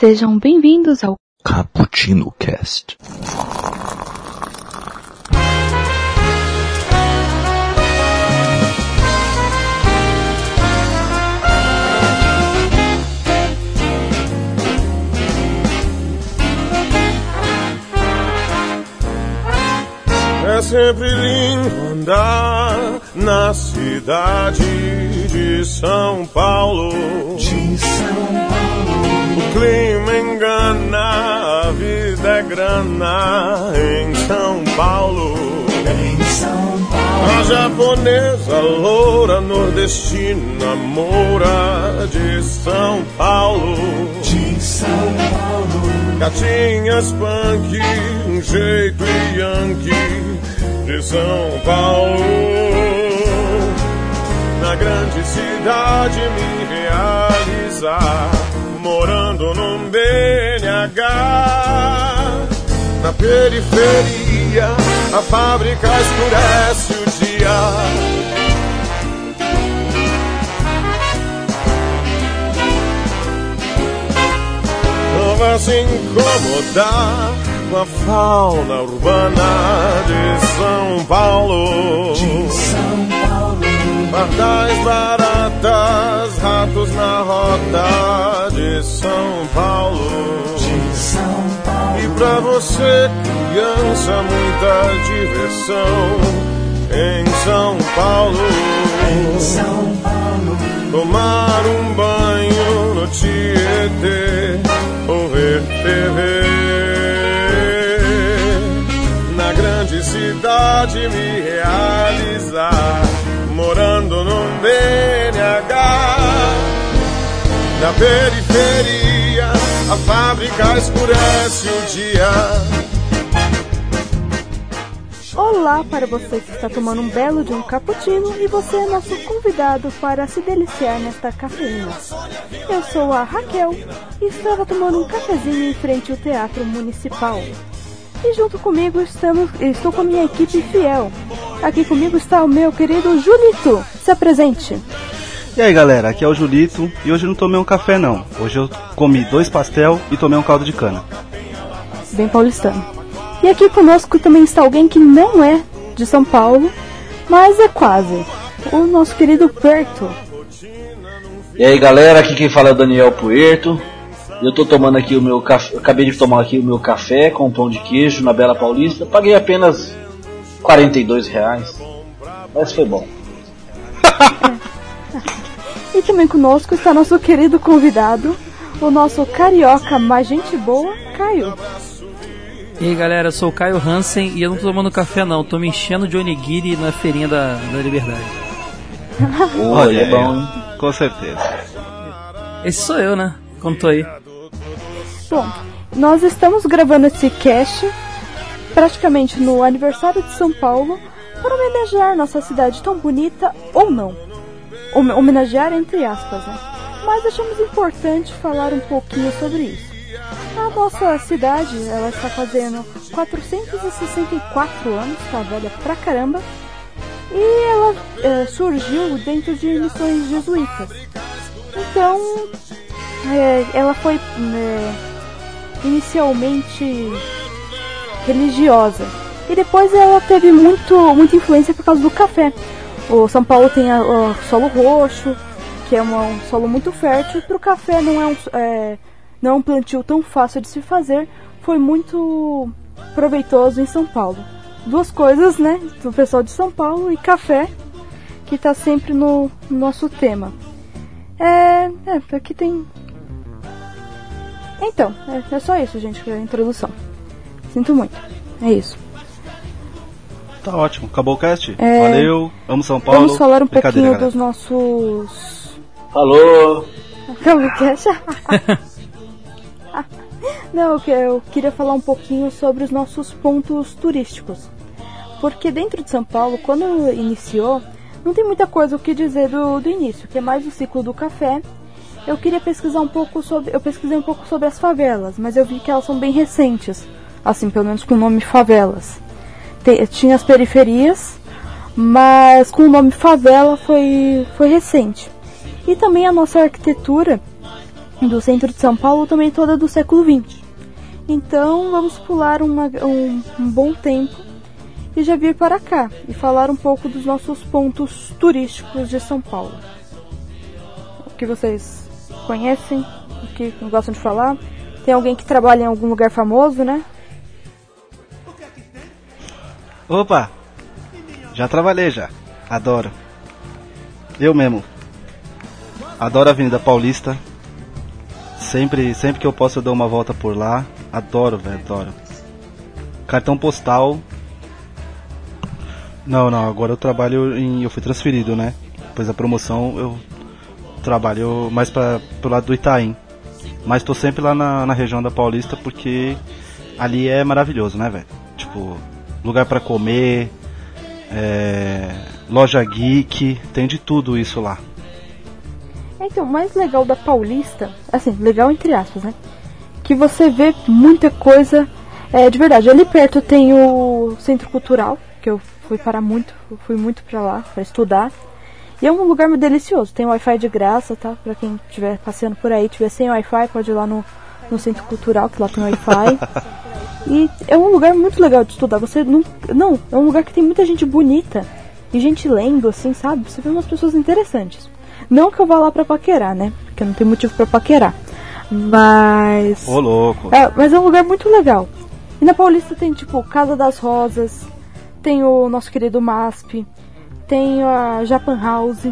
Sejam bem-vindos ao Cappuccino Cast. É sempre lindo andar na cidade de São Paulo. De São Paulo. O clima engana, a vida é grana em São Paulo. Em São A japonesa loura nordestina moura de São Paulo. De São Paulo. Gatinhas punk, um jeito yankee de São Paulo. Na grande cidade me realizar, morando num BNH. Na periferia, a fábrica escurece o dia. Não se incomodar com a fauna urbana de São Paulo. De São Paulo. Pardais baratas, ratos na rota de São Paulo. De São E Paulo. pra você, criança, muita diversão em São Paulo. Em São Paulo. Tomar um banho no Tietê ou ver TV. Na grande cidade me realizar, morando num BNH. Na periferia, a fábrica escurece o dia. Olá para você que está tomando um belo de um cappuccino e você é nosso convidado para se deliciar nesta cafeína. Eu sou a Raquel e estava tomando um cafezinho em frente ao Teatro Municipal. E junto comigo estamos, estou com a minha equipe fiel. Aqui comigo está o meu querido Julito. Se apresente. E aí galera, aqui é o Julito e hoje eu não tomei um café não. Hoje eu comi dois pastel e tomei um caldo de cana. bem paulistano. E aqui conosco também está alguém que não é de São Paulo, mas é quase. O nosso querido Perto. E aí galera, aqui quem fala é o Daniel Puerto. Eu tô tomando aqui o meu café, acabei de tomar aqui o meu café com pão de queijo na Bela Paulista. Paguei apenas 42 reais, mas foi bom. E também conosco está nosso querido convidado, o nosso carioca mais gente boa, Caio. E aí galera, eu sou o Caio Hansen e eu não tô tomando café não, tô me enchendo de onigiri na feirinha da, da Liberdade. Olha, é bom, hein? com certeza. Esse sou eu, né? Quando tô aí. Bom, nós estamos gravando esse cast praticamente no aniversário de São Paulo para homenagear nossa cidade tão bonita ou não. Home- Homenagear entre aspas, né? Mas achamos importante falar um pouquinho sobre isso. A nossa cidade, ela está fazendo 464 anos, tá velha pra caramba. E ela eh, surgiu dentro de missões jesuítas. Então, eh, ela foi eh, inicialmente religiosa. E depois ela teve muito, muita influência por causa do café. O São Paulo tem o solo roxo, que é uma- um solo muito fértil. Para o café não é, um, é, não é um plantio tão fácil de se fazer. Foi muito proveitoso em São Paulo. Duas coisas, né? Do pessoal de São Paulo e café, que está sempre no nosso tema. É, é, aqui tem então, é, é só isso, gente, a introdução. Sinto muito. É isso. Tá ótimo, acabou o cast? É. Valeu, amo São Paulo. Vamos falar um pouquinho galera. dos nossos. Falou! Como que é? Não, eu que- eu queria falar um pouquinho sobre os nossos pontos turísticos. Porque dentro de São Paulo, quando iniciou, não tem muita coisa o que dizer do, do início, que é mais o ciclo do café. Eu queria pesquisar um pouco sobre. Eu pesquisei um pouco sobre as favelas, mas eu vi que elas são bem recentes. Assim, pelo menos com o nome favelas. Tinha as periferias, mas com o nome favela foi, foi recente. E também a nossa arquitetura do centro de São Paulo, também toda do século XX. Então vamos pular uma- um, um bom tempo e já vir para cá e falar um pouco dos nossos pontos turísticos de São Paulo. O que vocês conhecem, que gostam de falar. Tem alguém que trabalha em algum lugar famoso, né? Opa! Já trabalhei já. Adoro. Eu mesmo. Adoro a Avenida Paulista. Sempre, sempre que eu posso eu dou uma volta por lá. Adoro, velho, adoro. Cartão postal. Não, não, agora eu trabalho em. Eu fui transferido, né? Depois da promoção eu trabalho mais pra, pro lado do Itaim. Mas tô sempre lá na, na região da Paulista porque ali é maravilhoso, né, velho? Tipo, lugar pra comer, é, loja geek, tem de tudo isso lá. É, Então, o mais legal da Paulista, assim, legal entre aspas, né? Que você vê muita coisa. É, de verdade, ali perto tem o Centro Cultural, que eu fui para muito, fui muito pra lá para estudar. E é um lugar muito delicioso, tem Wi-Fi de graça, tá? Pra quem estiver passeando por aí, tiver sem Wi-Fi, pode ir lá no, no Centro Cultural, que lá tem Wi-Fi. e é um lugar muito legal de estudar. Você não. Não, é um lugar que tem muita gente bonita e gente lendo, assim, sabe? Você vê umas pessoas interessantes. Não que eu vá lá pra paquerar, né? Porque não tem motivo pra paquerar. Mas. Ô louco. É, mas é um lugar muito legal. E na Paulista tem, tipo, Casa das Rosas, tem o nosso querido MASP, tem a Japan House,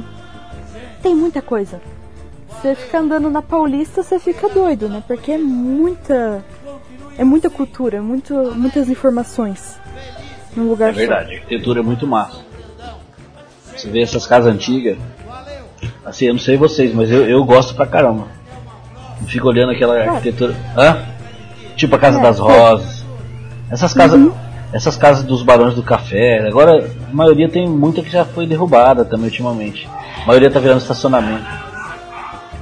tem muita coisa. Você fica andando na Paulista, você fica doido, né? Porque é muita. É muita cultura, muito, muitas informações num lugar É verdade, a arquitetura é muito massa. Você vê essas casas antigas, assim, eu não sei vocês, mas eu, eu gosto pra caramba. Fico olhando aquela arquitetura. Hã? Tipo a Casa É, das é. Rosas. Essas casas. Essas casas dos barões do café. Agora, a maioria tem muita que já foi derrubada também ultimamente. A maioria tá virando estacionamento.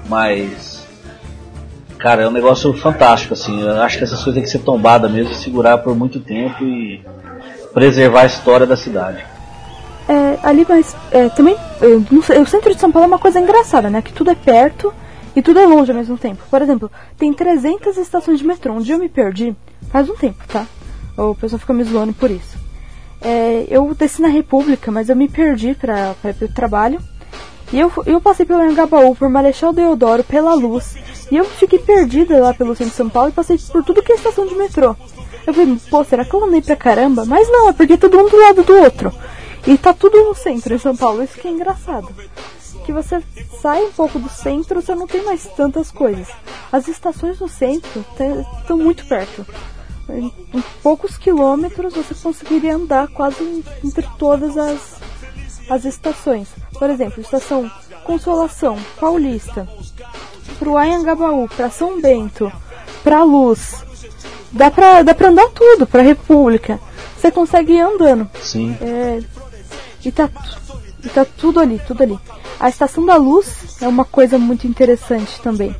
Mas. Cara, é um negócio fantástico, assim. Eu acho que essas coisas têm que ser tombadas mesmo, segurar por muito tempo e preservar a história da cidade. É, ali, mas é, também, eu sei, o centro de São Paulo é uma coisa engraçada, né? Que tudo é perto e tudo é longe ao mesmo tempo. Por exemplo, tem 300 estações de metrô. Um dia eu me perdi, faz um tempo, tá? O pessoal fica me zoando por isso. É, eu desci na República, mas eu me perdi ir pro trabalho. E eu, eu passei pelo Anhangabaú, por Marechal Deodoro, pela Luz. E eu fiquei perdida lá pelo centro de São Paulo e passei por tudo que é estação de metrô. Eu falei, pô, será que eu andei pra caramba? Mas não, é porque todo um do lado do outro. E tá tudo no centro em São Paulo, isso que é engraçado. Que você sai um pouco do centro, você não tem mais tantas coisas. As estações no centro estão muito perto. Em, poucos quilômetros você conseguiria andar quase entre todas as, as estações. Por exemplo, estação Consolação, Paulista, pro Anhangabaú, pra São Bento, pra Luz. Dá pra, dá pra andar tudo, pra República. Você consegue ir andando. Sim. É, e, tá, e tá tudo ali, tudo ali. A Estação da Luz é uma coisa muito interessante também.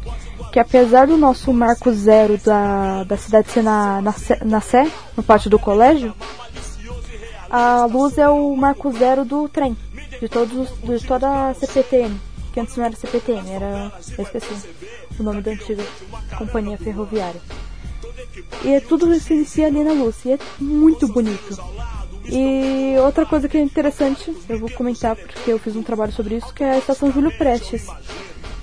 Que apesar do nosso marco zero da, da cidade ser na, na, na Sé, no pátio do colégio, a luz é o marco zero do trem. De, todos, os- de toda a CPTM. Que antes não era CPTM, era. Eu esqueci o nome da antiga companhia ferroviária. E é tudo se inicia ali na luz. E é muito bonito. E outra coisa que é interessante, eu vou comentar porque eu fiz um trabalho sobre isso, que é a estação Júlio Prestes,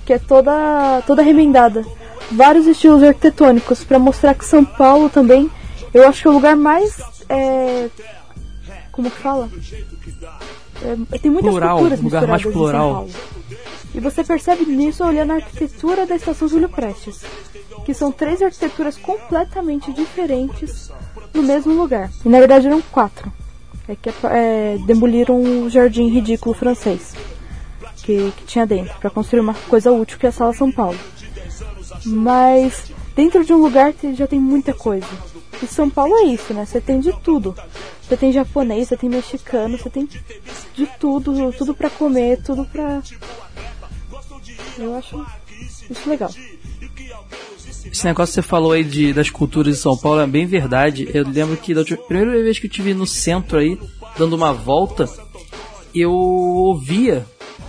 que é toda toda remendada, vários estilos arquitetônicos para mostrar que São Paulo também, eu acho que é o lugar mais é, como que fala? É, tem muitas Plural, culturas lugar mais misturadas em São plural. Paulo. E você percebe nisso olhando a arquitetura da estação Júlio Prestes, que são três arquiteturas completamente diferentes no mesmo lugar. E na verdade eram quatro. É que é, demoliram o jardim ridículo francês que, que tinha dentro para construir uma coisa útil que é a Sala São Paulo. Mas dentro de um lugar te- já tem muita coisa. E São Paulo é isso, né? Você tem de tudo. Você tem japonês, você tem mexicano, você tem de tudo, tudo pra comer, tudo pra. Eu acho isso legal. Esse negócio que você falou aí de, das culturas de São Paulo é bem verdade. Eu lembro que da última- primeira vez que eu estive no centro aí, dando uma volta, eu ouvia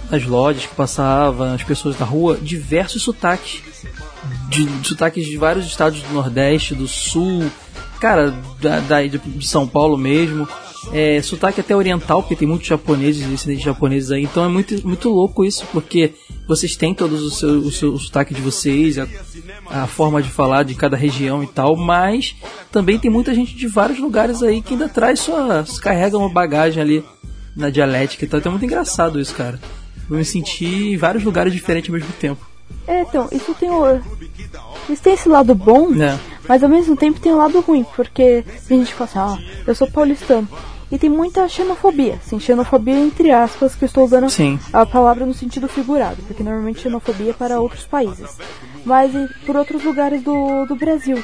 nas lojas que passava, as pessoas da rua, diversos sotaques de, de sotaques de vários estados do Nordeste, do Sul, cara, da, da- de, São Paulo mesmo. É, sotaque até oriental, porque tem muitos japoneses, descendentes japoneses aí. Então é muito, muito louco isso, porque vocês têm todos os seus, o seu o sotaque de vocês, a, a forma de falar de cada região e tal, mas também tem muita gente de vários lugares aí que ainda traz sua. carrega uma bagagem ali na dialética e tal. Então é muito engraçado isso, cara. Eu me senti em vários lugares diferentes ao mesmo tempo. É, então, isso tem o. Isso tem esse lado bom, né? mas ao mesmo tempo tem um lado ruim, porque tem gente que fala assim, ah, eu sou paulistano. E tem muita xenofobia, assim, xenofobia entre aspas, que eu estou usando Sim. a palavra no sentido figurado, porque normalmente xenofobia é para outros países. Mas por outros lugares do, do Brasil.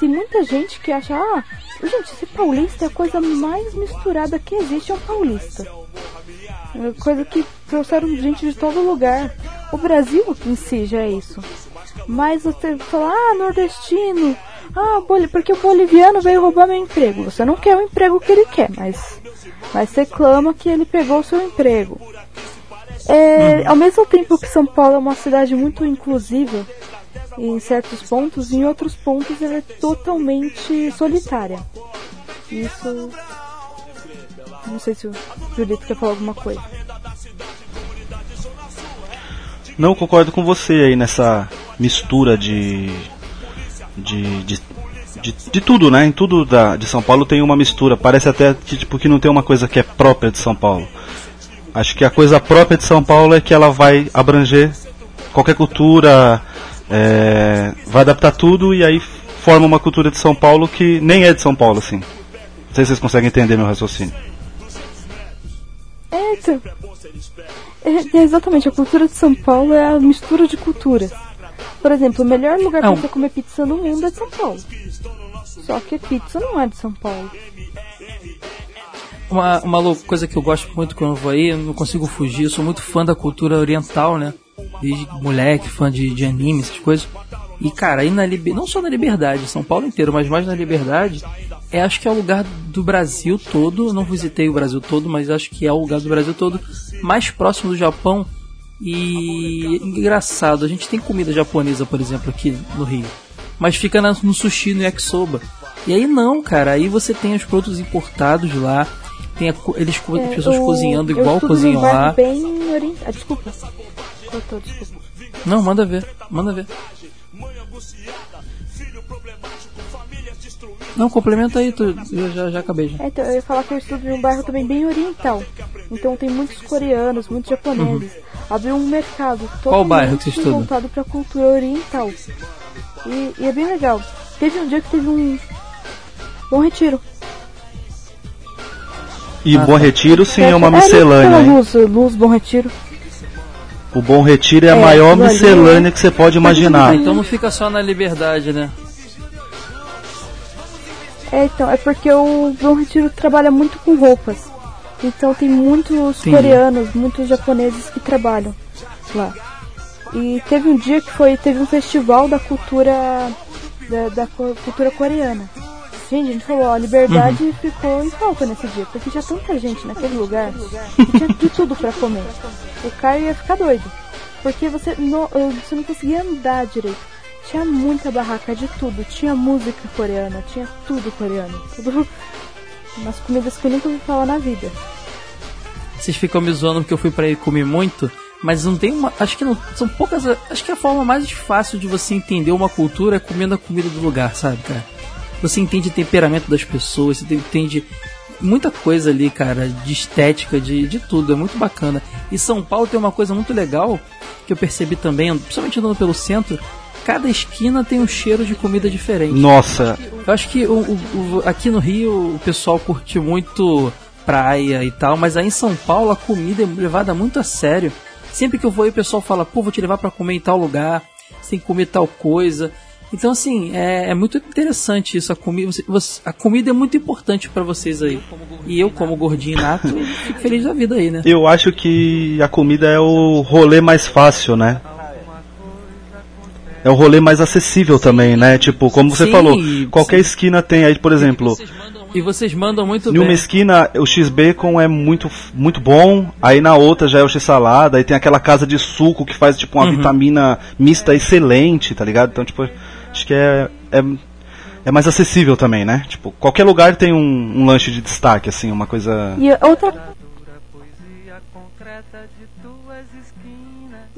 Tem muita gente que acha, ah, gente, esse paulista é a coisa mais misturada que existe, é um paulista. É coisa que trouxeram gente de todo lugar. O Brasil em si já é isso. Mas você fala, ah, nordestino, ah, boli- porque o boliviano veio roubar meu emprego. Você não quer o emprego que ele quer, mas, mas você clama que ele pegou o seu emprego. É, ao mesmo tempo que São Paulo é uma cidade muito inclusiva em certos pontos, em outros pontos ela é totalmente solitária. Isso. Não sei se o Julito quer falar alguma coisa. Não, concordo com você aí nessa mistura de. de. de, de, de tudo, né? Em tudo da, de São Paulo tem uma mistura. Parece até que, tipo, que não tem uma coisa que é própria de São Paulo. Acho que a coisa própria de São Paulo é que ela vai abranger qualquer cultura, é, vai adaptar tudo e aí forma uma cultura de São Paulo que nem é de São Paulo, assim. Não sei se vocês conseguem entender meu raciocínio. É, então. É, é exatamente, a cultura de São Paulo é a mistura de culturas. Por exemplo, o melhor lugar pra você comer pizza no mundo é de São Paulo. Só que pizza não é de São Paulo. Uma, uma coisa que eu gosto muito quando eu vou aí, eu não consigo fugir, eu sou muito fã da cultura oriental, né? Desde moleque, fã de, de anime, essas coisas. E cara, aí na Liber... não só na Liberdade, São Paulo inteiro, mas mais na Liberdade, é, acho que é o lugar do Brasil todo, não visitei o Brasil todo, mas acho que é o lugar do Brasil todo mais próximo do Japão. E engraçado, a gente tem comida japonesa, por exemplo, aqui no Rio. Mas fica no sushi, no yakisoba. E aí não, cara, aí você tem os produtos importados lá, tem a eles É, as pessoas eu- cozinhando igual cozinham lá. bem orientado. Ah, desculpa. Cortou, desculpa. Não, manda ver, manda ver. Não, complementa aí, tu, eu já, já acabei já. É, então, eu ia falar que eu estudo em um bairro também bem oriental. Então tem muitos coreanos, muitos japoneses. Abriu um mercado Qual bairro que você voltado pra cultura oriental. E, e é bem legal. Teve um dia que teve um bom retiro. E Ah, Bom tá. Retiro sim é uma pela miscelânea, hein? Luz, luz, bom retiro. O Bom Retiro é a É, maior aquilo ali miscelânea é- que você pode imaginar. Então não fica só na liberdade, né? É, então, é porque o Bom Retiro trabalha muito com roupas. Então tem muitos Entendi. coreanos, muitos japoneses que trabalham lá. E teve um dia que foi, teve um festival da cultura da, da cultura coreana. Gente, a gente falou, ó, a liberdade Uhum. ficou em falta nesse dia, porque tinha tanta gente naquele lugar que tinha de tudo pra comer. O cara ia ficar doido. Porque você não, você não conseguia andar direito. Tinha muita barraca de tudo. Tinha música coreana, tinha tudo coreano. Tudo. Umas comidas que eu nunca ouvi falar na vida. Vocês ficam me zoando porque eu fui pra aí comer muito, mas não tem uma. Acho que não. São poucas. Acho que a forma mais fácil de você entender uma cultura é comendo a comida do lugar, sabe, cara? Você entende o temperamento das pessoas, você entende muita coisa ali, cara, de estética, de, de tudo, é muito bacana. E São Paulo tem uma coisa muito legal que eu percebi também, principalmente andando pelo centro, cada esquina tem um cheiro de comida diferente. Nossa, Eu acho que o, o- o- aqui no Rio o pessoal curte muito praia e tal, mas aí em São Paulo a comida é levada muito a sério. Sempre que eu vou aí o pessoal fala, pô, vou te levar pra comer em tal lugar, você tem que comer tal coisa. Então assim, é, é muito interessante isso, a comida, você- você- a comida é muito importante pra vocês aí. E eu como gordinho nato, fico feliz da vida aí, né? eu acho que a comida é o rolê mais fácil, né? É o rolê mais acessível também, né? Tipo, como você Sim, falou, sim. qualquer esquina tem aí, por exemplo, E vocês mandam muito Em bem. uma esquina o X-Bacon é muito, muito bom, aí na outra já é o X-Salada, aí tem aquela casa de suco que faz tipo uma Uhum. vitamina mista excelente, tá ligado? Então, tipo, acho que é, é, é mais acessível também, né? Tipo, qualquer lugar tem um, um lanche de destaque, assim, uma coisa. E outra.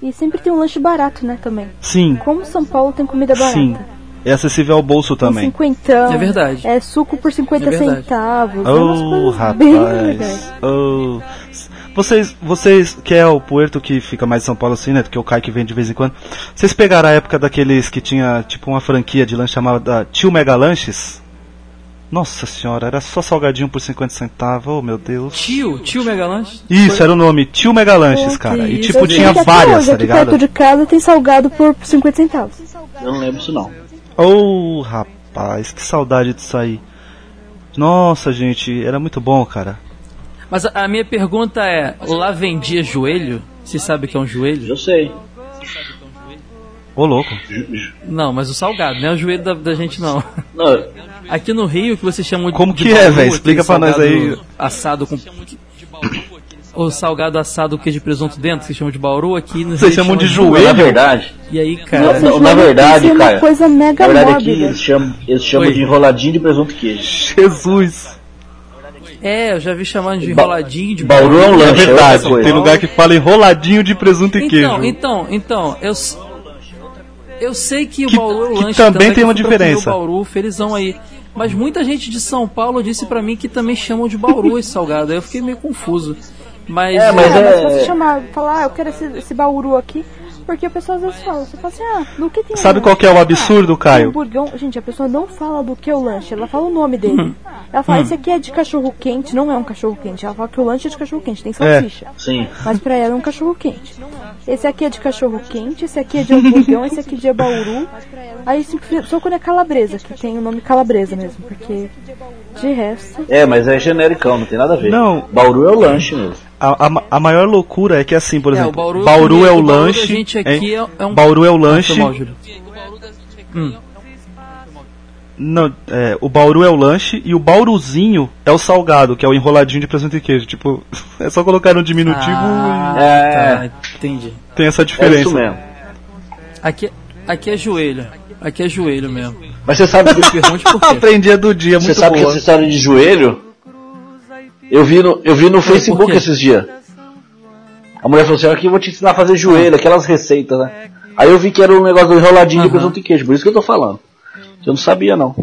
E sempre tem um lanche barato, né, também. Sim, Como São Paulo tem comida barata. sim. É acessível ao bolso também. cinquentão. É verdade. É suco por 50 É centavos. é Oh, bem legais. rapaz. Oh. Vocês, vocês, que é o Puerto que fica mais em São Paulo assim, né? Que é o Kai que vem de vez em quando. Vocês pegaram a época daqueles que tinha tipo uma franquia de lanche chamada Tio Mega Lanches? Nossa senhora, era só salgadinho por 50 centavos, oh meu Deus. Tio, tio Megalanche. Isso, era o nome, Tio Mega Lanches, Pô, cara. que E tipo, Eu tinha várias, hoje, tá aqui ligado? perto de casa tem salgado por 50 centavos. Eu não lembro isso não. Oh, rapaz, que saudade disso aí. Nossa, gente, era muito bom, cara. Mas a, minha pergunta é: lá vendia joelho? Você sabe o que é um joelho? Eu sei. Ô, louco. Não, mas o salgado, não é o joelho da, da gente não. Não, Aqui no Rio, que vocês chamam de Como de que é, bauru, velho? Explica pra nós aí. Assado com. O salgado assado com queijo e presunto dentro, que vocês chamam de bauru, aqui no Vocês Rio chamam de de joelho? na verdade, E aí, cara. não, na verdade, cara, uma coisa mega na verdade aqui eles chamam, eles chamam Oi. de enroladinho de presunto e queijo. Jesus. É, eu já vi chamando de enroladinho de Bauru é um É lanche, é verdade, tem lugar que fala enroladinho de presunto e queijo. Então, então, então, eu eu sei que, Que- o Bauru é que lanche, também é tem que uma diferença. O Bauru, felizão aí. Mas muita gente de São Paulo disse pra mim que também chamam de Bauru esse salgado. Aí eu fiquei meio confuso. Mas, É, mas É, mas é- se você chamar, falar, ah, eu quero esse, esse bauru aqui, porque a pessoa às vezes fala, você fala assim, ah, no que tem Sabe qual que é o absurdo, Ah, Caio? um burgão. Gente, a pessoa não fala do que é o lanche, ela fala o nome dele. Hum. Ela fala, esse aqui é de cachorro quente, não é um cachorro quente. Ela fala que o lanche é de cachorro quente, tem É. salsicha. Sim. Mas pra ela é um cachorro quente. Esse aqui é de cachorro quente, esse aqui é de hamburgão, esse aqui é de bauru. Aí só quando é calabresa, que tem o nome calabresa mesmo, porque de resto. É, mas é genericão, não tem nada a ver. Não. Bauru é o lanche mesmo. A, a, a maior loucura é que assim, por É, exemplo, o Bauru- Bauru é o o Bauru da lanche. gente aqui hein? é- é um- Bauru é o lanche. mal. Hum. Não, é, o Bauru é o lanche e o Bauruzinho é o salgado, que é o enroladinho de presunto e queijo. Tipo, é só colocar no diminutivo Ah, É. tá, entendi. e tem essa É diferença. isso mesmo. Aqui, aqui é joelho. Aqui é joelho mesmo. Mas você sabe que. Aprendi a do dia, você muito sabe que boa. essa história de joelho, eu vi no, eu vi no Facebook esses dias. A mulher falou assim, aqui eu vou te ensinar a fazer joelho, aquelas receitas, né? Aí eu vi que era um negócio do enroladinho de Aham. presunto e queijo, por isso que eu tô falando. Eu não sabia não.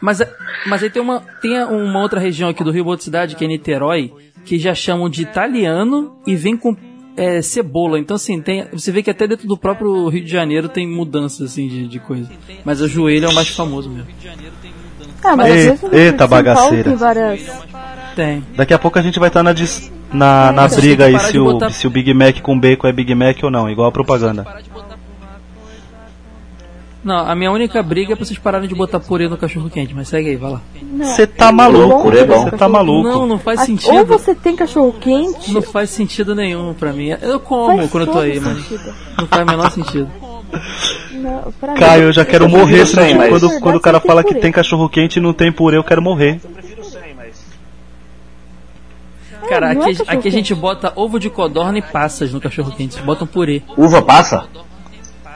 Mas, mas aí tem uma, tem uma outra região aqui do Rio, outra cidade, que é Niterói, que já chamam de italiano e vem com é, cebola. Então, assim, tem, você vê que até dentro do próprio Rio de Janeiro tem mudanças assim, de, de coisa. Mas o joelho é o mais famoso mesmo. Ah, mas no eita, São Paulo bagaceira. tem várias. Tem. Daqui a pouco a gente vai estar na, dis- na, na Vocês têm briga aí se de o, botar- se o Big Mac com bacon é Big Mac ou não, igual a propaganda. Não, a minha única briga é pra vocês pararem de botar purê no cachorro quente, mas segue aí, vai lá. Você tá maluco, Purê é bom. você tá maluco. Não, não faz Ah, sentido. Ou você tem cachorro quente. Não faz sentido nenhum pra mim. Eu como faz quando eu tô aí, mas não faz o menor sentido. Não, Caio, mim, eu já quero Eu morrer sem, se- mas- quando, quando o cara fala que tem cachorro quente e não tem purê, eu quero morrer. Cara, não é aqui, aqui a gente bota ovo de codorna e passas no cachorro quente. Botam purê. Uva passa?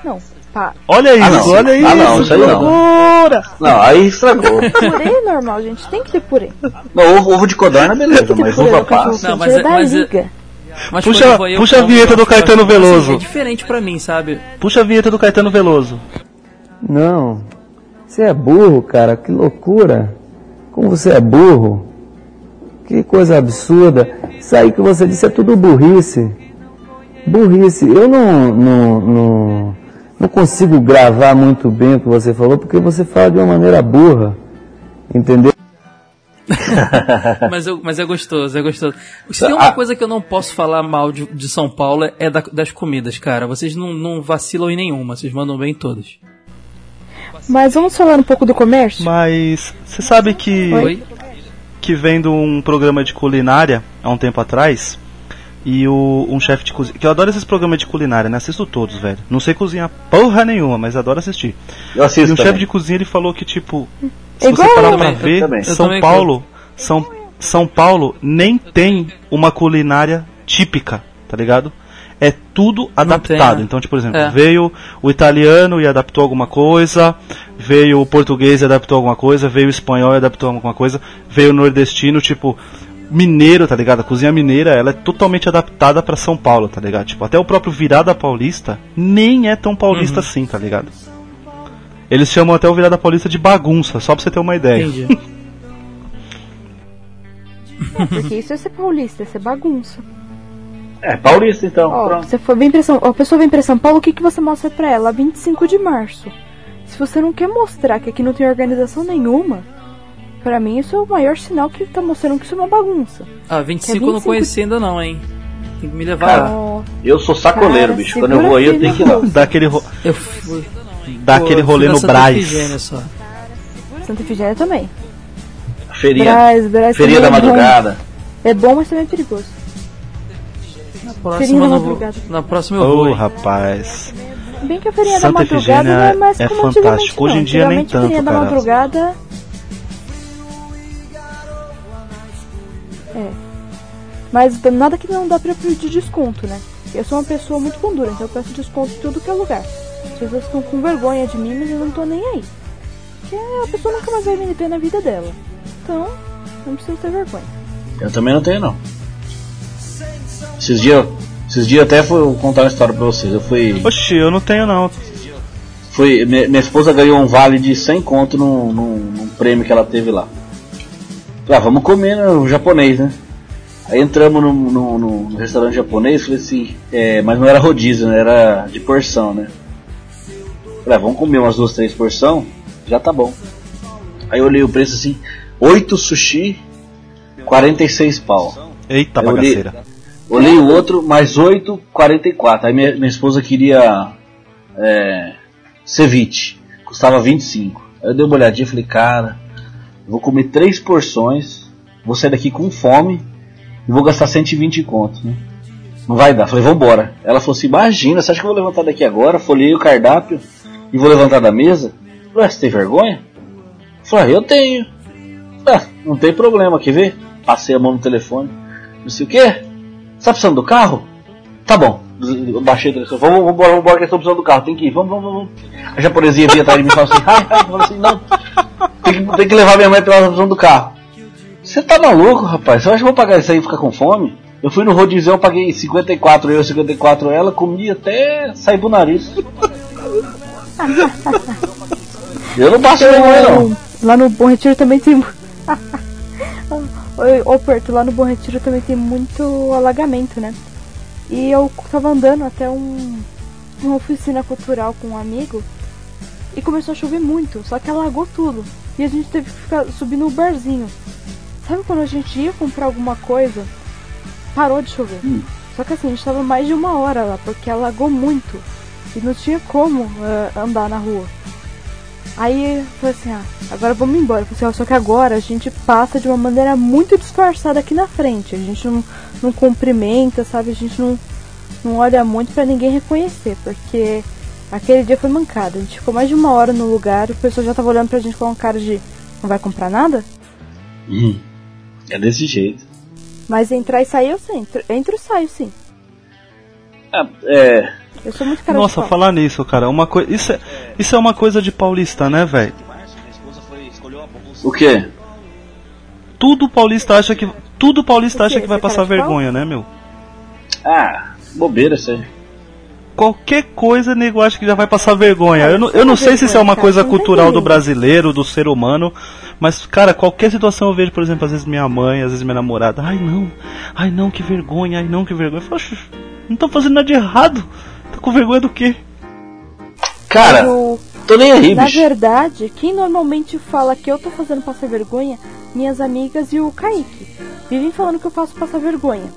Não, pá. Olha isso, Ah, não. olha isso. Ah, não, isso aí não. loucura. Não, aí estragou. Purê é normal, gente. Tem que ter purê. não, ovo, ovo de codorna, beleza, mas uva passa. Não, mas é é- mas é-. Mas Puxa- eu puxa a vinheta do Caetano acho- assim, Veloso. é diferente pra mim, sabe? Puxa a vinheta do Caetano Veloso. Não. Você é burro, cara. Que loucura. Como você é burro. Que coisa absurda. Isso aí que você disse é tudo burrice. Burrice. Eu não, não, não, não consigo gravar muito bem o que você falou, porque você fala de uma maneira burra. Entendeu? mas, eu, mas é gostoso, é gostoso. Se tem uma coisa que eu não posso falar mal de, de São Paulo é da- das comidas, cara. Vocês não, não vacilam em nenhuma, vocês mandam bem em todas. Mas vamos falar um pouco do comércio? Mas você sabe que Oi? que vendo um programa de culinária há um tempo atrás e o, um chefe de cozinha. Que eu adoro esses programas de culinária, né? Assisto todos, velho. Não sei cozinhar porra nenhuma, mas adoro assistir. Eu E assisto um chefe de cozinha ele falou que, tipo, se igual você parar pra também, ver, também. São Paulo, São, São Paulo nem tem uma culinária típica, tá ligado? É tudo adaptado. né? Então, tipo, por exemplo, É. veio o italiano e adaptou alguma coisa, veio o português e adaptou alguma coisa, veio o espanhol e adaptou alguma coisa, veio o nordestino, tipo, mineiro, tá ligado? A cozinha mineira, ela é totalmente adaptada pra São Paulo, tá ligado? Tipo, até o próprio virada paulista nem é tão paulista Uhum. assim, tá ligado? Eles chamam até o virada paulista de bagunça, só pra você ter uma ideia. Entendi. Porque isso é ser paulista, é ser bagunça. É, paulista então. Ó, você for, vem pra São, a pessoa vem pra São Paulo, o que, que você mostra pra ela? 25 de março. Se você não quer mostrar que aqui não tem organização nenhuma, pra mim isso é o maior sinal que tá mostrando que isso é uma bagunça. Ah, 25 eu não 25 conheci ainda não, hein. Tem que me levar Cara, lá. Eu sou sacoleiro, Cara, bicho. Quando eu vou aí, eu tenho que ir lá. bolsa. Dá aquele, ro- Eu dá aquele rolê na no Santa Braz. Santa Efigênia também. Feirinha, Braz, Braz feirinha da é bom. madrugada. É bom, mas também é perigoso. Na próxima, não vou, madrugada. na próxima eu Ô, vou. hein. rapaz. Bem que a feirinha Santa da madrugada Efigênia não é mais é como fantástico. Hoje em dia nem a feirinha tanto, da cara. madrugada. É. Mas nada que não dá pra pedir desconto, né? Eu sou uma pessoa muito pondura, então eu peço desconto em tudo que é lugar. As pessoas estão com vergonha de mim, mas eu não tô nem aí. Porque a pessoa nunca mais vai me ver na vida dela. Então, não preciso ter vergonha. Eu também não tenho, não. Esses dias, esses dias até fui vou contar uma história pra vocês. Eu fui. Oxi, eu não tenho não. fui minha, minha esposa ganhou um vale de 100 conto num, num, num prêmio que ela teve lá. Ah, vamos comer no japonês, né? Aí entramos no, no- no restaurante japonês, falei assim, é, mas não era rodízio, né? Era de porção, né? Falei, ah, vamos comer umas duas, três porção, já tá bom. Aí eu olhei o preço assim, 8 sushi, 46 pau. Eita olhei- bagaceira. Olhei o outro, mais 8, 44. Aí minha, minha esposa queria é, ceviche, custava 25. Aí eu dei uma olhadinha e falei, cara, vou comer três porções, vou sair daqui com fome e vou gastar 120 contos, né? Não vai dar. Falei, vambora. Ela falou assim, imagina, você acha que eu vou levantar daqui agora? Folhei o cardápio e vou levantar da mesa? Falei, "Ah, você tem vergonha? Falei, ah, eu tenho. Ah, não tem problema, quer ver? Passei a mão no telefone. Não sei o quê? Você tá precisando do carro? Tá bom. Eu baixei o telefone. Vamos, vamos vamos embora que eu estou precisando do carro. Tem que ir. Vamos, vamos, vamos. A japonesinha vinha atrás de mim e falou assim, ai, ai, falei assim, não. Tem que, tem que levar minha mãe pra ela tá precisando do carro. Você tá maluco, rapaz? Você acha que eu vou pagar isso aí e ficar com fome? Eu fui no rodízio, eu paguei 54 eu, 54 ela, comi até sair pro nariz. eu não passo vergonha não. Lá no Bom Retiro também tem. Oi, Ô Porto, lá no Bom Retiro também tem muito alagamento, né? E eu tava andando até um, uma oficina cultural com um amigo e começou a chover muito, só que alagou tudo. E a gente teve que ficar subir no barzinho. Sabe quando a gente ia comprar alguma coisa, parou de chover. Só que assim, a gente tava mais de uma hora lá, porque alagou muito. E não tinha como eh, andar na rua. Aí eu falei assim, ah, agora vamos embora. Falei assim, só que agora a gente passa de uma maneira muito disfarçada aqui na frente. A gente não, não cumprimenta, sabe? A gente não, não olha muito pra ninguém reconhecer, porque aquele dia foi mancada. A gente ficou mais de uma hora no lugar, o pessoal já tava olhando pra gente com uma cara de não vai comprar nada? Hum, é desse jeito. Mas entrar e sair eu sei, entro, entro e saio sim. Ah, é, Eu sou muito cara Nossa, de pau. falar nisso, cara, uma coisa. Isso é, isso é uma coisa de paulista, né, velho? o quê? Tudo paulista acha que. Tudo paulista acha que vai é passar vergonha, né, meu? Ah, bobeira isso aí. Qualquer coisa, nego acha que já vai passar vergonha. Eu não, eu não sei se isso é uma coisa cultural do brasileiro, do ser humano, mas, cara, qualquer situação eu vejo, por exemplo, às vezes minha mãe, às vezes minha namorada, ai não, ai não, que vergonha, ai não, que vergonha. Eu falo, "Oxe, não tô fazendo nada de errado. Tô com vergonha do quê? Cara, Eu- tô nem aí, Na bicho. verdade, quem normalmente fala que eu tô fazendo passar vergonha, minhas amigas e o Kaique. Vivem falando que eu faço passar vergonha.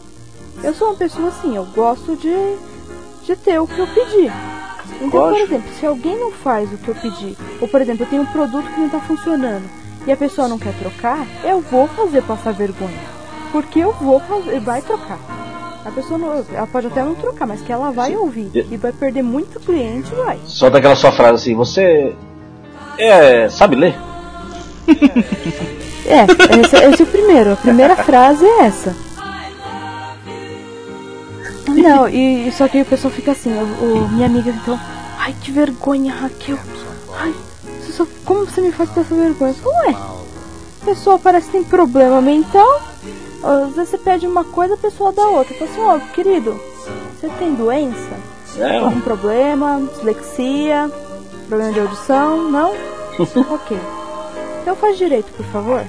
Eu sou uma pessoa assim, eu gosto de, de ter o que eu pedi. Então, por exemplo, se alguém não faz o que eu pedi, ou por exemplo, eu tenho um produto que não tá funcionando e a pessoa não quer trocar, eu vou fazer passar vergonha. Porque eu vou fazer, vai trocar. A pessoa não, ela pode até não trocar, mas que ela vai ouvir E- vai perder muito cliente, vai. Solta aquela sua frase assim, você é, sabe ler? É, esse, esse é o primeiro. A primeira frase é essa. Não, e, só que o pessoal fica assim, o, o- minha amiga então, ai que vergonha, Raquel. Ai, você só- como você me faz passar vergonha? Ué, a pessoa parece que tem problema mental. Às vezes você pede uma coisa, a pessoa dá outra. Fala assim, ó, querido, você tem doença? É, Algum problema? Dislexia? Problema de audição? Não? ok. Então faz direito, por favor.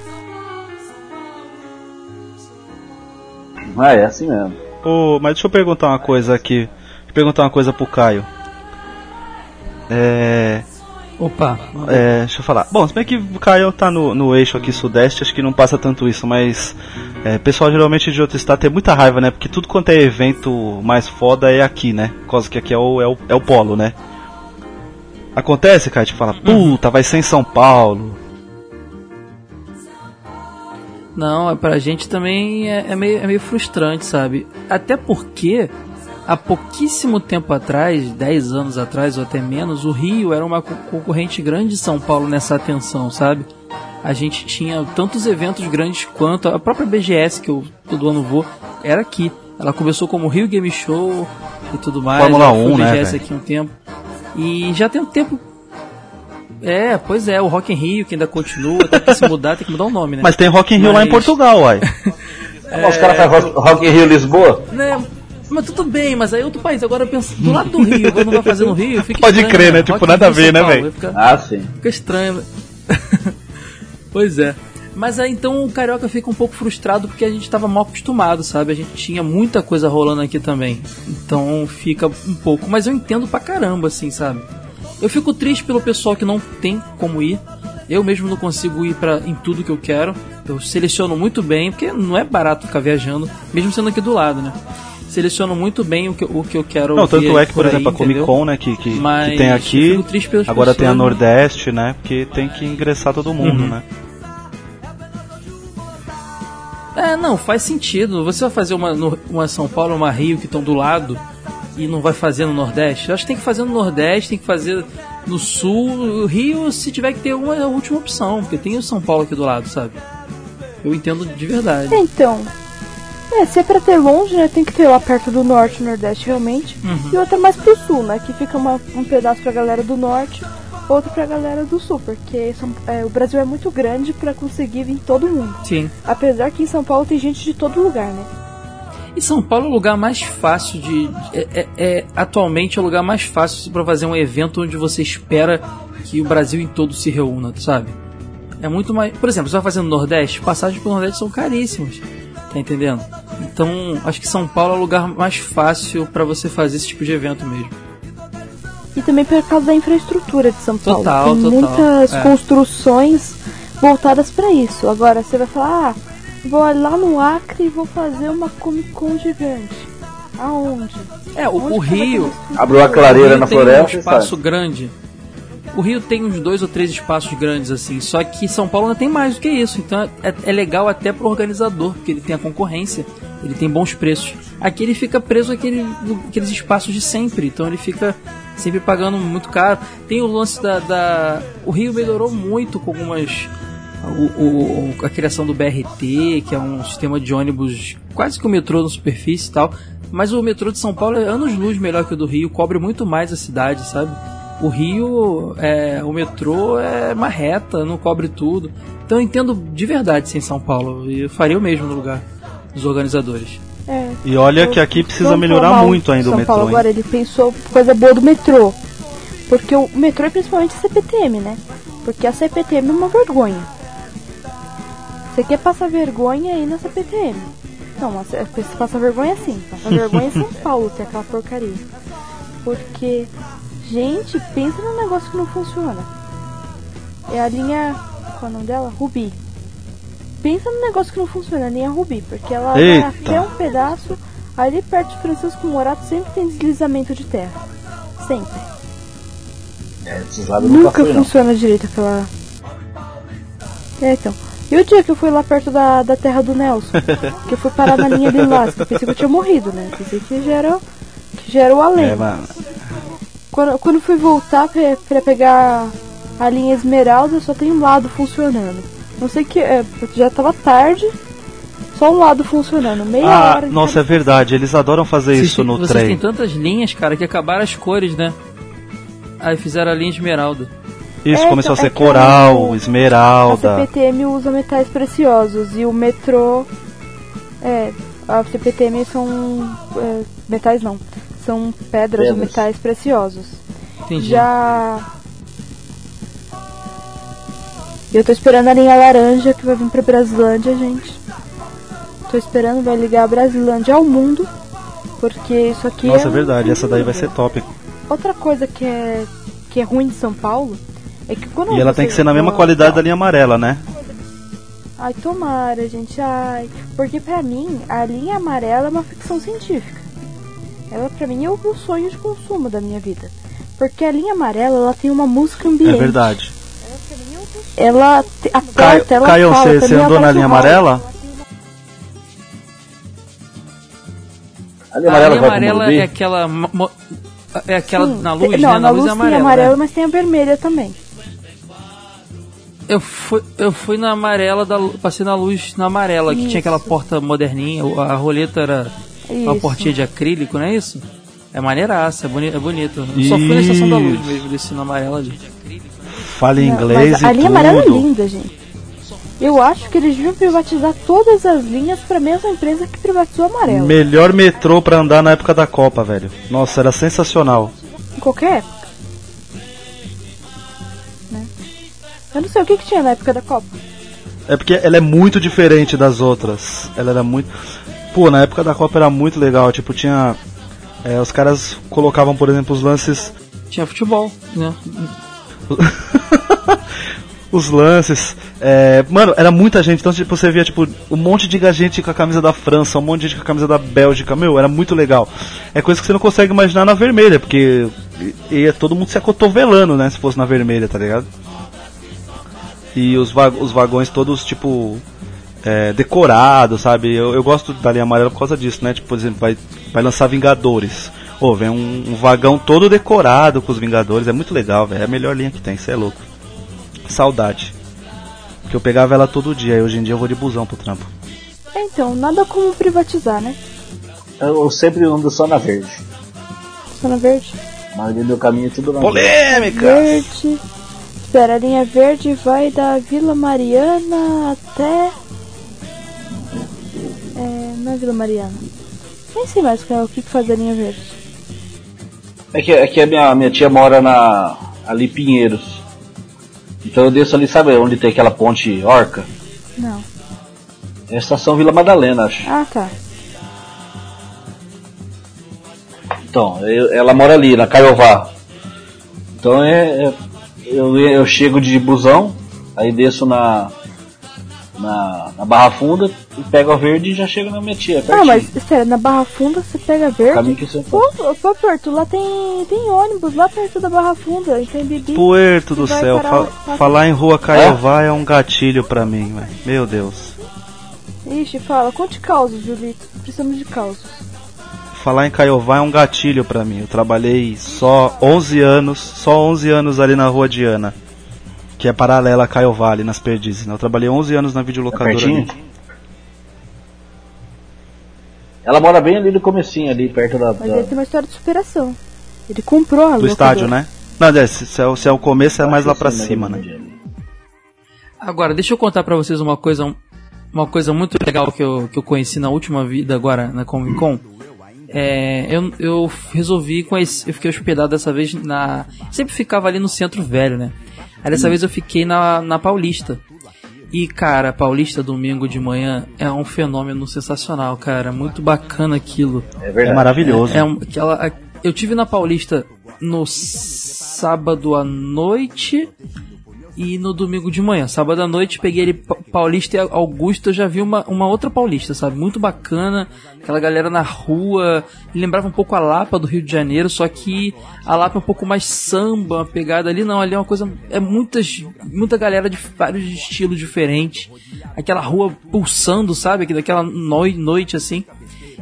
ah, é assim mesmo. Ô, mas deixa eu perguntar uma coisa aqui. Deixa eu perguntar uma coisa pro Caio. É. Opa, É, deixa eu falar. Bom, se bem que o Caio tá no, no eixo aqui sudeste, acho que não passa tanto isso, mas é, pessoal geralmente de outro estado tem muita raiva, né? Porque tudo quanto é evento mais foda é aqui, né? Por causa que aqui é o, é o, é o polo, né? Acontece, Caio, te fala, puta, vai ser em São Paulo. Não, é pra gente também é, é meio, é meio frustrante, sabe? Até porque há pouquíssimo tempo atrás, 10 anos atrás ou até menos, o Rio era uma co- concorrente grande de São Paulo nessa atenção, sabe? A gente tinha tantos eventos grandes quanto a própria BGS que eu todo ano vou, era aqui. Ela começou como Rio Game Show e tudo mais. Fórmula já foi 1, né, BGS aqui um tempo. E já tem um tempo é, pois é, o Rock in Rio que ainda continua, tem que se mudar, tem que mudar o nome, né? Mas tem Rock in Rio lá em Mas- Portugal, uai. Os caras fazem rock, rock in Rio Lisboa? Né? Mas tudo bem, mas aí outro país. Agora eu penso, do lado do Rio, quando vai fazer no Rio, fica Pode estranho, crer, né? Tipo, Rock in nada a Rio, ver, né, velho? Ah, sim. fica estranho. né? pois é. Mas aí então o Carioca fica um pouco frustrado porque a gente estava mal acostumado, sabe? A gente tinha muita coisa rolando aqui também. Então fica um pouco. Mas eu entendo pra caramba, assim, sabe? Eu fico triste pelo pessoal que não tem como ir. Eu mesmo não consigo ir pra, em tudo que eu quero. Eu seleciono muito bem, porque não é barato ficar viajando, mesmo sendo aqui do lado, né? Seleciono muito bem o que, o que eu quero Não, tanto é que, por aí, exemplo, a Comic? Con, né, que, que, Mas que tem aqui, agora tem a pessoas, né? Nordeste, né, porque tem que ingressar todo mundo, Uhum. né. É, não, faz sentido. Você vai fazer uma, uma São Paulo, uma Rio que estão do lado e não vai fazer no Nordeste? Eu acho que tem que fazer no Nordeste, tem que fazer no Sul. O Rio, se tiver que ter uma, é a última opção, porque tem o São Paulo aqui do lado, sabe? Eu entendo de verdade. Então, é, se é pra ter longe, né, tem que ter lá perto do norte, nordeste realmente. Uhum. E outra mais pro sul, né, que fica uma- um pedaço pra galera do norte, outro pra galera do sul, porque São- é, o Brasil é muito grande pra conseguir vir todo mundo. Sim. Apesar que em São Paulo tem gente de todo lugar, né? E São Paulo é o lugar mais fácil de. É, é- é- atualmente é o lugar mais fácil para fazer um evento onde você espera que o Brasil em todo se reúna, sabe? É muito mais. Por exemplo, você vai fazer no Nordeste, passagens pro Nordeste são caríssimas. Tá entendendo? Então, acho que São Paulo é o lugar mais fácil para você fazer esse tipo de evento mesmo. E também por causa da infraestrutura de São Paulo. Total, tem total, muitas é. construções voltadas pra isso. Agora você vai falar, ah, vou lá no Acre e vou fazer uma Comic Con gigante. Aonde? É, o, Onde o Rio. Abriu a clareira na tem floresta um espaço faz. grande. O Rio tem uns dois ou três espaços grandes assim, só que São Paulo ainda tem mais do que isso. Então é, é legal até pro organizador, porque ele tem a concorrência, ele tem bons preços. Aqui ele fica preso àquele, aqueles espaços de sempre, então ele fica sempre pagando muito caro. Tem o lance da, da- o Rio melhorou muito com algumas o- o- a criação do BRT, que é um sistema de ônibus quase que o metrô na superfície e tal. Mas o metrô de São Paulo é anos-luz melhor que o do Rio, cobre muito mais a cidade, sabe? O Rio, é, o metrô é uma reta, não cobre tudo. Então eu entendo de verdade ser em São Paulo. E eu faria o mesmo no lugar dos organizadores. É. E olha que aqui precisa melhorar mal muito ainda de o São metrô, Paulo hein? agora ele pensou coisa boa do metrô. Porque o metrô é principalmente a CPTM, né? Porque a CPTM é uma vergonha. Você quer passar vergonha aí na CPTM. Não, mas é- você passa vergonha sim. Passa vergonha em São Paulo, tem aquela porcaria. Porque, gente, pensa num negócio que não funciona. É a linha. Qual é o nome dela? Rubi. Pensa num negócio que não funciona, a linha Rubi, porque ela vai Eita. até um pedaço. Ali perto de Francisco Morato sempre tem deslizamento de terra. Sempre. É, esses lados eu nunca Nunca não. funciona direito aquela. É, então. E o dia que eu fui lá perto da, da terra do Nelson? que eu fui parar na linha que eu pensei que eu tinha morrido, né? Pensei que já era, que já era o além. É, mano. Quando, quando eu fui voltar pra, pra pegar A linha Esmeralda só tem um lado funcionando. Não sei que. É, porque já tava tarde. Só um lado funcionando. Meia Ah, hora. de nossa, é verdade. Eles adoram fazer Vocês isso no vocês trem. têm tantas linhas, cara, que acabaram as cores, né? Aí fizeram a linha esmeralda. Isso, É, começou então, a ser é que coral, a- A esmeralda. CPTM usa metais preciosos e o metrô. É, a CPTM são. é, metais não. São pedras ou Pedras. metais preciosos. Entendi. Já. Eu tô esperando a linha laranja que vai vir pra Brasilândia, gente. Tô esperando, vai ligar a Brasilândia ao mundo. Porque isso aqui Nossa, é é verdade. Essa daí vai ser top. Outra coisa que é, que é ruim de São Paulo é que quando E ela tem que ser na mesma qualidade da linha amarela, né? Ai, tomara, gente, ai. Porque pra mim, a linha amarela é uma ficção científica. Ela pra mim é o meu sonho de consumo da minha vida. Porque a linha amarela, ela tem uma música É ambiente. verdade. Ela te- Caio, aperta, ela Caio fala, você, você andou na linha amarela? A linha A amarela linha vai amarela é aquela. É aquela Sim, na luz, tem- né? Não, Na luz é tem amarela. amarela, né? mas tem a vermelha também. Eu fui, eu fui na amarela, da, passei na luz na amarela, que tinha aquela porta moderninha, a roleta era uma Isso. portinha de acrílico, não é isso? É maneiraça, é, boni é bonito. Eu só fui na estação da luz mesmo, desci na amarela ali. Fala Não, inglês e a linha amarela é linda, gente. Eu acho que eles deviam privatizar todas as linhas pra mesma empresa que privatizou a amarela. Melhor metrô pra andar na época da Copa, velho. Nossa, era sensacional. Em qualquer época. Né? Eu não sei o que, que tinha na época da Copa. É porque ela é muito diferente das outras. Ela era muito. Pô, na época da Copa era muito legal. Tipo, tinha. é, os caras colocavam, por exemplo, os lances. Tinha futebol, né? os lances. é, mano, era muita gente. Então, tipo, você via, tipo, um monte de gente com a camisa da França, um monte de gente com a camisa da Bélgica. Meu, era muito legal. É coisa que você não consegue imaginar na vermelha, porque ia todo mundo se acotovelando, né? Se fosse na vermelha, tá ligado? E os, va os vagões todos, tipo. É, decorados, sabe? Eu, eu gosto da linha amarela por causa disso, né? Tipo, por exemplo, vai, vai lançar Vingadores. Ô, vem um, um vagão todo decorado com os Vingadores. É muito legal, velho. É a melhor linha que tem, você é louco. Saudade. Porque eu pegava ela todo dia, e hoje em dia eu vou de busão pro trampo. É, então, nada como privatizar, né? Eu sempre ando só na verde. Só na verde. Mas o meu caminho é tudo na verde. Polêmica! Verde. Espera, a linha verde vai da Vila Mariana até. É Vila Mariana. Nem sei mais o que, é- o que que faz a linha verde. É que, é que a minha, minha tia mora na ali em Pinheiros. Então eu desço ali, sabe onde tem aquela ponte orca? Não. É a estação Vila Madalena, acho. Ah, tá. Então, eu- ela mora ali, na Caiová. Então é, é- eu, eu chego de busão, aí desço na, na, na Barra Funda e pego a verde e já chego na minha tia. Ah, pertinho. mas espera, na Barra Funda você pega verde? Caminho que você- Pô, pô, Porto, lá tem, tem ônibus, lá perto da Barra Funda, e tem Bibi. Puerto do Vai céu, parar- fa- falar em rua Caiová é? um gatilho pra mim, velho. Meu Deus. Ixi, fala, conte causos, Julito. Precisamos de causos. Falar em Caiová é um gatilho pra mim. Eu trabalhei só 11 anos, só 11 anos ali na rua Diana, que é paralela a Caiová, ali nas Perdizes. né? Eu trabalhei 11 anos na videolocadora pertinho? ali. Ela mora bem ali no comecinho, ali perto da. Mas da- ele tem uma história de superação. Ele comprou a Do locadora. estádio, né? Não, é, se, se é, o- se é o começo, é mais lá pra Sim, cima, né? Agora, deixa eu contar pra vocês uma coisa, uma coisa muito legal que eu, que eu conheci na última vida agora na Comic Con. É, eu, eu resolvi conhecer, eu fiquei hospedado dessa vez na. Sempre ficava ali no centro velho, né? Aí dessa vez eu fiquei na, na Paulista. E cara, Paulista domingo de manhã é um fenômeno sensacional, cara. Muito bacana aquilo. É É verdade. maravilhoso. É um- aquela, a- eu tive na Paulista no sábado à noite e no domingo de manhã. Sábado à noite peguei ele Pa- Paulista e Augusto, eu já vi uma, uma outra Paulista, sabe? Muito bacana, aquela galera na rua. Lembrava um pouco a Lapa do Rio de Janeiro, só que a Lapa é um pouco mais samba, uma pegada ali não, ali é uma coisa é muitas muita galera de vários estilos diferentes. Aquela rua pulsando, sabe? Daquela noi, noite assim.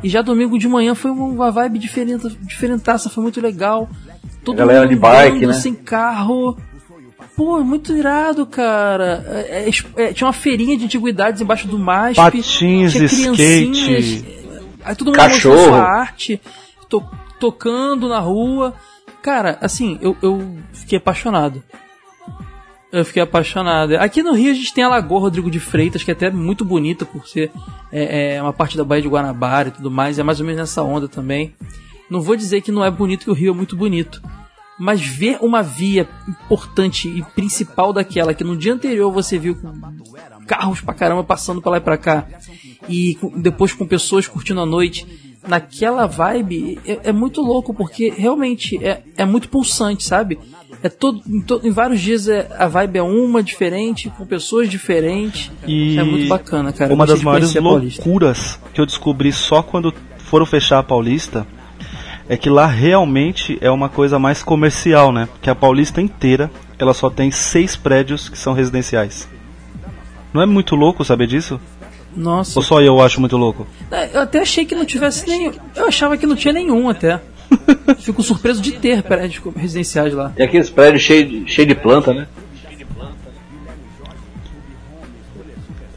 E já domingo de manhã foi uma vibe diferente, diferentaça, foi muito legal. Todo Galera mundo de bike, andando né? sem carro. Pô, muito irado, cara. É, é, é, tinha uma feirinha de antiguidades embaixo do MASP. Patins, tinha skate. Aí todo mundo Cachorro. mostrou sua arte, to- tocando na rua. Cara, assim, eu, eu fiquei apaixonado. Eu fiquei apaixonado. Aqui no Rio a gente tem a Lagoa Rodrigo de Freitas, que é até muito bonita por ser é, é, uma parte da Baía de Guanabara e tudo mais. É mais ou menos nessa onda também. Não vou dizer que não é bonito, que o Rio é muito bonito. Mas ver uma via importante e principal daquela que no dia anterior você viu com carros pra caramba passando pra lá e pra cá e depois com pessoas curtindo a noite naquela vibe é, é muito louco porque realmente é, é muito pulsante, sabe? É todo, em, em vários dias é, a vibe é uma diferente, com pessoas diferentes. E É muito bacana, cara. Uma das maiores loucuras que eu descobri só quando foram fechar a Paulista é que lá realmente é uma coisa mais comercial, né? Que a Paulista inteira ela só tem seis prédios que são residenciais. Não é muito louco saber disso? Nossa, Ou só eu acho muito louco? É, Eu até achei que não tivesse nenhum. Eu achava que não tinha nenhum até. Fico surpreso de ter prédios residenciais lá. E aqueles prédios cheios de, cheio de planta, né?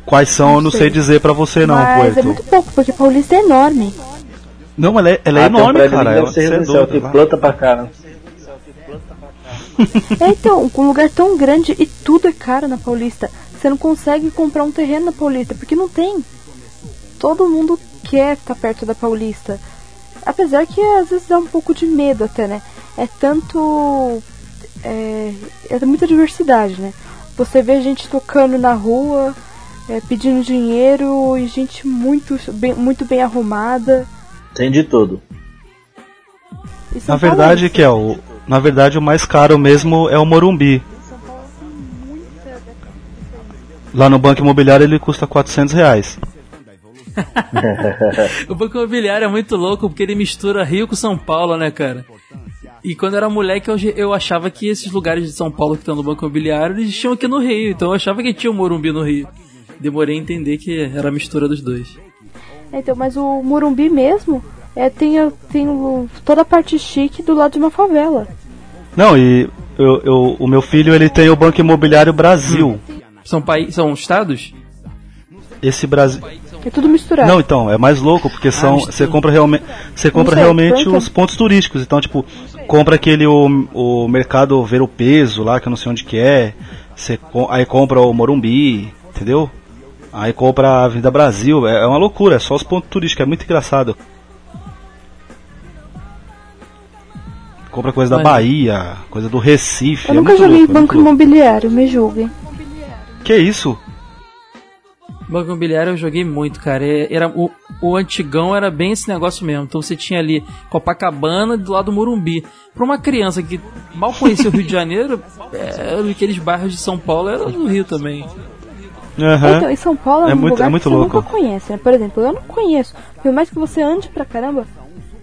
Quais são, eu não sei dizer pra você não, Mas é Puerto. muito pouco, porque Paulista é enorme. Não, ela é, ela é Ah, tem um enorme, prédio cara. que Ela, deve ser você é doido, tem lá. planta pra caramba. É, então, com um lugar tão grande e tudo é caro na Paulista. Você não consegue comprar um terreno na Paulista, porque não tem. Todo mundo quer estar perto da Paulista. Apesar que às vezes dá um pouco de medo até, né? É tanto. É, é muita diversidade, né? Você vê gente tocando na rua, é, pedindo dinheiro e gente muito bem, muito bem arrumada. Tem de tudo. Na é verdade, que é o, na verdade o mais caro mesmo é o Morumbi. Lá no Banco Imobiliário ele custa 400 reais. O Banco Imobiliário é muito louco porque ele mistura Rio com São Paulo, né, cara? E quando eu era moleque, eu, eu achava que esses lugares de São Paulo que estão no Banco Imobiliário, eles tinham aqui no Rio. Então eu achava que tinha o Morumbi no Rio. Demorei a entender que era a mistura dos dois. Então, mas o Morumbi mesmo é, tem, tem toda a parte chique do lado de uma favela. Não, e eu, eu- o meu filho ele tem o Banco Imobiliário Brasil. São, paí são estados? Esse Brasil. É tudo misturado. Não, então, é mais louco, porque são. mistura. Você compra realmente. Você compra sei, realmente planta. os pontos turísticos. Então, tipo, compra aquele o, o mercado ver o peso lá, que eu não sei onde que é. Você, aí compra o Morumbi, entendeu? Aí compra a Avenida Brasil. É, é uma loucura, é só os pontos turísticos, é muito engraçado. Compra coisa da Bahia, coisa do Recife. Eu é nunca joguei louco, é muito banco louco. imobiliário, me julguem. Que isso? Banco Imobiliário eu joguei muito, cara. É- Era, o, o antigão era bem esse negócio mesmo. Então você tinha ali Copacabana do lado do Morumbi. Pra uma criança que mal conhecia o Rio de Janeiro, é, aqueles bairros de São Paulo era do Rio também. Aham. Então, em São Paulo é, É um muito- lugar é muito que você louco. nunca conhece, né? Por exemplo, eu não conheço. Por mais que você ande pra caramba,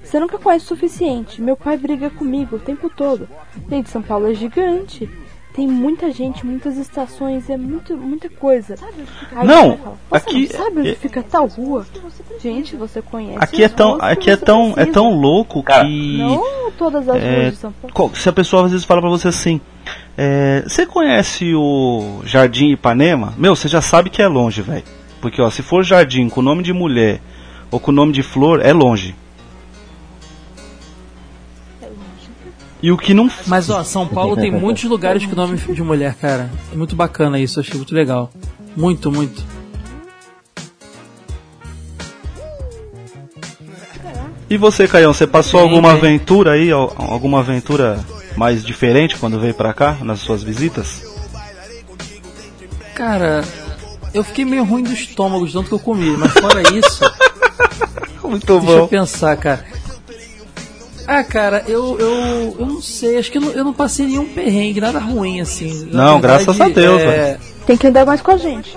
você nunca conhece o suficiente. Meu pai briga comigo o tempo todo. Gente, São Paulo é gigante. Tem muita gente, muitas estações, é muito, muita coisa. Aí Não, você aqui- não sabe onde é- fica tal rua? Gente, você conhece. Aqui é tão, aqui é tão, é precisa. tão louco Cara, que Não todas as É, ruas de São Paulo. se a pessoa às vezes fala pra você assim, é, você conhece o Jardim Ipanema? Meu, você já sabe que é longe, velho. Porque ó, se for jardim com nome de mulher ou com nome de flor, é longe. E o que não Mas ó, São Paulo tem muitos lugares com nome de mulher, cara. É muito bacana isso, eu achei muito legal. Muito, muito. E você, Caião, você passou Tem, alguma tem. aventura aí, al- alguma aventura mais diferente quando veio pra cá nas suas visitas? Cara, eu fiquei meio ruim do estômago de tanto que eu comi, mas fora isso, Muito deixa eu pensar, cara. Ah, cara, eu, eu, eu não sei, acho que eu não, eu não passei nenhum perrengue, nada ruim assim. Na Não, graças a Deus, é, Tem que andar mais com a gente.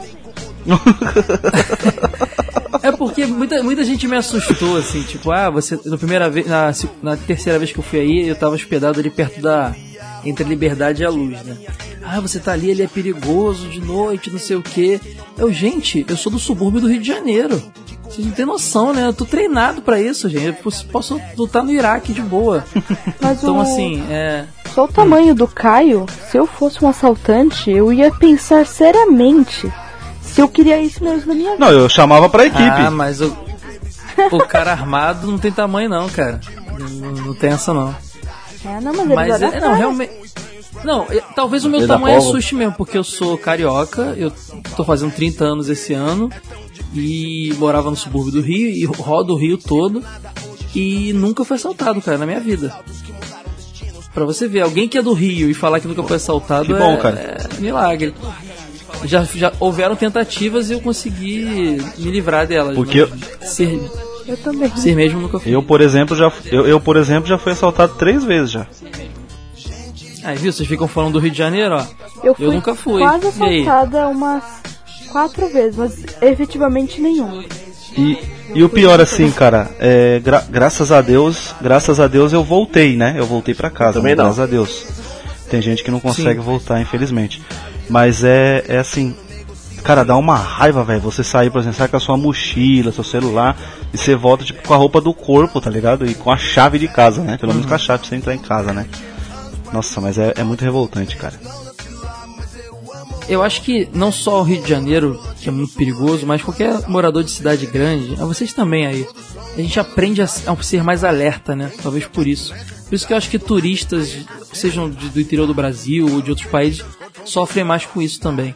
É porque muita, muita gente me assustou, assim, tipo, ah, você, na primeira vez, na, na terceira vez que eu fui aí, eu tava hospedado ali perto da, entre a liberdade e a luz, né? Ah, você tá ali, ele é perigoso de noite, não sei o quê. Eu, gente, eu sou do subúrbio do Rio de Janeiro. Vocês não têm noção, né? Eu tô treinado pra isso, gente. Eu posso- lutar no Iraque de boa. Mas Então, o... assim, é... Só o tamanho do Caio, se eu fosse um assaltante, eu ia pensar seriamente se eu queria isso mesmo na minha vida. Não, eu chamava pra equipe. Ah, mas o, o cara armado não tem tamanho não, cara. Não, não tem essa não. É, não, mas, ele Mas é, não, realmente. Não, é- talvez o meu tamanho polvo? assuste mesmo, porque eu sou carioca, eu tô fazendo 30 anos esse ano e morava no subúrbio do Rio e rodo o Rio todo e nunca foi assaltado, cara, na minha vida. Pra você ver, alguém que é do Rio e falar que nunca foi assaltado Que bom, é, cara. é milagre. Já, já houveram tentativas e eu consegui me livrar delas. Porque mas ser, Eu também. ser mesmo nunca fui. Eu, por exemplo, já eu, eu, por exemplo, já fui assaltado três vezes já. Aí, viu? Vocês ficam falando do Rio de Janeiro, ó. Eu fui nunca fui. quase assaltada umas quatro vezes, mas efetivamente nenhuma. E, e o pior assim, cara, é, gra- graças a Deus, graças a Deus eu voltei, né? Eu voltei pra casa, Também não. graças a Deus. Tem gente que não consegue voltar, infelizmente. Mas é, é assim, cara, dá uma raiva, velho. Você sair, por exemplo, sai com a sua mochila, seu celular, e você volta tipo com a roupa do corpo, tá ligado? E com a chave de casa, né? Pelo menos com a chave pra você entrar em casa, né? Nossa, mas é, é muito revoltante, cara. Eu acho que não só o Rio de Janeiro, que é muito perigoso, mas qualquer morador de cidade grande, a vocês também aí, a gente aprende a, a ser mais alerta, né? Talvez por isso. Por isso que eu acho que turistas, sejam de- do interior do Brasil ou de outros países, sofrem mais com isso também.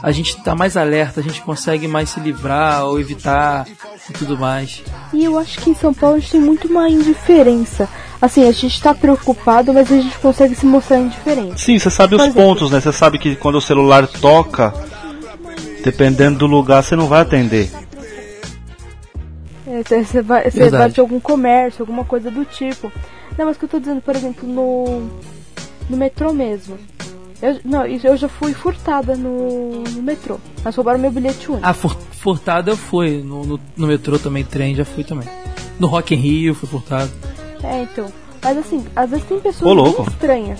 A gente tá mais alerta, a gente consegue mais se livrar ou evitar e tudo mais. E eu acho que em São Paulo a gente tem muito uma indiferença. Assim, a gente tá preocupado, mas a gente consegue se mostrar indiferente. Sim, você sabe os exemplo. pontos, né? Você sabe que quando o celular toca, dependendo do lugar, você não vai atender. É, Você você vai, vai de algum comércio, alguma coisa do tipo. Não, mas o que eu tô dizendo, por exemplo, no, no metrô mesmo. Eu, não, eu já fui furtada no, no metrô. Mas roubaram meu bilhete único. Ah, fur- furtado eu fui. No, no, no metrô também, trem, já fui também. No Rock in Rio fui furtado. É, então. Mas assim, às vezes tem Ô, pessoas louco. bem estranhas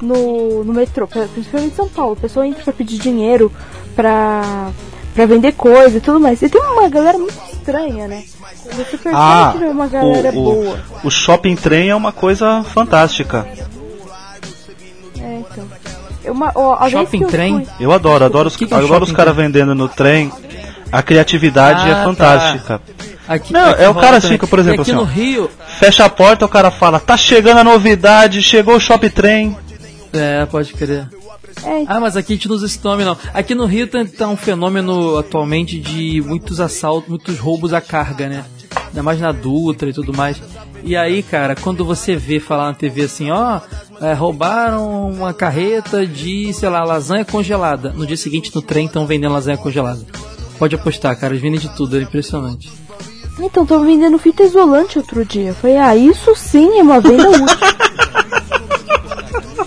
no, no metrô, principalmente em São Paulo. A pessoa entra pra pedir dinheiro, pra, pra vender coisa e tudo mais. E tem uma galera muito estranha, né? Você percebe Ah, que não é uma galera o, boa. o, o shopping trem é uma coisa fantástica. É, então. Eu, uma, ó, Shopping eu trem? fui- Eu adoro, adoro os, que que é adoro os caras vendendo no trem. A criatividade Ah, é tá. fantástica. Aqui, Não, aqui é o cara fica, por exemplo, aqui assim, no ó. Rio, Fecha a porta, o cara fala: tá chegando a novidade, chegou o shopping trem. é, pode crer. É, Ah, mas aqui a gente não usa esse nome não. Aqui no Rio tá, tá um fenômeno atualmente de muitos assaltos, muitos roubos à carga, né? Ainda mais na Dutra e tudo mais. E aí, cara, quando você vê falar na TV assim, ó, é, roubaram uma carreta de, sei lá, lasanha congelada. No dia seguinte no trem estão vendendo lasanha congelada. Pode apostar, cara, eles vendem de tudo, é impressionante. Então, tava vendendo fita isolante outro dia. Falei, ah, isso sim é uma venda útil.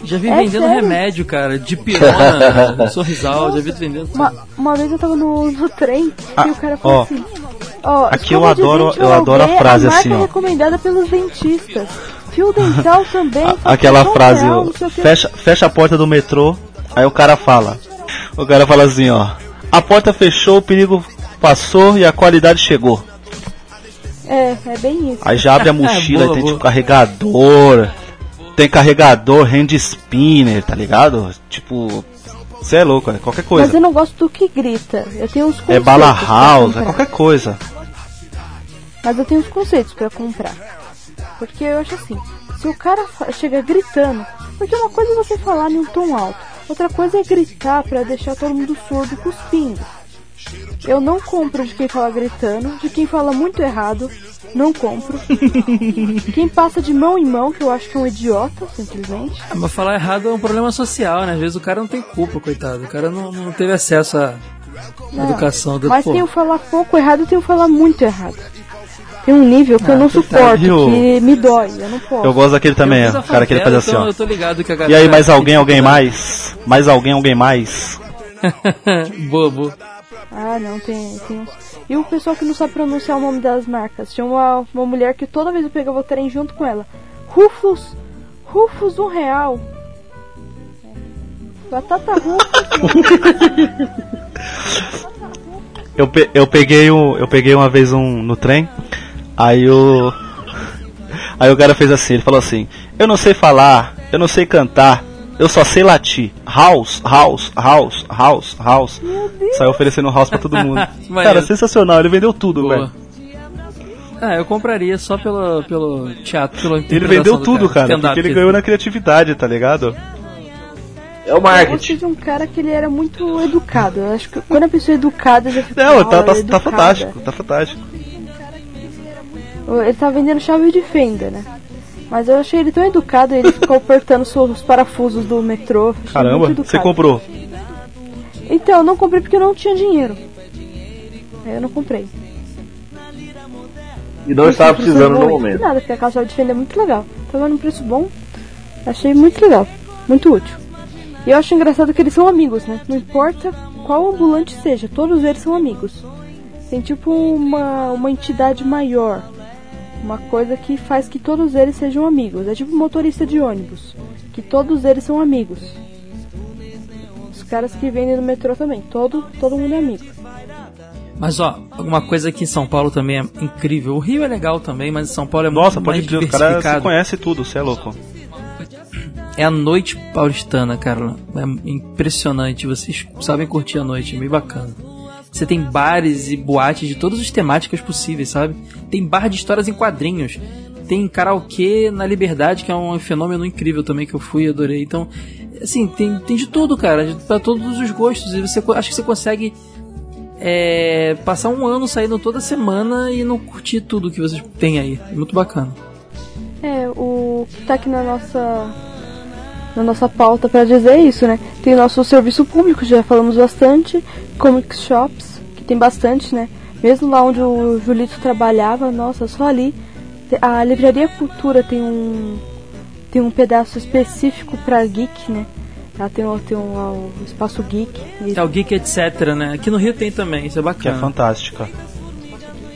Já vi É vendendo sério? remédio, cara, de pirona, sorrisal, já vi vendendo uma, uma vez eu tava no, no trem Ah, e o cara falou ó, assim. Ó, aqui eu adoro- dente eu adoro a frase marca assim, ó. recomendada pelos dentistas. Fio dental também. A- Aquela que frase, real, fecha, fecha a porta do metrô, aí o cara fala. O cara fala assim, ó. A porta fechou, o perigo passou e a qualidade chegou. É, é bem isso. Aí já abre a mochila Boa, e tem boa. tipo carregador. Tem carregador, hand spinner, tá ligado? Tipo, você é louco, é qualquer Mas coisa. eu não gosto do que grita. Eu tenho uns É conceitos bala pra house, é qualquer coisa. Mas eu tenho os conceitos pra comprar. Porque eu acho assim, se o cara chega gritando, porque uma coisa é você falar em um tom alto, outra coisa é gritar pra deixar todo mundo surdo cuspindo. Eu não compro de quem fala gritando, de quem fala muito errado, não compro. quem passa de mão em mão, que eu acho que é um idiota, simplesmente. Ah, Mas falar errado é um problema social, né? Às vezes o cara não tem culpa, coitado. O cara não, não teve acesso à Não. educação do Mas pô. tem o falar pouco errado e tem o falar muito errado. Tem um nível que eu Ah, não coitado. suporto, Viu? que me dói, eu não posso. Eu gosto daquele também, Eu O cara que ele faz assim, então ó. Eu tô ligado que a E galera aí, mais alguém, alguém mais? Mais alguém, alguém mais? boa. Ah, não, tem, tem uns. E o pessoal que não sabe pronunciar o nome das marcas. Tinha uma, uma mulher que toda vez eu pegava o trem junto com ela. Rufus, Rufus um real. É. Batata Rufus. Eu, pe- eu peguei um, eu peguei uma vez um no trem, aí o aí o cara fez assim, ele falou assim: "Eu não sei falar eu não sei cantar, eu só sei latir. House, house, house, house, house. Saiu oferecendo house pra todo mundo. Cara, sensacional, ele vendeu tudo, velho. Ah, eu compraria só pelo, pelo teatro, pela Ele vendeu do tudo, cara, Stand-up porque ele ganhou na criatividade, tá ligado? É o Eu marketing. gostei de um cara que ele era muito educado. Eu acho que quando a pessoa é educada já fica. Não, "Ah, tá, tá, tá educada." fantástico, tá fantástico. Ele tá vendendo chave de fenda, né? Mas eu achei ele tão educado, ele ficou apertando os- os parafusos do metrô. Caramba, você comprou. Então, eu não comprei porque eu não tinha dinheiro. Aí eu não comprei. E não estava precisando no momento. Nada, porque aquela chave de fenda é muito legal. Tava num preço bom. Achei muito legal. Muito útil. E eu acho engraçado que eles são amigos, né? Não importa qual ambulante seja, todos eles são amigos. Tem tipo uma, uma entidade maior. Uma coisa que faz que todos eles sejam amigos. É tipo motorista de ônibus. Que todos eles são amigos. Os caras que vendem no metrô também. Todo, todo mundo é amigo. Mas ó, uma coisa aqui em São Paulo também é incrível. O Rio é legal também, mas em São Paulo é Nossa, muito pode mais crer, o cara conhece tudo, você é louco. É a noite paulistana, cara. É impressionante. Vocês sabem curtir a noite, é meio bacana. Você tem bares e boates de todas as temáticas possíveis, sabe? Tem bar de histórias em quadrinhos. Tem karaokê na Liberdade, que é um fenômeno incrível também que eu fui e adorei. Então, assim, tem, tem de tudo, cara, pra todos os gostos. E você acho que você consegue é, passar um ano saindo toda semana e não curtir tudo que vocês têm aí. É muito bacana. É, o que tá aqui na nossa na nossa pauta pra dizer isso, né? Tem o nosso serviço público, já falamos bastante, comic shops, que tem bastante, né? Mesmo lá onde o Julito trabalhava, nossa, só ali. A Livraria Cultura tem um tem um pedaço específico pra geek, né? Ela tem, o- tem um, lá o espaço geek. E, É o Geek Etc, né? Aqui no Rio tem também, isso é Que é bacana. fantástica.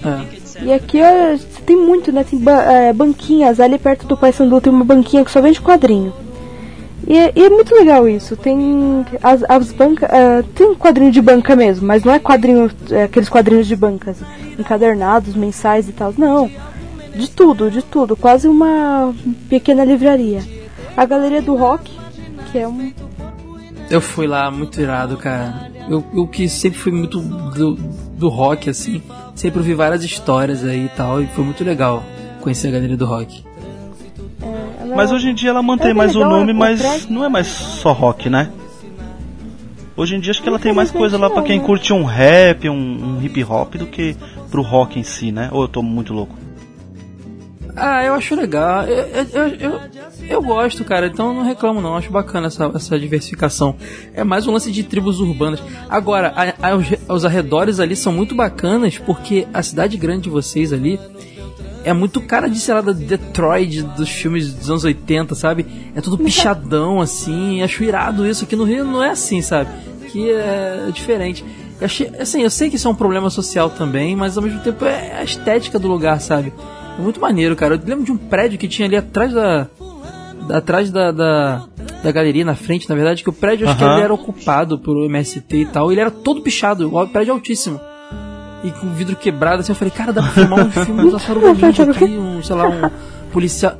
É. e aqui ó, tem muito, né? Tem ba- é, banquinhas, ali perto do Paysandu tem uma banquinha que só vende quadrinho. E, é- e é muito legal isso. Tem as, as bancas. tem quadrinho de banca mesmo, mas não é quadrinho. é, aqueles quadrinhos de bancas encadernados, mensais e tal. Não. De tudo, de tudo. Quase uma pequena livraria. A Galeria do Rock, que é um. Eu fui lá muito irado, cara. Eu, eu que sempre fui muito do, do rock, assim. Sempre ouvi várias histórias aí e tal. E foi muito legal conhecer a galeria do rock. Mas hoje em dia ela mantém É mais o nome, mas não é mais só rock, né? Hoje em dia acho que ela tem mais coisa lá pra não, quem né? curte um rap, um, um hip hop do que pro rock em si, né? Ou eu tô muito louco? Ah, eu acho legal. Eu, eu, eu, eu, gosto, cara. Então eu não reclamo, não. Acho bacana essa, essa diversificação. É mais um lance de tribos urbanas. Agora, a, a, os, os arredores ali são muito bacanas porque a cidade grande de vocês ali é muito cara de, sei lá, da Detroit dos filmes dos anos 80, sabe? É tudo pichadão, assim. Acho irado isso. Aqui no Rio não é assim, sabe? Que é diferente. Eu achei, assim, eu sei que isso é um problema social também, mas ao mesmo tempo é a estética do lugar, sabe? É muito maneiro, cara. Eu lembro de um prédio que tinha ali atrás da. da- atrás da, da, da galeria, na frente, na verdade, que o prédio acho que ele era ocupado por MST e tal. Ele era todo pichado, o prédio altíssimo. E com o vidro quebrado, assim, eu falei, cara, dá pra filmar um filme do Tartaruga Ninja aqui, um, sei lá, um policial.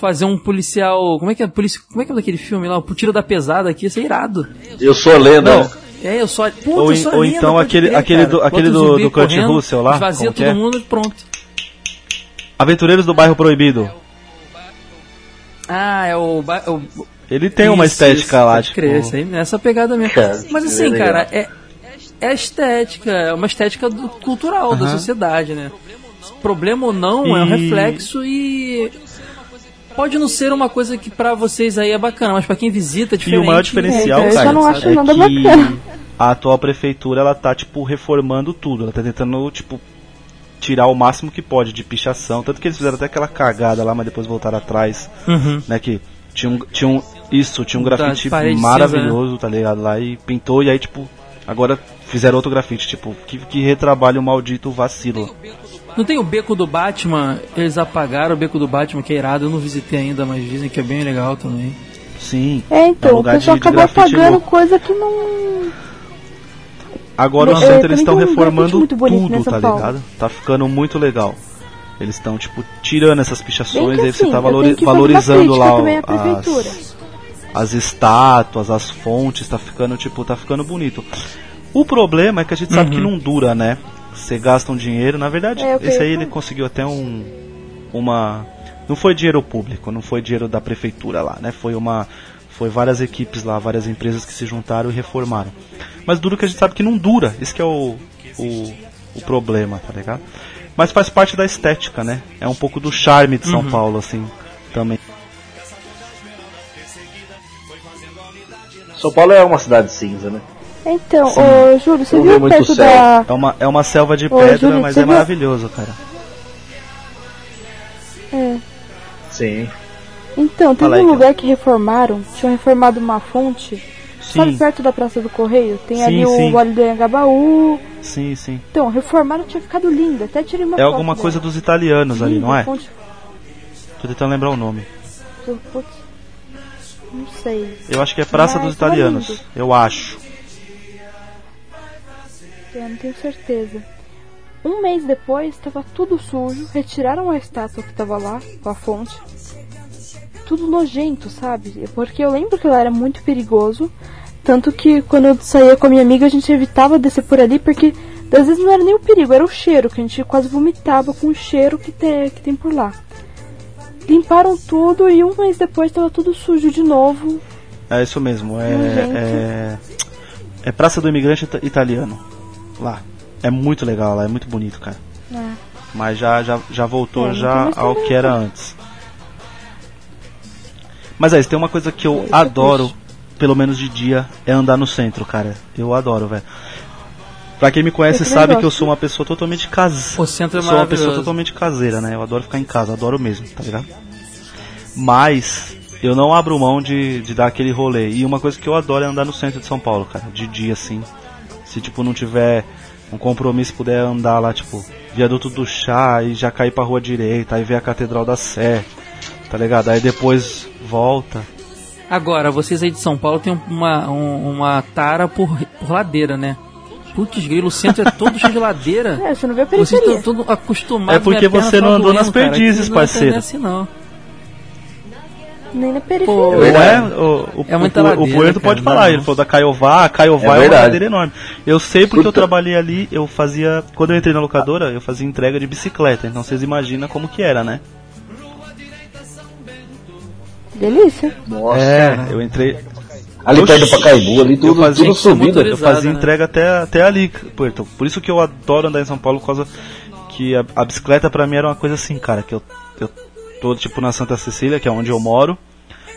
Fazer um policial. Como é que é? Polici... Como é que é daquele filme lá? O Tiro da Pesada aqui, isso é irado. Eu sou lenda. Não. É, eu só. Puta, Ou eu ou lenda, então aquele- crer, aquele cara. do- aquele Bota do- do Kurt correndo, Russell lá, Esvazia todo é? mundo e pronto. Aventureiros do Bairro Proibido. Ah, é o. ba- é o Ele tem uma Isso, estética isso, lá, tipo. crer, isso aí, nessa pegada mesmo. Cara, Mas é assim, legal. cara, é, é estética, é uma estética do- cultural da Aham. sociedade, né? Problema ou não, é um E- reflexo e. Pode não ser uma coisa que pra vocês aí é bacana, mas pra quem visita é E diferente. o maior diferencial, É, eu cara, só não acho é nada que bacana. a atual prefeitura ela tá tipo reformando tudo, ela tá tentando tipo tirar o máximo que pode de pichação, tanto que eles fizeram até aquela cagada lá, mas depois voltaram atrás, Uhum. né, que tinha um, tinha um isso, tinha um Das grafite maravilhoso, tá ligado, lá e pintou e aí tipo agora fizeram outro grafite, tipo, que, que retrabalho maldito vacilo. Não tem o beco do Batman, eles apagaram o beco do Batman, que é irado, eu não visitei ainda, mas dizem que é bem legal também. Sim. É, É um então, o pessoal de- acabou grafite pagando louco. coisa que não. Agora o É, centro também eles estão um reformando tudo, tá ligado? Tá ficando muito legal. Eles estão, tipo, tirando essas pichações que e aí você assim, tá valori- valorizando lá o- as, as estátuas, as fontes, tá ficando, tipo, tá ficando bonito. O problema é que a gente sabe que não dura, né? Você gasta um dinheiro, na verdade, É, esse aí ele conseguiu até um uma não foi dinheiro público, não foi dinheiro da prefeitura lá, né? Foi uma foi várias equipes lá, várias empresas que se juntaram e reformaram. Mas duro que a gente sabe que não dura, isso que é o o, o problema, tá ligado? Mas faz parte da estética, né? É um pouco do charme de São Paulo assim, também. São Paulo é uma cidade cinza, né? Então, ô Júlio, você viu muito perto céu. da. É uma, é uma selva de Ô, pedra, Júlio, mas é viu- maravilhoso, cara. É. Sim. Então, teve Fala aí, um cara. lugar que reformaram, tinham reformado uma fonte, sabe Sim, perto da Praça do Correio? Tem Sim, ali sim. o Vale do Anhangabaú. sim, sim. Então, reformaram, tinha ficado linda, até tirei uma É foto alguma dela. coisa dos italianos ali, não é? Fonte... Tô tentando lembrar o nome. Putz, não sei. Eu acho que é Praça Mas dos Italianos. lindo. Eu acho. Eu não tenho certeza. Um mês depois, estava tudo sujo, retiraram a estátua que estava lá, com a fonte. Tudo nojento, sabe? Porque eu lembro que lá era muito perigoso. Tanto que quando eu saía com a minha amiga, a gente evitava descer por ali, porque às vezes não era nem o perigo, era o cheiro, que a gente quase vomitava com o cheiro que tem, que tem por lá. Limparam tudo e um mês depois estava tudo sujo de novo. É isso mesmo. É, é, é Praça do Imigrante Ita- Italiano. Lá. É muito legal lá, é muito bonito, cara. É. Mas já, já, já voltou É, já ao que era antes. Mas é, isso tem uma coisa que eu é adoro, pelo menos de dia, é andar no centro, cara. Eu adoro, velho. Pra quem me conhece Eu sabe que eu sou uma pessoa totalmente caseira. O centro é sou uma pessoa totalmente caseira, né? Eu adoro ficar em casa, adoro mesmo, tá ligado? Mas eu não abro mão de, de dar aquele rolê. E uma coisa que eu adoro é andar no centro de São Paulo, cara. De dia, assim. Se, tipo, não tiver um compromisso, puder andar lá, tipo, viaduto do chá e já cair pra rua direita, aí ver a Catedral da Sé, tá ligado? Aí depois volta. Agora, vocês aí de São Paulo tem uma, um- uma tara por, por ladeira, né? Putz, grilo, o centro é todo cheio de ladeira. É, você não vê a Vocês periferia. estão todos acostumados. É porque perna você não tá andou nas doendo, cara. perdizes, é- parceiro. Não é assim, não. Nem na periferia. Pô, Não é? O, o, É muita o, o cara, pode falar, não. ele falou da Caiová, a Caiová É é, uma ladeira enorme. Eu sei porque eu Puta. trabalhei ali, eu fazia. Quando eu entrei na locadora, eu fazia entrega de bicicleta, então vocês imaginam como que era, né? Delícia. Nossa. É, eu entrei. Ali perto do Pacaembu, ali tudo, eu fazia, tudo subido. Eu fazia né? entrega até, até ali, Puerto. Por isso que eu adoro andar em São Paulo, por causa que a, a bicicleta pra mim era uma coisa assim, cara, que eu, eu tô tipo na Santa Cecília, que é onde eu moro.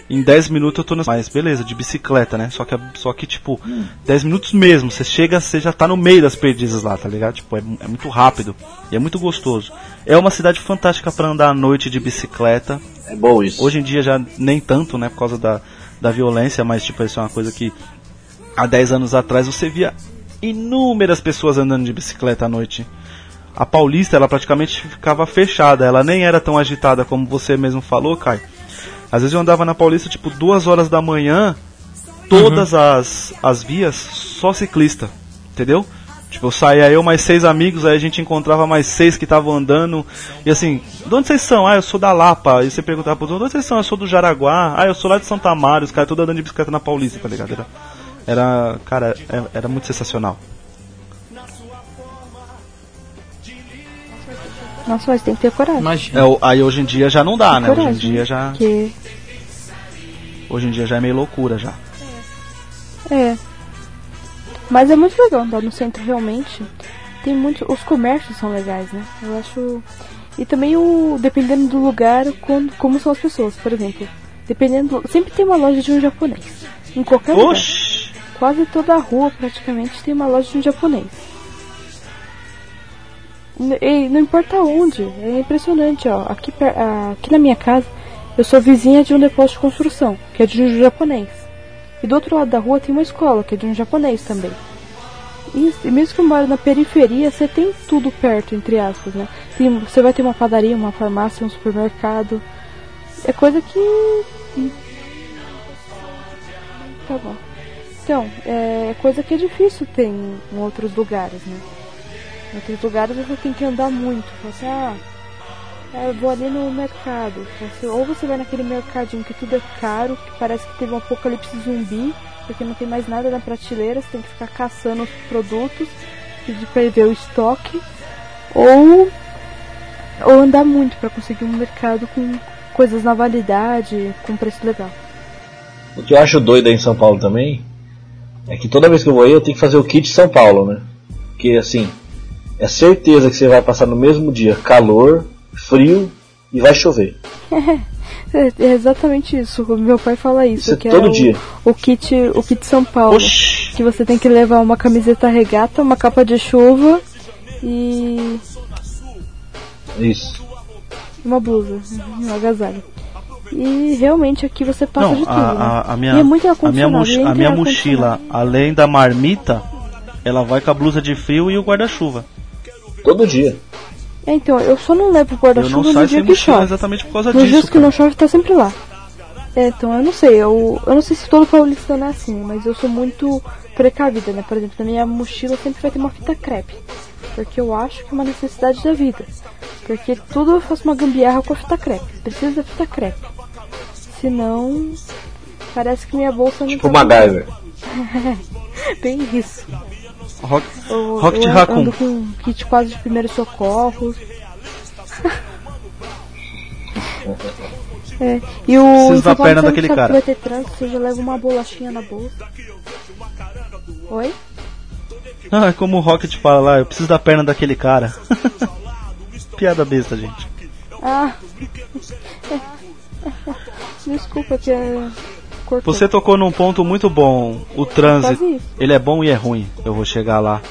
Em 10 minutos eu tô na. Mas beleza, de bicicleta, né? Só que, só que tipo, 10 minutos mesmo. Você chega, você já tá no meio das perdizes lá, tá ligado? Tipo, é, é muito rápido e é muito gostoso. É uma cidade fantástica pra andar à noite de bicicleta. É bom isso. Hoje em dia já nem tanto, né, por causa da, da violência, mas tipo, isso é uma coisa que há 10 anos atrás você via inúmeras pessoas andando de bicicleta à noite. A Paulista, ela praticamente ficava fechada, ela nem era tão agitada como você mesmo falou, Kai. Às vezes eu andava na Paulista, tipo, duas horas da manhã, todas as, as vias, só ciclista, entendeu? Tipo, eu saía eu mais seis amigos, aí a gente encontrava mais seis que estavam andando. E assim, de onde vocês são? Ah, eu sou da Lapa. E você perguntava pros outros, de onde vocês são? Eu sou do Jaraguá. Ah, eu sou lá de Santa Amaro. Os caras todos andando de bicicleta na Paulista, tá ligado? Era, era cara, é- era muito sensacional. Nossa, mas tem que ter coragem. Imagina. É, aí hoje em dia já não dá, né? Hoje em coragem, dia já, Porque, hoje em dia já é meio loucura já. é. Mas é muito legal andar no centro realmente. Tem muito. Os comércios são legais, né? Eu acho. E também o. Dependendo do lugar, quando, como são as pessoas. Por exemplo, dependendo. Sempre tem uma loja de um japonês. Em qualquer lugar. Oxi! Quase toda a rua praticamente tem uma loja de um japonês. E não importa onde, é impressionante, ó. Aqui, aqui na minha casa, eu sou vizinha de um depósito de construção, que é de um japonês. E do outro lado da rua tem uma escola, que é de um japonês também. E, mesmo que eu moro na periferia, você tem tudo perto, entre aspas, né? Você vai ter uma padaria, uma farmácia, um supermercado. É coisa que. Tá bom. Então, é coisa que é difícil ter em outros lugares, né? Outros lugares você tem que andar muito. Você, ah, É, eu vou ali no mercado. Você- ou você vai naquele mercadinho que tudo é caro, que parece que teve um apocalipse zumbi, porque não tem mais nada na prateleira, você tem que ficar caçando os produtos, pedir pra ver o estoque, ou, ou andar muito pra conseguir um mercado com coisas na validade, com preço legal. O que eu acho doido aí em São Paulo também é que toda vez que eu vou aí eu tenho que fazer o kit São Paulo, né? Porque assim, é certeza que você vai passar no mesmo dia calor, frio e vai chover. É, é exatamente isso. O meu pai fala isso, Isso é que todo é o, dia. o kit, o kit São Paulo. Oxi! Que você tem que levar uma camiseta regata, uma capa de chuva e Isso. uma blusa, um agasalho. E realmente aqui você passa de Não, tudo. a, né? a, a minha, e é muito a minha, mochi- e a minha mochila, além da marmita, ela vai com a blusa de frio e o guarda-chuva. Todo dia. É, então, eu só não levo Eu guarda-chuva no dia que chove. exatamente por causa Nos dias disso. que cara. não chove, tá sempre lá. É, então, eu não sei, eu, eu não sei se todo paulistano é assim, mas eu sou muito precavida, né? Por exemplo, na minha mochila sempre vai ter uma fita crepe. Porque eu acho que é uma necessidade da vida. Porque tudo eu faço uma gambiarra com a fita crepe. Preciso da fita crepe. Senão, parece que minha bolsa não Tipo o tá MacGyver. Bem isso. Rock, Eu, Rocket eu Raccoon. ando com um kit quase de primeiros socorros. é, e o Preciso da perna daquele cara. vai ter trânsito, você já leva uma bolachinha na bolsa. Oi? Ah, é como o Rocket fala lá, eu preciso da perna daquele cara. Piada besta, gente. Ah. Desculpa que é... cortou. Você tocou num ponto muito bom. O trânsito, isso. ele é bom e é ruim. Eu vou chegar lá.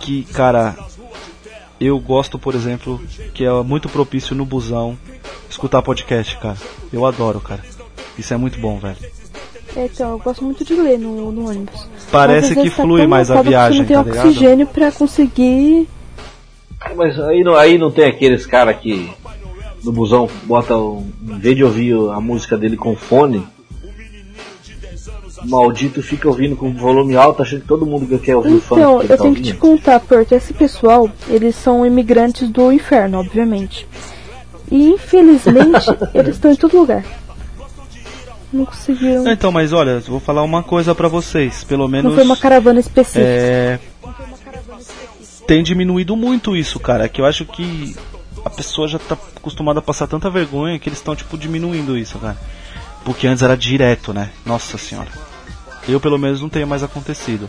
Que, cara, eu gosto, por exemplo, que é muito propício no busão escutar podcast, cara. Eu adoro, cara. Isso é muito bom, velho. É, então, eu gosto muito de ler no, no ônibus. Parece que tá flui tão mais a que viagem, Você não tem tá ligado? oxigênio pra conseguir... Mas aí não, aí não tem aqueles cara que no busão bota um, em vez de ouvir a música dele com fone, o maldito fica ouvindo com volume alto, achando que todo mundo que quer ouvir. Então, ele eu tá tenho que te ouvindo. contar, Porto, esse pessoal, eles são imigrantes do inferno, obviamente. E infelizmente, eles estão em todo lugar. Não conseguiram. Então, mas olha, eu vou falar uma coisa pra vocês. Pelo menos. Não foi uma caravana específica. É. Tem diminuído muito isso, cara. Que eu acho que a pessoa já tá acostumada a passar tanta vergonha que eles estão, tipo, diminuindo isso, cara. Porque antes era direto, né? Nossa senhora. Eu, pelo menos, não tenho mais acontecido.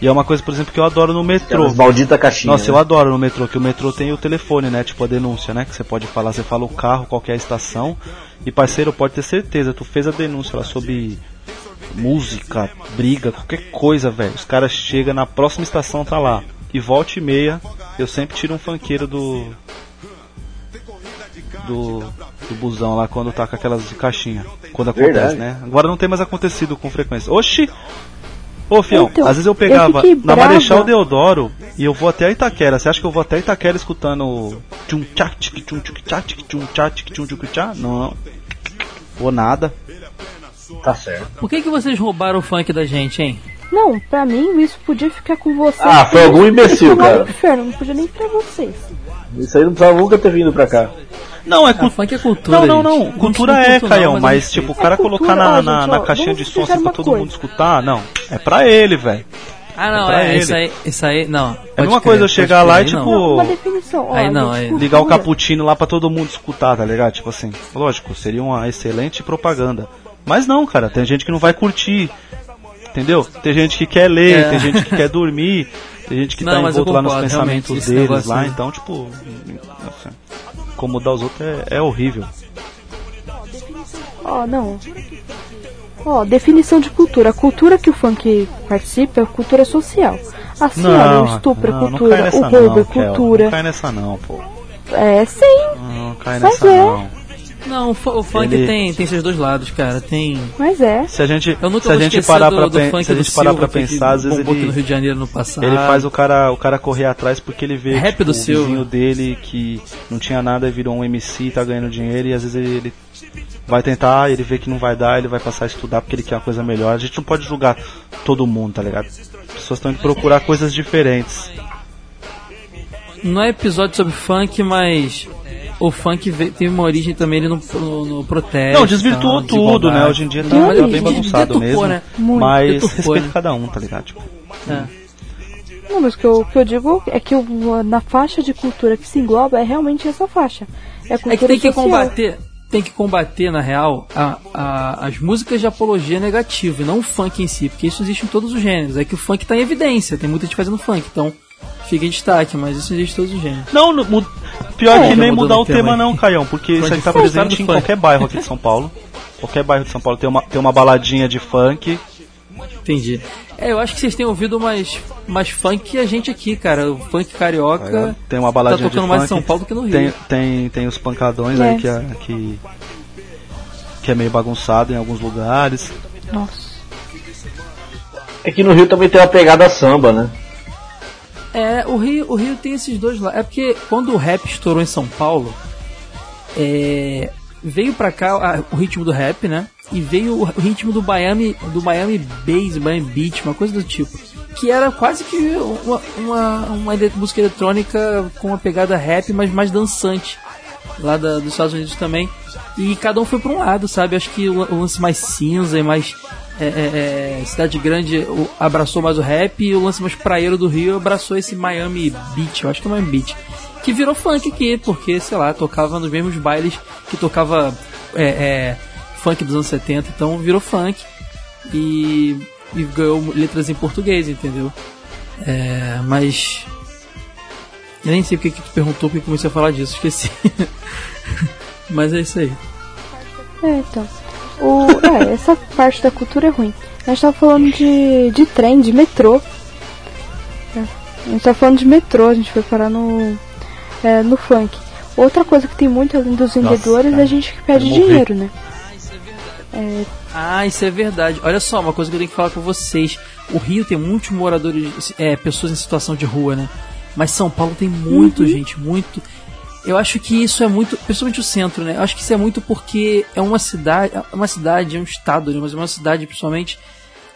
E é uma coisa, por exemplo, que eu adoro no metrô. Maldita caixinha. Nossa, eu né? adoro no metrô, que o metrô tem o telefone, né? Tipo a denúncia, né? Que você pode falar, você fala o carro, qualquer estação. E parceiro, pode ter certeza, tu fez a denúncia lá sobre música, briga, qualquer coisa, velho. Os caras chegam na próxima estação, tá lá. E volta e meia, eu sempre tiro um funkeiro do. Do, do busão lá quando tá com aquelas de caixinha. Quando acontece, Verdade. né? Agora não tem mais acontecido com frequência. Oxi! Ô, fião, Então, às vezes eu eu pegava fiquei na. Marechal Deodoro e eu vou até Itaquera. Você acha que eu vou até Itaquera escutando tchum tchá tic tchum tchuk tchá tic tchum tchá tchum tchá? Não, não. Vou nada. Tá certo. Por que, que vocês roubaram o funk da gente, hein? Não, pra mim isso podia ficar com vocês. Ah, foi algum imbecil, no cara. inferno, não podia nem pra vocês. Isso aí não precisava nunca ter vindo pra cá. Não, é Ah, cultura. funk é cultura. Não, não, gente. não. Não Cultura é, culto, não, Caião, mas mas tipo, o cara É cultura, colocar na, ó, na, gente, na ó, caixinha vamos de som assim pra uma todo coisa. mundo escutar, não. É pra ele, velho. Ah, não, É é, isso aí, isso aí, não. É a pode mesma crer, coisa eu chegar crer, lá e tipo. Não, uma definição. Ó, Aí não, gente, aí- cultura- ligar o cappuccino lá pra todo mundo escutar, tá ligado? Tipo assim, lógico, seria uma excelente propaganda. Mas não, cara, tem gente que não vai curtir. Entendeu? Tem gente que quer ler, É. tem gente que quer dormir, tem gente que Não, tá mas eu envolto lá nos concordo, pensamentos deles lá, aí. então, tipo, assim, incomodar os outros é, é horrível. Ó, não. Ó, definição de cultura. A cultura que o funk participa é cultura social. Assim, olha, o estupro é não, não cultura, cai o roubo não, é cultura. Não cai nessa não, pô. É, sim. Não cai Mas nessa é. não. Não, o, fu- o funk Ele- tem, tem seus dois lados, cara. Tem. Mas é. Se a gente, Eu nunca se a gente parar do, pra, do pen- se a gente parar Silva pra pensar, às vezes aqui no ele, Rio de Janeiro no passado. ele faz o cara, o cara correr atrás porque ele vê Rap tipo, do o Silva. vizinho dele que não tinha nada e virou um MC, tá ganhando dinheiro e às vezes ele, ele vai tentar, ele vê que não vai dar, ele vai passar a estudar porque ele quer uma coisa melhor. A gente não pode julgar todo mundo, tá ligado? As pessoas têm que procurar coisas diferentes. Não é episódio sobre funk, mas o funk ve- teve uma origem também ali no, no, no protesto. Não, desvirtuou tal, tudo, né? Hoje em dia tá, Tem tá origem. bem bagunçado Deturpou, mesmo. né? Muito. Mas Deturpou, respeito né? cada um, tá ligado? Tipo, É. Não, mas o que eu, o que eu digo é que o- na faixa de cultura que se engloba é realmente essa faixa. É a cultura É que tem que social. combater, tem que combater, na real, a- a- as músicas de apologia negativa e não o funk em si, porque isso existe em todos os gêneros. É que o funk tá em evidência, tem muita gente fazendo funk, então fica em destaque, mas isso existe em todos os gêneros. Não, no- mu- pior É, que nem mudar o tema tema não, Caião, porque isso aí tá presente em funk. qualquer bairro aqui de São Paulo. Qualquer bairro de São Paulo tem uma, tem uma baladinha de funk. Entendi. É, eu acho que vocês têm ouvido mais, mais funk que a gente aqui, cara. O funk carioca Tem uma tá baladinha tocando de mais em funk. São Paulo do que no Rio. Tem, tem, tem os pancadões É. aí que é, que, que é meio bagunçado em alguns lugares. Nossa. É que no Rio também tem uma pegada samba, né? É, o Rio, o Rio tem esses dois lá. É porque quando o rap estourou em São Paulo, é, veio pra cá o ritmo do rap, né? E veio o, ritmo do Miami, do Miami Bass, Miami Beat, uma coisa do tipo. Que era quase que uma, uma, uma música eletrônica com uma pegada rap, mas mais dançante. Lá da- dos Estados Unidos também. E cada um foi pra um lado, sabe? Acho que o lance mais cinza e mais. É, é, é, cidade grande abraçou mais o rap e o lance mais praieiro do Rio abraçou esse Miami Beat, eu acho que é Miami Beat. Que virou funk aqui, porque, sei lá, tocava nos mesmos bailes que tocava é, é, funk dos anos 70, então virou funk e, e ganhou letras em português, entendeu? É, mas. Eu nem sei porque que tu perguntou, porque comecei a falar disso, esqueci. mas é isso aí. É, então. O, é, essa parte da cultura é ruim. A gente tava falando de, de trem, de metrô. É, A gente tava falando de metrô, a gente foi parar no, é, no funk. Outra coisa que tem muito além dos vendedores cara, é a gente que pede dinheiro, né? É, Ah, isso é verdade. Olha só, uma coisa que eu tenho que falar com vocês. O Rio tem muitos moradores, é, pessoas em situação de rua, né? Mas São Paulo tem muito, gente, muito. Eu acho que isso é muito, principalmente o centro, né? Eu acho que isso é muito porque é uma cidade, é uma cidade, é um estado, né? Mas é uma cidade, principalmente,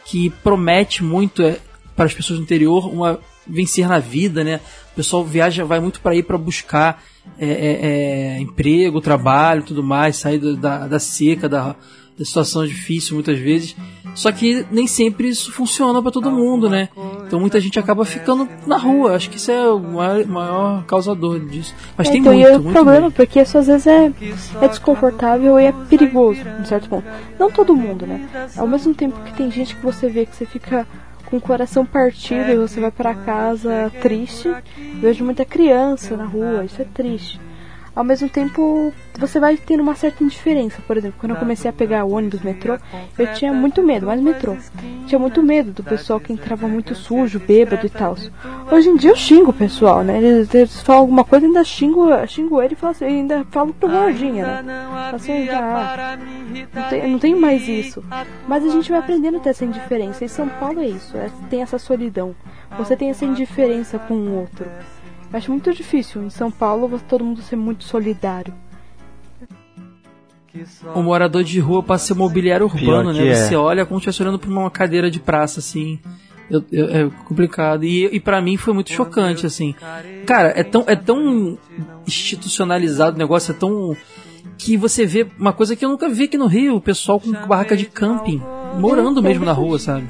que promete muito é, para as pessoas do interior uma vencer na vida, né? O pessoal viaja, vai muito para ir para buscar é, é, é, emprego, trabalho, tudo mais, sair da, da seca, da, da situação difícil muitas vezes. Só que nem sempre isso funciona para todo mundo, né? Então muita gente acaba ficando na rua. Acho que isso é o maior, maior causador disso. Mas é, tem então, muito, e o muito problema, mesmo. porque isso às vezes é, é desconfortável e é perigoso, em certo ponto. Não todo mundo, né? Ao mesmo tempo que tem gente que você vê que você fica com o coração partido e você vai pra casa triste. Vejo muita criança na rua, isso é triste. Ao mesmo tempo, você vai tendo uma certa indiferença. Por exemplo, quando eu comecei a pegar o ônibus, metrô, eu tinha muito medo, mas metrô. Tinha muito medo do pessoal que entrava muito sujo, bêbado e tal. Hoje em dia eu xingo o pessoal, né? Eles, eles falam alguma coisa, ainda xingo, xingo ele e falo assim, ainda falo pro gordinha, né? Assim, ah, não, tem, não mais isso. Mas a gente vai aprendendo a ter essa indiferença. E São Paulo é isso, é- tem essa solidão. Você tem essa indiferença com o outro. Eu acho muito difícil em São Paulo você- todo mundo ser muito solidário. O morador de rua passa a ser mobiliário urbano, né? é. Você olha como se estivesse olhando pra uma cadeira de praça, assim. Eu- eu- é complicado. E, e para mim foi muito chocante, assim. Cara, é tão, é tão institucionalizado o negócio, é tão. que você vê uma coisa que eu nunca vi aqui no Rio, o pessoal com barraca de camping, morando mesmo na rua, sabe?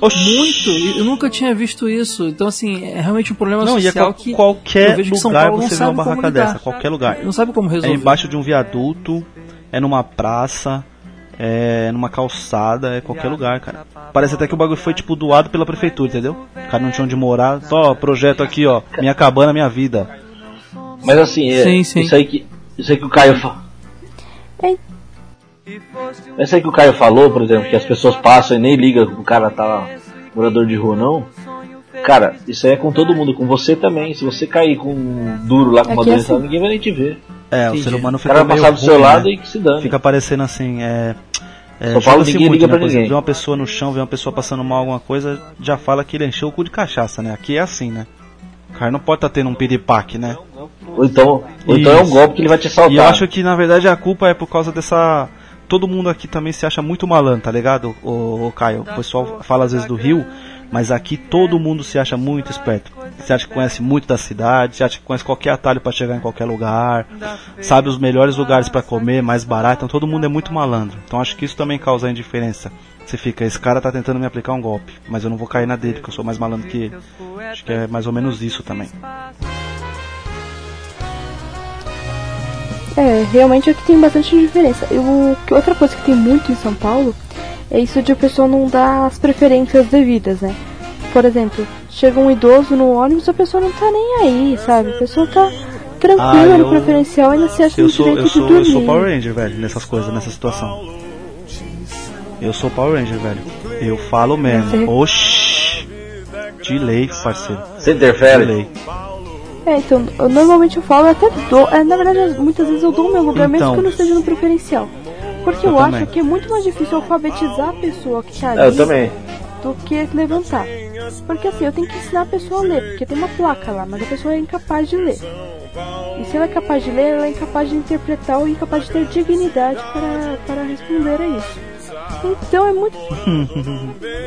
Muito! E Eu nunca tinha visto isso. Então, assim, é realmente um problema Não, e é social qual- que. eu qualquer vejo que São lugar você vê uma sabe como barraca dessa, qualquer lugar. Não sabe como É resolver. embaixo de um viaduto, é numa praça, é numa calçada, é qualquer lugar, cara. Parece até que o bagulho foi tipo doado pela prefeitura, entendeu? O cara não tinha onde morar. Só projeto aqui, ó, minha cabana, minha vida. Mas assim, é, Sim, sim. isso aí que isso aí que o Caio fa... É. Isso aí que o Caio falou, por exemplo, que as pessoas passam e nem ligam que o cara tá morador de rua não. Cara, isso aí é com todo mundo, com você também. Se você cair com um duro lá com uma Aqui é doença, assim. ninguém vai nem te ver. É, Entendi. o ser humano O fica cara vai meio passar do seu ruim, lado né? e que se dane. Fica parecendo assim, é... é Paulo joga-se ninguém liga né? pra Por exemplo, ninguém. Vê uma pessoa no chão, vê uma pessoa passando mal alguma coisa, já fala que ele encheu o cu de cachaça, né? Aqui é assim, né? O cara não pode estar tendo um piripaque, né? Ou então, ou então é um golpe que ele vai te assaltar. E eu acho que na verdade a culpa é por causa dessa. Todo mundo aqui também se acha muito malandro, tá ligado, o, Caio? O pessoal fala às vezes do Rio, Mas aqui todo mundo se acha muito esperto. Se acha que conhece muito da cidade, se acha que conhece qualquer atalho para chegar em qualquer lugar, sabe os melhores lugares para comer, mais barato. Então todo mundo é muito malandro. Então acho que isso também causa indiferença. Você fica, esse cara tá tentando me aplicar um golpe, mas eu não vou cair na dele, porque eu sou mais malandro que ele. Acho que é mais ou menos isso também. É, realmente aqui tem bastante diferença. Eu, que outra coisa que tem muito em São Paulo é isso de a pessoa não dar as preferências devidas, né? Por exemplo, chega um idoso no ônibus, a pessoa não tá nem aí, sabe? A pessoa tá tranquila Ah, no eu- preferencial e ainda se acha Eu sou, direito eu sou, de eu dormir. sou Power Ranger, velho, nessas coisas, nessa situação. Eu sou Power Ranger, velho. Eu falo mesmo. Você- Oxi. De lei, parceiro. Você De interfere? lei. É, então, eu, normalmente eu falo, eu até dou, é, na verdade, muitas vezes eu dou o meu lugar, mesmo Então. que eu não esteja no preferencial. Porque eu, Eu acho que é muito mais difícil alfabetizar a pessoa que tá ali É, eu também. do que levantar. Porque assim, eu tenho que ensinar a pessoa a ler, porque tem uma placa lá, mas a pessoa é incapaz de ler. E se ela é capaz de ler, ela é incapaz de interpretar ou incapaz de ter dignidade para, para responder a isso. Então é muito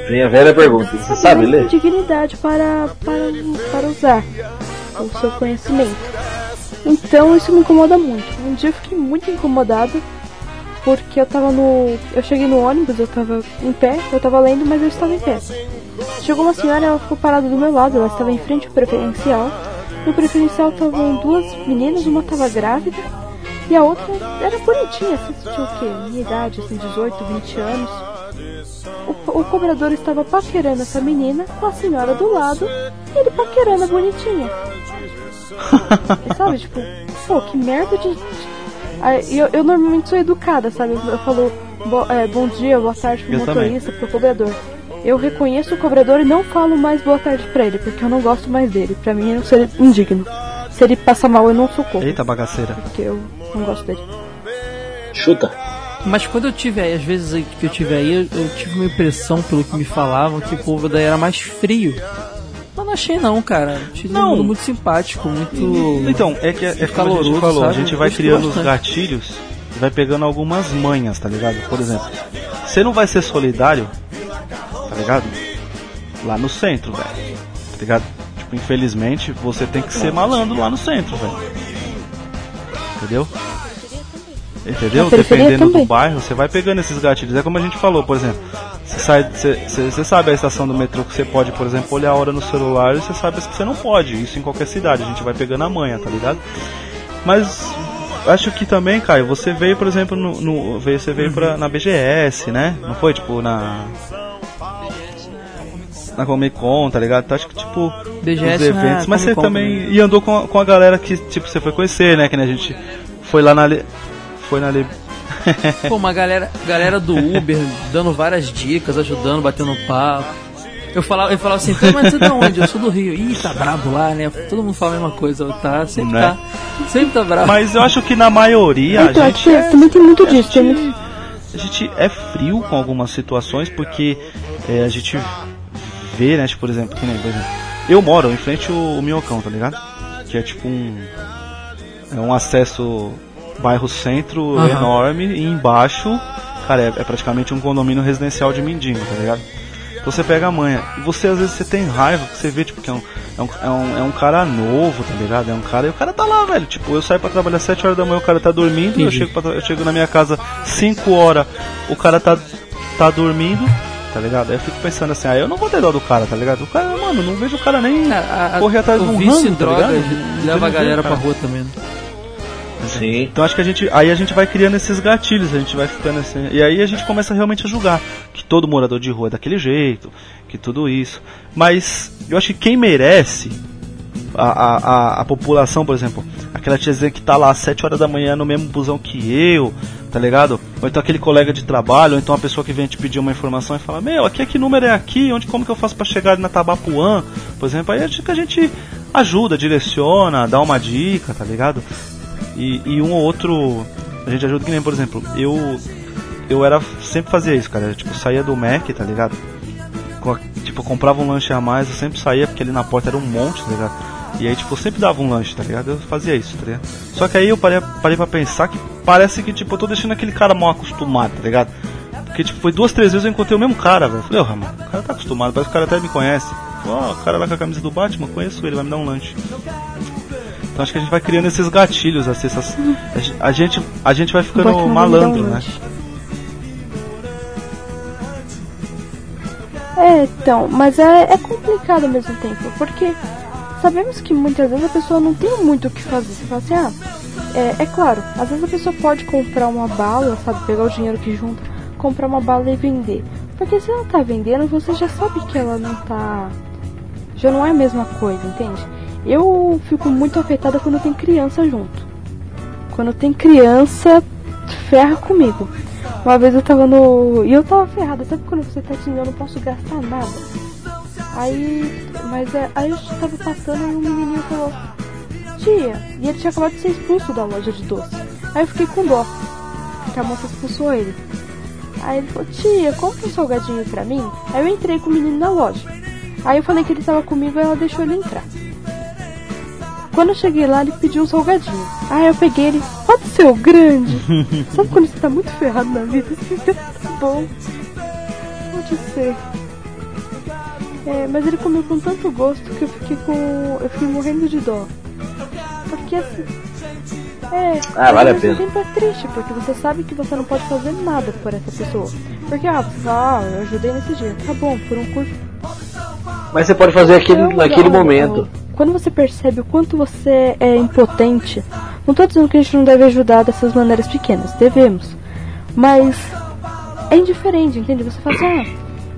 Vem a velha pergunta. Você sabe ler? dignidade para, para, para usar o seu conhecimento. Então isso me incomoda muito. Um dia eu fiquei muito incomodada porque eu tava no. Eu cheguei no ônibus, eu tava em pé, eu tava lendo, mas eu estava em pé. Chegou uma senhora, ela ficou parada do meu lado, ela estava em frente ao preferencial. No preferencial estavam duas meninas, uma estava grávida e a outra era bonitinha, assim, tinha o quê? Minha idade, assim, 18, 20 anos. O, o cobrador estava paquerando essa menina com a senhora do lado e ele paquerando a bonitinha. Sabe, tipo, pô, que merda de. Aí, eu, eu normalmente sou educada, sabe? Eu, eu falo bo- é, bom dia, boa tarde pro Eu também. motorista, pro cobrador. Eu reconheço o cobrador e não falo mais boa tarde pra ele, porque eu não gosto mais dele. Pra mim, ele seria indigno. Se ele passar mal, eu não socorro, Eita bagaceira. porque eu não gosto dele. Chuta. Mas quando eu tive aí, às vezes que eu tive aí, eu, eu tive uma impressão, pelo que me falavam, que o povo daí era mais frio. Mas não achei não, cara. Achei Não. mundo muito simpático, muito. Então, é que é, é como a caloroso, gente falou, a sabe? gente vai criando os gatilhos e vai pegando algumas manhas, tá ligado? Por exemplo, você não vai ser solidário, tá ligado? Lá no centro, velho. Tá ligado? Tipo, infelizmente, você tem que ser malandro lá no centro, velho. Entendeu? Entendeu? Dependendo também. do bairro, você vai pegando esses gatilhos. É como a gente falou, por exemplo. Você sai, você, você- sabe a estação do metrô que você pode, por exemplo, olhar a hora no celular e você sabe que você não pode. Isso em qualquer cidade. A gente vai pegando a manha, tá ligado? Mas acho que também, Caio, você veio, por exemplo, no, no- você veio pra, na BGS, né? Não foi tipo na na Comic Con, tá ligado? Então, acho que tipo BGS os eventos, na mas você também e andou com a, com a galera que tipo você foi conhecer, né? Que nem a gente foi lá na foi na li- Pô, uma galera, galera do Uber dando várias dicas, ajudando, batendo papo. Eu falava, eu falava assim, "Pô, mas você de onde? Eu sou do Rio. Ih, tá brabo lá, né? Todo mundo fala a mesma coisa. Tá, sempre Né? tá. Sempre tá brabo. Mas eu acho que na maioria a Então, é gente é, também tem muito a disso. Tem muito... gente, a gente é frio com algumas situações porque é, a gente vê, né, tipo, por exemplo, que nem, por exemplo, eu moro em frente ao, ao Minhocão, tá ligado? Que é tipo um é um acesso bairro centro Aham. enorme e embaixo, cara, é, é praticamente um condomínio residencial de mendigo, tá ligado? Então você pega a manha e você às vezes você tem raiva, porque você vê tipo que é um, é um, é um, é um cara novo, tá ligado? É um cara e o cara tá lá, velho. Tipo, eu saio pra trabalhar 7 horas da manhã, o cara tá dormindo, eu chego, pra eu chego na minha casa 5 horas, o cara tá, tá dormindo, tá ligado? Aí eu fico pensando assim, ah, eu não vou ter dó do cara, tá ligado? O cara, mano, não vejo o cara nem A- a- correr atrás de o um em tá ligado? leva a galera pra rua também. né? Sim. Então acho que a gente. Aí a gente vai criando esses gatilhos, a gente vai ficando assim. E aí a gente começa realmente a julgar que todo morador de rua é daquele jeito, que tudo isso. Mas eu acho que quem merece a, a, a, população, por exemplo, aquela tiazinha que tá lá às 7 horas da manhã no mesmo busão que eu, tá ligado? Ou então aquele colega de trabalho, ou então a pessoa que vem te pedir uma informação e fala, meu, aqui que número é aqui, onde como que eu faço pra chegar na Tabapuã, por exemplo, aí acho que a gente ajuda, direciona, dá uma dica, tá ligado? E, e um ou outro a gente ajuda que nem, por exemplo, eu eu era sempre fazia isso, cara, tipo, saía do Mac, tá ligado? Com tipo, eu comprava um lanche a mais, eu sempre saía porque ali na porta era um monte, tá ligado? E aí, tipo, eu sempre dava um lanche, tá ligado? Eu fazia isso, tá ligado? Só que aí eu parei, parei pra pensar que parece que, tipo, eu tô deixando aquele cara mal acostumado, tá ligado? Porque, tipo, foi duas, três vezes eu encontrei o mesmo cara, velho. Falei, ô, Ramon, o cara tá acostumado, parece que o cara até me conhece. Ó, o cara lá com a camisa do Batman, conheço ele, vai me dar um lanche. Então acho que a gente vai criando esses gatilhos, assim, essas, a gente, a gente vai ficando malandro, né? É, então, mas é, é complicado ao mesmo tempo, porque sabemos que muitas vezes a pessoa não tem muito o que fazer. Você fala assim, ah, é, é claro, às vezes a pessoa pode comprar uma bala, sabe, pegar o dinheiro que junta, comprar uma bala e vender. Porque se ela tá vendendo, você já sabe que ela não tá. Já não é a mesma coisa, entende? Eu fico muito afetada quando tem criança junto. Quando tem criança, ferra comigo. Uma vez eu tava no. E eu tava ferrada, sabe quando você tá assim, eu não posso gastar nada? Aí. Mas é, aí eu tava passando e um menininho falou, tia, e ele tinha acabado de ser expulso da loja de doce. Aí eu fiquei com dó, que a moça expulsou ele. Aí ele falou, tia, compra um salgadinho pra mim. Aí eu entrei com o menino na loja. Aí eu falei que ele tava comigo e ela deixou ele entrar. Quando eu cheguei lá, ele pediu um salgadinho. Aí eu peguei ele, pode ser o grande? Sabe quando você tá muito ferrado na vida? Tá bom. Pode ser. É, mas ele comeu com tanto gosto que eu fiquei com. eu fiquei morrendo de dó. Porque assim. É, Ah, vale a pena. tempo é triste, porque você sabe que você não pode fazer nada por essa pessoa. Porque, ah, você fala, ah, eu ajudei nesse dia. Tá bom, por um curso Mas você pode fazer aquele, não, naquele não, momento. não. Quando você percebe o quanto você é impotente, não tô dizendo que a gente não deve ajudar dessas maneiras pequenas, devemos. Mas é indiferente, entende? Você fala assim, ah,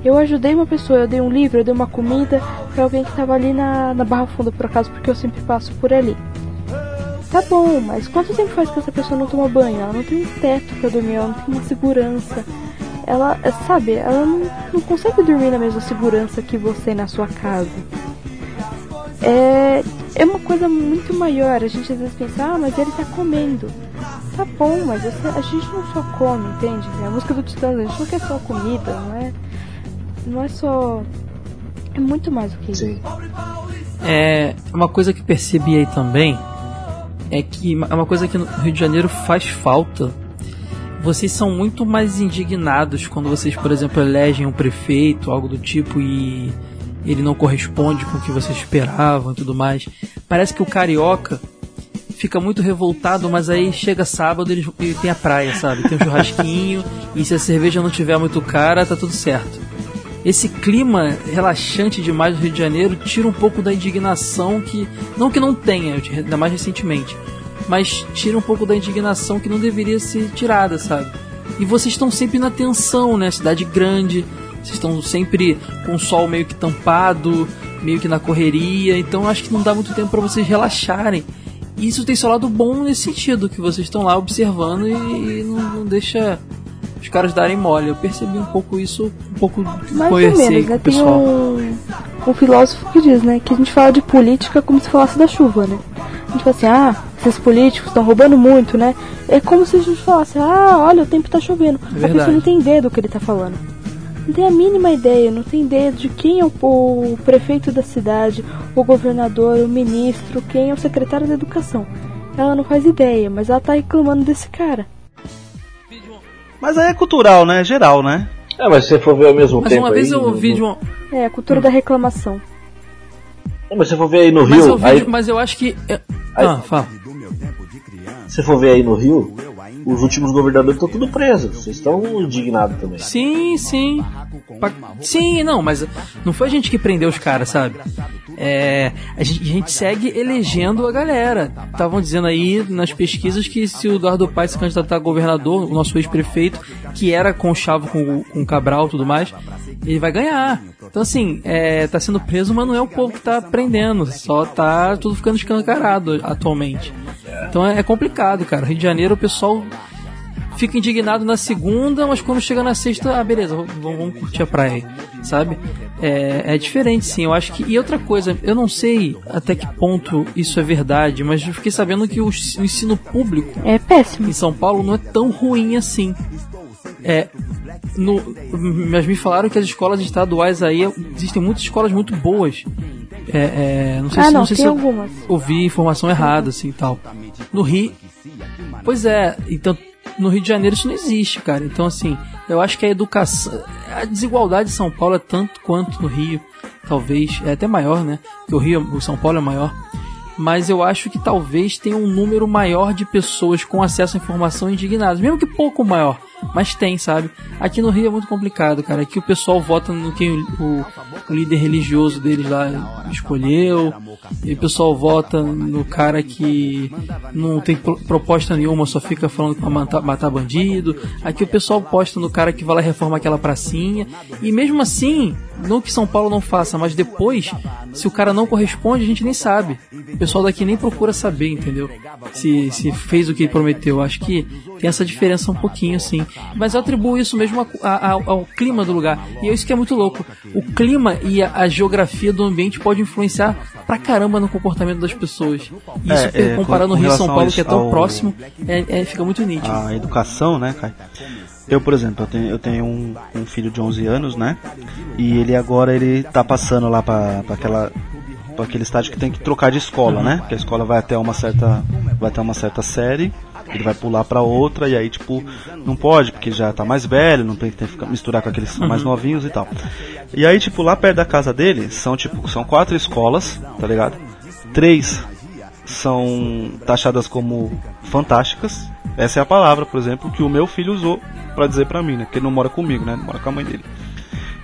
eu ajudei uma pessoa, eu dei um livro, eu dei uma comida pra alguém que tava ali na, na Barra Funda, por acaso, porque eu sempre passo por ali. Tá bom, mas quanto tempo faz que essa pessoa não toma banho? Ela não tem um teto pra dormir, ela não tem uma segurança. Ela, é, sabe, ela não, não consegue dormir na mesma segurança que você na sua casa. É, é uma coisa muito maior. A gente às vezes pensa, ah, mas ele tá comendo. Tá bom, mas essa- a gente não só come, entende? É a música do Titãs, a gente não quer só comida, não é? Não é só. É muito mais do que isso. Sim. É uma coisa que percebi aí também é que é uma coisa que no Rio de Janeiro faz falta. Vocês são muito mais indignados quando vocês, por exemplo, elegem um prefeito, algo do tipo, e ele não corresponde com o que vocês esperavam e tudo mais. Parece que o carioca fica muito revoltado, mas aí chega sábado ele tem a praia, sabe? Tem um churrasquinho, e se a cerveja não tiver muito cara, tá tudo certo esse clima relaxante demais do Rio de Janeiro tira um pouco da indignação que. Não que não tenha, ainda mais recentemente. Mas tira um pouco da indignação que não deveria ser tirada, sabe? E vocês estão sempre na tensão, né? Cidade grande, vocês estão sempre com o sol meio que tampado, meio que na correria, então acho que não dá muito tempo para vocês relaxarem. E isso tem seu lado bom nesse sentido, que vocês estão lá observando e não, não deixa os caras darem mole. Eu percebi um pouco isso, um pouco Mais conversei ou menos, com né? o Tem um, um filósofo que diz, né? Que a gente fala de política como se falasse da chuva, né? A gente fala assim, ah, esses políticos estão roubando muito, né? É como se a gente falasse, ah, olha, o tempo tá chovendo. a É verdade. pessoa não tem ideia do que ele tá falando. Não tem a mínima ideia, não tem ideia de quem é o, o prefeito da cidade, o governador, o ministro, quem é o secretário da educação. Ela não faz ideia, mas ela tá reclamando desse cara. Mas aí é cultural, né? Geral, né? É, mas se você for ver ao mesmo Mas tempo. uma vez aí, eu ouvi no- de um. É, a cultura da reclamação. É, mas se você for ver aí no Mas Rio. eu, vi, aí, mas eu acho que. é- Aí- Ah, fala. se você for ver aí no Rio, os últimos governadores estão tudo presos. Vocês estão indignados também. Sim, sim. Sim, não, mas não foi a gente que prendeu os caras, sabe? É, a, gente, a gente segue elegendo a galera. Estavam dizendo aí nas pesquisas que se o Eduardo Paes se candidatar a governador, o nosso ex-prefeito, que era conchavo com, com o Cabral e tudo mais, ele vai ganhar. Então, assim, é, tá sendo preso, mas não é o povo que tá prendendo, só tá tudo ficando escancarado atualmente. Então é, é complicado, cara. Rio de Janeiro, o pessoal fica indignado na segunda, mas quando chega na sexta, ah, beleza, vamos, vamos curtir a praia, sabe? É, é diferente, sim. Eu acho que. E outra coisa, eu não sei até que ponto isso é verdade, mas eu fiquei sabendo que o, o ensino público É péssimo. em São Paulo não é tão ruim assim. É. No, mas me falaram que as escolas estaduais aí existem muitas escolas muito boas. É, é, não sei Ah, se, não, sei tem se eu algumas. ouvi informação errada assim e tal. No Rio, pois é, então no Rio de Janeiro isso não existe, cara. Então, assim, eu acho que a educação. A desigualdade em São Paulo é tanto quanto no Rio, talvez. É até maior, né? Porque o Rio, o São Paulo é maior. Mas eu acho que talvez tenha um número maior de pessoas com acesso à informação indignadas, mesmo que pouco maior. Mas tem, sabe? Aqui no Rio é muito complicado, cara. Aqui o pessoal vota no quem o, o líder religioso deles lá escolheu. E o pessoal vota no cara que não tem pro- proposta nenhuma, só fica falando vai matar, matar bandido. Aqui o pessoal posta no cara que vai lá reformar aquela pracinha. E mesmo assim, não que São Paulo não faça, mas depois, se o cara não corresponde, a gente nem sabe. O pessoal daqui nem procura saber, entendeu? Se, se fez o que prometeu. Acho que tem essa diferença um pouquinho, assim. Mas eu atribuo isso mesmo a- a- ao clima do lugar. E é isso que é muito louco. O clima e a, a geografia do ambiente pode influenciar pra caramba no comportamento das pessoas. Isso, É, é, comparando com- o com Rio e São Paulo, que é tão ao- próximo, é, é- fica muito nítido. a educação, né, Kai? Eu, por exemplo, eu tenho, eu tenho um, um filho de 11 anos, né? E ele agora ele tá passando lá pra, pra aquela pra aquele estágio que tem que trocar de escola, né? Que a escola vai até uma certa vai até uma certa série, ele vai pular pra outra e aí tipo não pode porque já tá mais velho, não tem que ficar- misturar com aqueles mais novinhos e tal. E aí tipo lá perto da casa dele são tipo são quatro escolas, tá ligado? Três são taxadas como fantásticas. Essa é a palavra, por exemplo, que o meu filho usou pra dizer pra mim, né? Porque ele não mora comigo, né? Ele mora com a mãe dele.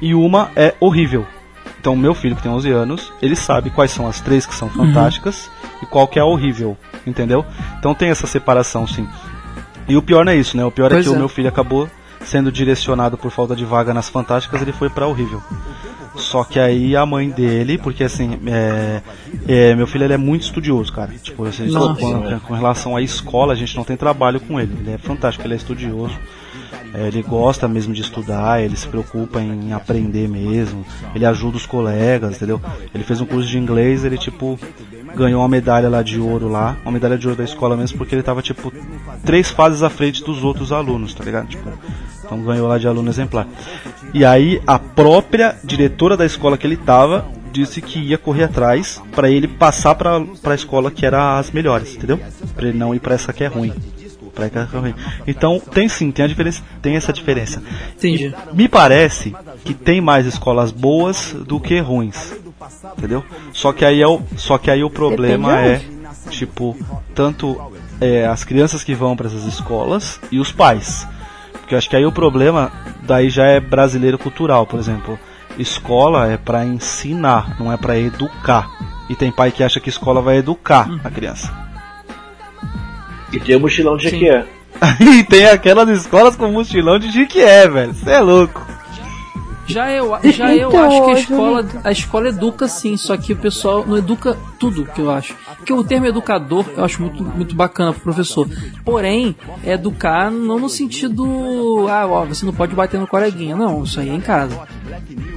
E uma é horrível. Então, meu filho que tem 11 anos, ele sabe quais são as três que são fantásticas e qual que é horrível, entendeu? Então tem essa separação, sim. E o pior não é isso, né? O pior é Pois que é. o meu filho acabou sendo direcionado por falta de vaga nas fantásticas, ele foi pra horrível. Só que aí a mãe dele, porque assim, é, é, meu filho ele é muito estudioso, cara. Tipo, Nossa. com, com relação à escola, a gente não tem trabalho com ele. Ele é fantástico, ele é estudioso. É, ele gosta mesmo de estudar, ele se preocupa em aprender mesmo. Ele ajuda os colegas, entendeu? Ele fez um curso de inglês, ele tipo ganhou uma medalha lá de ouro lá, uma medalha de ouro da escola mesmo, porque ele tava tipo três fases à frente dos outros alunos, tá ligado? Tipo, então ganhou lá de aluno exemplar. E aí a própria diretora da escola que ele tava disse que ia correr atrás pra ele passar pra, pra escola que era as melhores, entendeu? Pra ele não ir pra essa que é ruim. Ruim. Então tem sim, tem a diferença, tem essa diferença. Entendi. Me parece que tem mais escolas boas do que ruins. Entendeu? Só que aí é o, só que aí o problema é tipo tanto é, as crianças que vão para essas escolas e os pais. Porque eu acho que aí o problema daí já é brasileiro cultural, por exemplo. Escola é para ensinar, não é para educar. E tem pai que acha que escola vai educar a criança. E tem o mochilão de. Jequié. e tem aquelas escolas com mochilão de Jiquié, velho. Você é louco. Já eu, já eu Então, acho que a escola, a escola educa sim, só que o pessoal não educa tudo que eu acho. Porque o termo educador eu acho muito, muito bacana pro professor. Porém, é educar não no sentido, ah, ó, você não pode bater no coleguinha. Não, isso aí é em casa.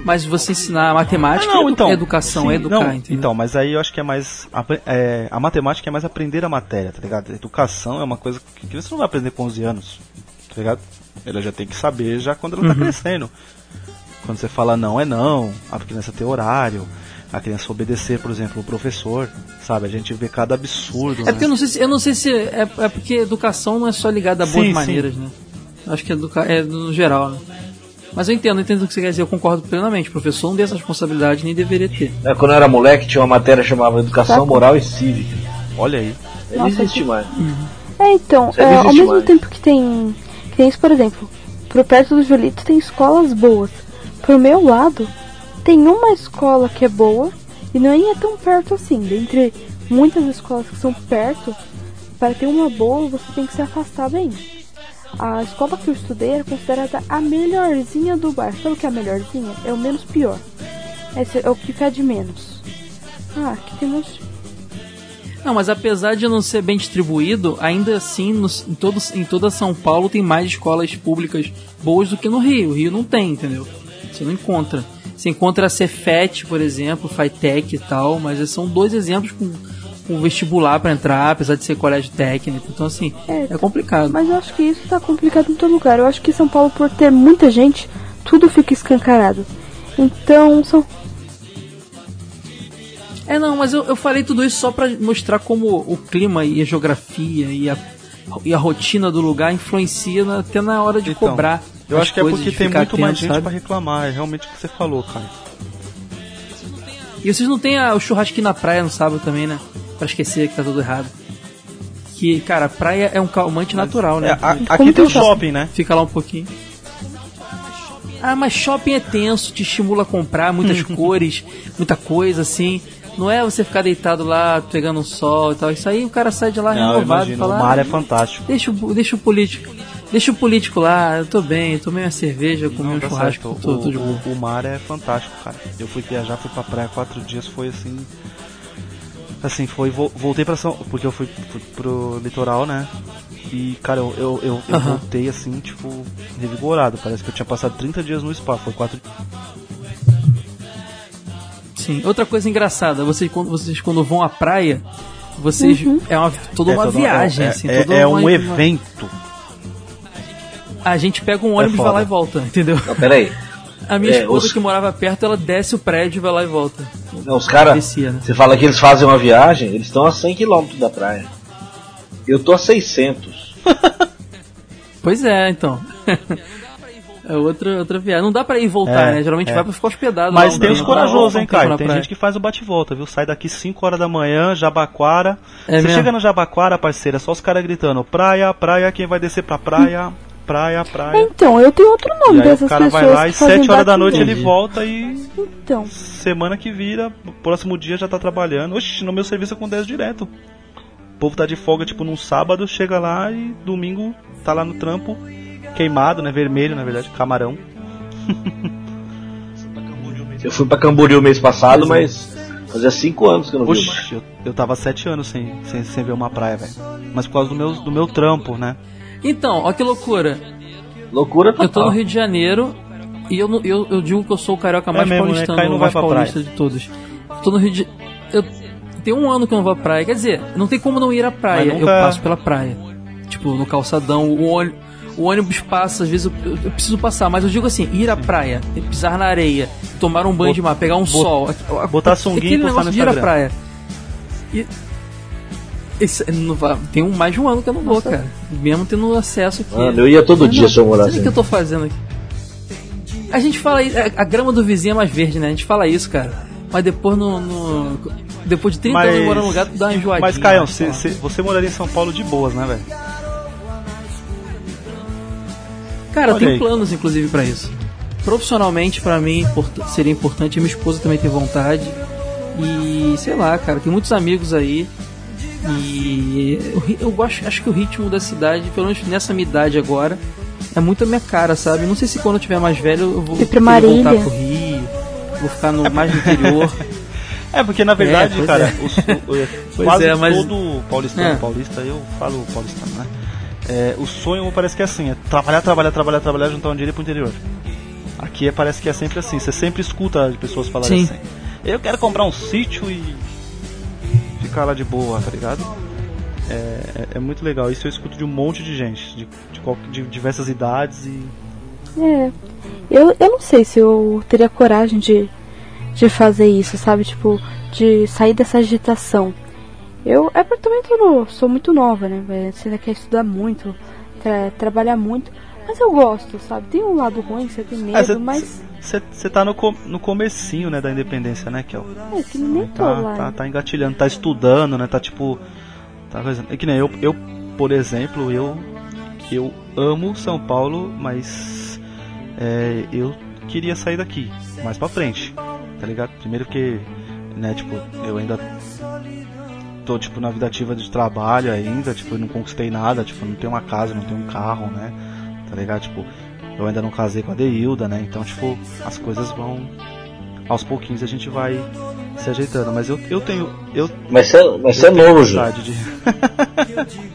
Mas você ensinar matemática Ah, não, é, então, é educação, é sim, educar, não, entendeu? Então, mas aí eu acho que é mais. é, a matemática é mais aprender a matéria, tá ligado? Educação é uma coisa que criança não vai aprender com 11 anos, tá ligado? Ela já tem que saber já quando ela tá crescendo. Quando você fala não é não, a criança tem horário, a criança obedecer, por exemplo, o professor, sabe? A gente vê cada absurdo. É né? porque eu não sei se, eu não sei se é, é porque educação não é só ligada a boas Sim, sim. maneiras, né? Acho que educa é no geral, né? Mas eu entendo, eu entendo o que você quer dizer, eu concordo plenamente. O professor não tem essa responsabilidade, nem deveria ter. É, Quando eu era moleque, tinha uma matéria chamada Educação Tá. Moral e Cívica. Olha aí. Não existe que- mais. É, então, Isso aí é, ao mesmo mais. tempo que tem, que tem isso, por exemplo, pro perto do Julito tem escolas boas. Pro meu lado, tem uma escola que é boa e nem é tão perto assim. Dentre muitas escolas que são perto, para ter uma boa você tem que se afastar bem. A escola que eu estudei era considerada a melhorzinha do bairro. Sabe o que é a melhorzinha? É o menos pior. Esse é o que fede menos. Ah, aqui tem uns Não, mas apesar de não ser bem distribuído, ainda assim, em, todos, em toda São Paulo tem mais escolas públicas boas do que no Rio. O Rio não tem, entendeu? Você não encontra. Você encontra a Cefet, por exemplo, Fitec e tal, mas esses são dois exemplos com, com vestibular para entrar, apesar de ser colégio técnico. Então, assim, É, é complicado. Mas eu acho que isso tá complicado em todo lugar. Eu acho que São Paulo, por ter muita gente, tudo fica escancarado. Então, são. É, não, mas eu, eu falei tudo isso só pra mostrar como o clima e a geografia e a, e a rotina do lugar influencia na- até na hora de Então, cobrar. Eu acho que é porque tem muito mais gente sabe? pra reclamar, é realmente o que você falou, cara. E vocês não tem a- o churrasquinho na praia no sábado também, né? Pra esquecer que tá tudo errado. Que, cara, a praia é um calmante natural, né? É, a- Como aqui tem o eu shopping, né? Fica lá um pouquinho. Ah, mas shopping é tenso, te estimula a comprar muitas cores, muita coisa assim. Não é você ficar deitado lá pegando um sol e tal. Isso aí o cara sai de lá Não, renovado e imagino, fala. o mar "Ah, é fantástico. Deixa, o- deixa o político. Deixa o político lá, eu tô bem, tomei uma cerveja, comi um Tá churrasco, tô, tô de O, boa. o, o mar é fantástico, cara. Eu fui viajar, fui pra praia quatro dias, foi assim. Assim, foi. vo- Voltei pra São. Porque eu fui, fui pro litoral, né? E, cara, eu, eu, eu, eu voltei assim, tipo, revigorado. Parece que eu tinha passado 30 dias no spa. Foi quatro. Sim. Outra coisa engraçada, vocês quando, vocês quando vão à praia, vocês. É uma, toda é uma toda- viagem, é, assim. é, é um uma- evento. A gente pega um ônibus, É vai lá e volta, entendeu? Não, peraí. A minha É, esposa os- que morava perto, ela desce o prédio e vai lá e volta. Não, os caras. Né? Você fala que eles fazem uma viagem, eles estão a 100 km da praia. Eu tô a 600. Pois é, então. é outra, outra viagem. Não dá pra ir e voltar, É, né? Geralmente é. vai pra ficar hospedado. Mas tem os tempo, corajosos, hein, na Tem gente que faz o bate-volta, viu? Sai daqui 5 horas da manhã, Jabaquara. É Você mesmo? chega no Jabaquara, parceira, é só os caras gritando: praia, praia, quem vai descer pra praia, praia, praia. Então, eu tenho outro nome E aí o dessas cara pessoas vai lá e fazem 7 horas da noite ele volta e Então, semana que vira, próximo dia já tá trabalhando. Oxi, no meu serviço eu com 10 direto. O povo tá de folga, tipo, num sábado, chega lá e domingo tá lá no trampo, queimado, né? Vermelho, na verdade, camarão. Eu fui pra Camboriú mês passado, mas fazia 5 anos que eu não vi o mar. Oxi, eu, eu tava 7 anos sem, sem, sem ver uma praia, velho. Mas por causa do meu, do meu trampo, né? Então, ó que loucura. Loucura Eu tô no total. Rio de Janeiro e eu, não- eu, eu digo que eu sou o carioca mais mesmo, né? paulistano, o mais vai pra paulista de todos. Tô no Rio de eu tem um ano que eu não vou à praia. Quer dizer, não tem como não ir à praia. Mas Eu nunca- passo pela praia. Tipo, no calçadão, o ônibus, o ônibus passa, às vezes eu, eu- eu preciso passar, mas eu digo assim, ir à praia, pisar na areia, tomar um banho Bot- de mar, pegar um sol, a- a- botar sunguinha e postar no de ir à Instagram. praia. E, esse- não vai- tem um, mais de um ano que eu não vou, cara. Mesmo tendo acesso aqui. Mano, eu ia todo dia se eu morasse Sabe o que eu tô fazendo aqui? A gente fala isso, a, a grama do vizinho é mais verde, né? A gente fala isso, cara. Mas depois no. no- depois de 30 anos morando no lugar, tu dá uma enjoadinha. Mas, Caio, né? cê- cê- você moraria em São Paulo de boas, né, velho? Cara, eu Olha tenho aí. planos, inclusive, pra isso. Profissionalmente, pra mim, import- seria importante. Minha esposa também tem vontade. E, sei lá, cara, tem muitos amigos aí. E eu, eu gosto, acho que o ritmo da cidade, pelo menos nessa minha idade agora, é muito a minha cara, sabe? Não sei se quando eu tiver mais velho eu vou voltar Marília. pro Rio, vou ficar no, mais no interior. É, porque na verdade, pois cara, é. os- o- o- Pois quase é, mas- todo paulistano, É. paulista, eu falo paulistano, né? É, o sonho parece que é assim, é trabalhar, trabalhar, trabalhar, trabalhar, juntar um dinheiro ir pro interior. Aqui é, parece que é sempre assim, você sempre escuta as pessoas falarem Sim. assim. Eu quero comprar um sítio e ficar lá de boa, tá ligado? É, é- é muito legal, isso eu escuto de um monte de gente, de, de, de diversas idades e é. Eu, eu não sei se eu teria coragem de, de fazer isso, sabe? Tipo, de sair dessa agitação. Eu, é porque também tô no- sou muito nova, né? Você ainda quer estudar muito, tra- trabalhar muito. Mas eu gosto, sabe? Tem um lado ruim, você tem medo, É, cê- mas Você tá no, co- no comecinho, né, da independência, né, Kel? é que nem Tá, lá. tá, tá engatilhando, tá estudando, né, tá tipo... Tá. É que nem eu, eu, por exemplo, eu, eu amo São Paulo, mas é, eu queria sair daqui, mais pra frente, tá ligado? Primeiro que, né, tipo, eu ainda tô, tipo, na vida ativa de trabalho ainda, tipo, não conquistei nada, tipo, não tenho uma casa, não tenho um carro, né, tá ligado? Tipo, eu ainda não casei com a Deilda, né, então, tipo, as coisas vão... Aos pouquinhos a gente vai se ajeitando, mas eu, eu tenho... Eu, Mas você é, mas você é novo, de...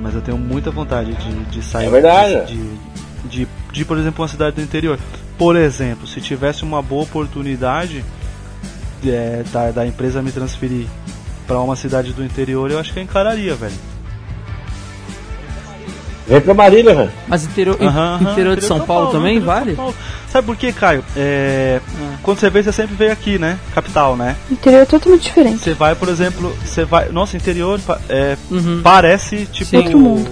Mas eu tenho muita vontade de, de sair. É verdade. De, de, de, de, por exemplo, uma cidade do interior. Por exemplo, se tivesse uma boa oportunidade de, é, da, da empresa me transferir para uma cidade do interior, eu acho que eu encararia, velho. Vem pra Marília, velho. Mas interior, aham, interior de São Paulo, também interior de vale? São Paulo. Sabe por quê, Caio? é, quando você vê, você sempre veio aqui, né? Capital, né? Interior é totalmente diferente. Você vai, por exemplo, você vai. Nossa, interior é, Uhum. parece tipo. Sim. Outro mundo.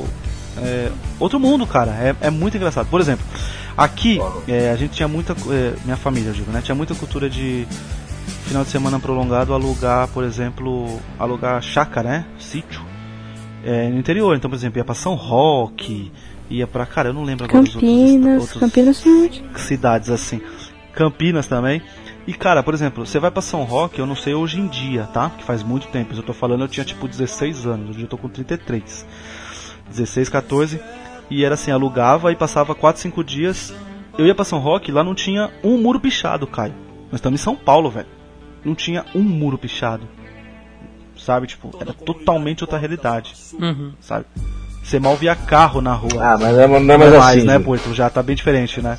é, outro mundo, cara. É, é muito engraçado. Por exemplo, aqui é, a gente tinha muita. é, minha família, eu digo, né? Tinha muita cultura de final de semana prolongado alugar, por exemplo, alugar chácara, né? Sítio. É, no interior. Então, por exemplo, ia pra São Roque, ia pra. Cara, eu não lembro agora Campinas. outros Campinas cidades assim. Campinas também. E cara, por exemplo, você vai pra São Roque, eu não sei hoje em dia, tá? Que faz muito tempo. Eu tô falando, eu tinha tipo 16 anos, hoje eu tô com 33. 16, 14. E era assim, alugava e passava 4, 5 dias. Eu ia pra São Roque, lá não tinha um muro pichado, Caio. Nós estamos em São Paulo, velho. Não tinha um muro pichado. Sabe, tipo, era totalmente outra realidade, Uhum. sabe? Você mal via carro na rua. Ah, mas é, não é não mais é assim. mais, né, Júlio. Porto? Já tá bem diferente, né?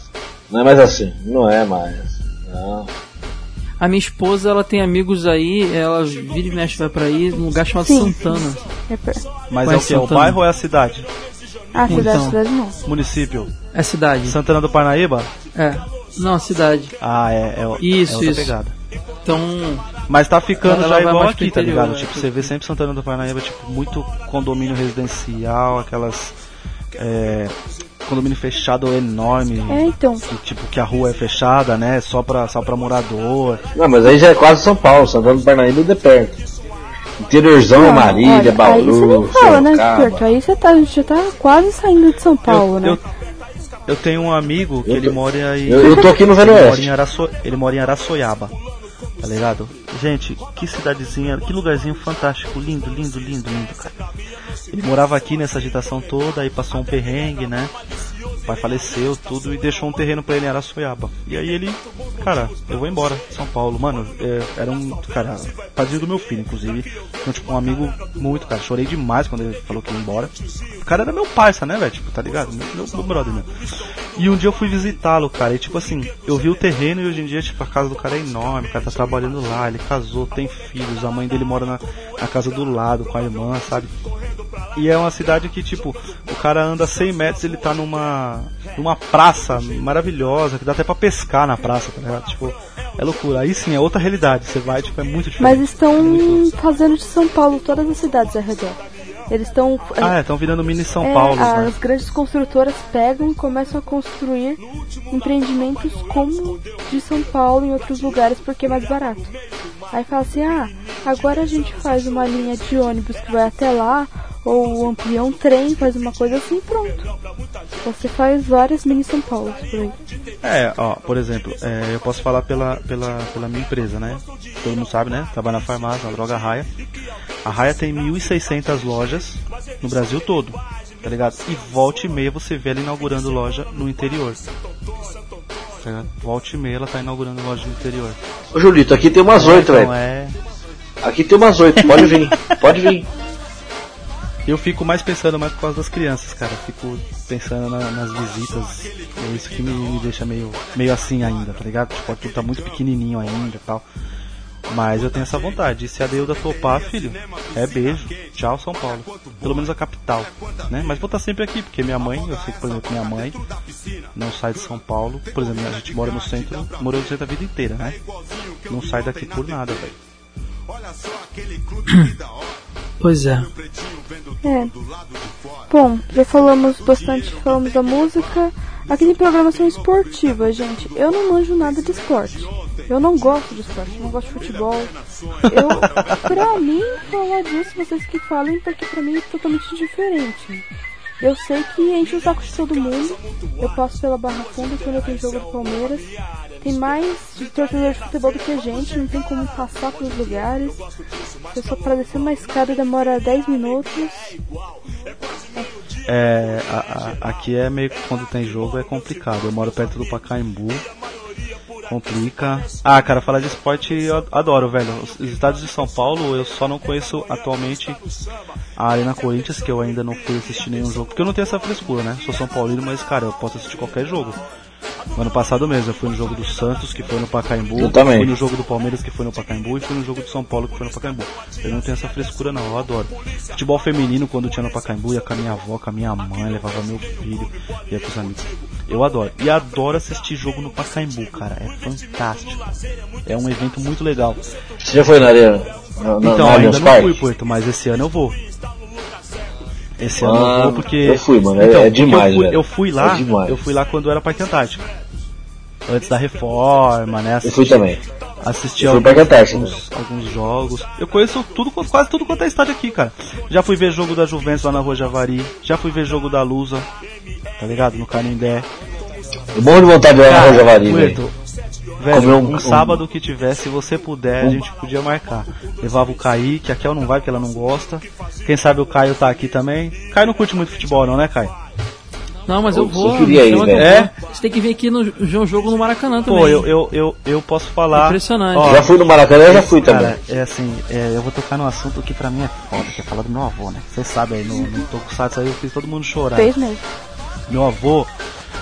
Não é mais assim. Não é mais. Não. A minha esposa, ela tem amigos aí, ela vira e mexe vai pra aí, num lugar chamado Sim. Santana. É. Mas Qual é é o que? É o bairro ou é a cidade? Ah, cidade, Então. cidade não. Município? É cidade. Santana do Parnaíba? É. Não, cidade. Ah, é, é, Isso, é isso. pegada. Então, Mas tá ficando já igual pro aqui, tá interior, ligado? né? Tipo, você vê sempre Santana do Parnaíba, tipo, muito condomínio residencial, aquelas. É, condomínio fechado enorme. É, então. Que, tipo, que a rua é fechada, né? Só pra, só pra morador. Não, mas aí já é quase São Paulo. Santana do Parnaíba é de perto. Interiorzão é Marília, olha, Aí você Bauru, não fala, né. Porto? Aí você tá, a gente já tá quase saindo de São Paulo, eu, né? eu, eu tenho um amigo que Eu ele mora em. Eu, eu tô aqui no Velho Ele mora, Oeste. em Araço... ele mora em Araçoiaba, tá ligado? Gente, que cidadezinha, que lugarzinho fantástico, lindo, lindo, lindo, lindo, cara. Ele morava aqui nessa agitação toda, aí passou um perrengue, né? Pai faleceu, tudo, e deixou um terreno pra ele em Araçoiaba. E aí ele, cara, eu vou embora, São Paulo. Mano, é, era um, cara, padrinho do meu filho, inclusive. Então, tipo, um amigo muito, cara. Chorei demais quando ele falou que ia embora. O cara era meu parça, né, velho? Tipo, tá ligado? Meu, meu, meu brother, né? E um dia eu fui visitá-lo, cara, e tipo assim, eu vi o terreno e hoje em dia, tipo, a casa do cara é enorme, o cara tá trabalhando lá, ele casou, tem filhos, a mãe dele mora na, na casa do lado com a irmã, sabe? E é uma cidade que, tipo, o cara anda 100 metros ele tá numa, numa praça maravilhosa, que dá até pra pescar na praça, tá ligado? Tipo, é loucura. Aí sim, é outra realidade, você vai, tipo, é muito diferente. Mas estão É muito- fazendo de São Paulo todas as cidades ao redor. Eles estão. Ah, é, estão virando mini São é, Paulo, as né? grandes construtoras pegam e começam a construir empreendimentos como de São Paulo em outros lugares porque é mais barato. Aí fala assim, ah, agora a gente faz uma linha de ônibus que vai até lá, ou amplia um trem, faz uma coisa assim e pronto. Você faz várias mini São Paulos por aí. É, ó, por exemplo, é, eu posso falar pela, pela, pela minha empresa, né? Todo mundo sabe, né? Trabalho na farmácia, na droga Raia. A Raia tem 1.600 lojas no Brasil todo, tá ligado? E volta e meia você vê ela inaugurando loja no interior. Tá ligado? Volta e meia ela tá inaugurando loja no interior. Ô Julito, aqui tem umas oito, Então velho. é. Aqui tem umas oito. Pode vir. Pode vir. Eu fico mais pensando mais por causa das crianças, cara. Fico pensando na- nas visitas. É isso que me, me deixa meio, meio assim ainda, tá ligado? Tipo, tudo tá muito pequenininho ainda e tal. Mas eu tenho essa vontade. E se a Deuda topar, filho, é beijo. Tchau, São Paulo. Pelo menos a capital, né? Mas vou estar sempre aqui, porque minha mãe, eu sei que, por exemplo, minha mãe não sai de São Paulo. Por exemplo, a gente mora no centro, morou no centro a vida inteira, né? Não sai daqui por nada, velho. pois é. É. Bom, já falamos bastante, falamos da música. Aqui tem programação esportiva, gente. Eu não manjo nada de esporte. Eu não gosto de esporte, eu não gosto de futebol. Eu, pra mim, falar disso, vocês que falem, porque pra mim é totalmente diferente. Eu sei que enche o saco de todo mundo. Eu passo pela Barra Funda quando tem jogo do Palmeiras. Tem mais torcedor de futebol do que a gente, não tem como passar pelos lugares. Eu só pra descer uma escada demora 10 minutos. É, a- a- aqui é meio que quando tem jogo é complicado. Eu moro perto do Pacaembu. Complica. Ah, cara, falar de esporte eu adoro, velho. Os os estádios de São Paulo eu só não conheço atualmente a Arena Corinthians, que eu ainda não fui assistir nenhum jogo. Porque eu não tenho essa frescura, né? Sou São Paulino, mas, cara, eu posso assistir qualquer jogo. No ano passado mesmo, eu fui no jogo do Santos, que foi no Pacaembu. Eu também. Fui no jogo do Palmeiras, que foi no Pacaembu. E fui no jogo do São Paulo, que foi no Pacaembu. Eu não tenho essa frescura, não. Eu adoro. Futebol feminino, quando tinha no Pacaembu, ia com a minha avó, com a minha mãe, levava meu filho, ia com os amigos. Eu adoro. E adoro assistir jogo no Pacaembu, cara. É fantástico. É um evento muito legal. Você já foi na arena? Na, na, Então, na ainda não fui, Puerto, mas esse ano eu vou. Esse ano eu vou porque. eu fui, mano, é- Então, é demais, Eu fui, velho. eu fui lá, É eu fui lá quando era Parque Antártico. Antes da reforma, né? Eu fui também. Assisti Eu fui alguns, alguns, alguns jogos. Eu conheço tudo, quase tudo quanto é estádio aqui, cara. Já fui ver jogo da Juventus lá na Rua Javari. Já fui ver jogo da Lusa, tá ligado? No Canindé. Eu morro de vontade de lá na Rua Javari, velho. Velho, um, um- sábado que tiver, se você puder, a gente podia marcar. Levava o Kaique, a Kel não vai porque ela não gosta. Quem sabe o Caio tá aqui também. Caio não curte muito futebol não, né, Caio? Não, mas eu Eu vou. queria ir, velho. vou. Você tem que vir aqui no no jogo no Maracanã também. Pô, eu, eu, eu, eu posso falar. Impressionante. Ó, Já fui no Maracanã, eu já fui também. Cara, é assim, é, eu vou tocar num assunto que pra mim é foda, que é falar do meu avô, né? Vocês sabem aí, no, no Tokusatsu aí eu fiz todo mundo chorar. Fez mesmo. Meu avô,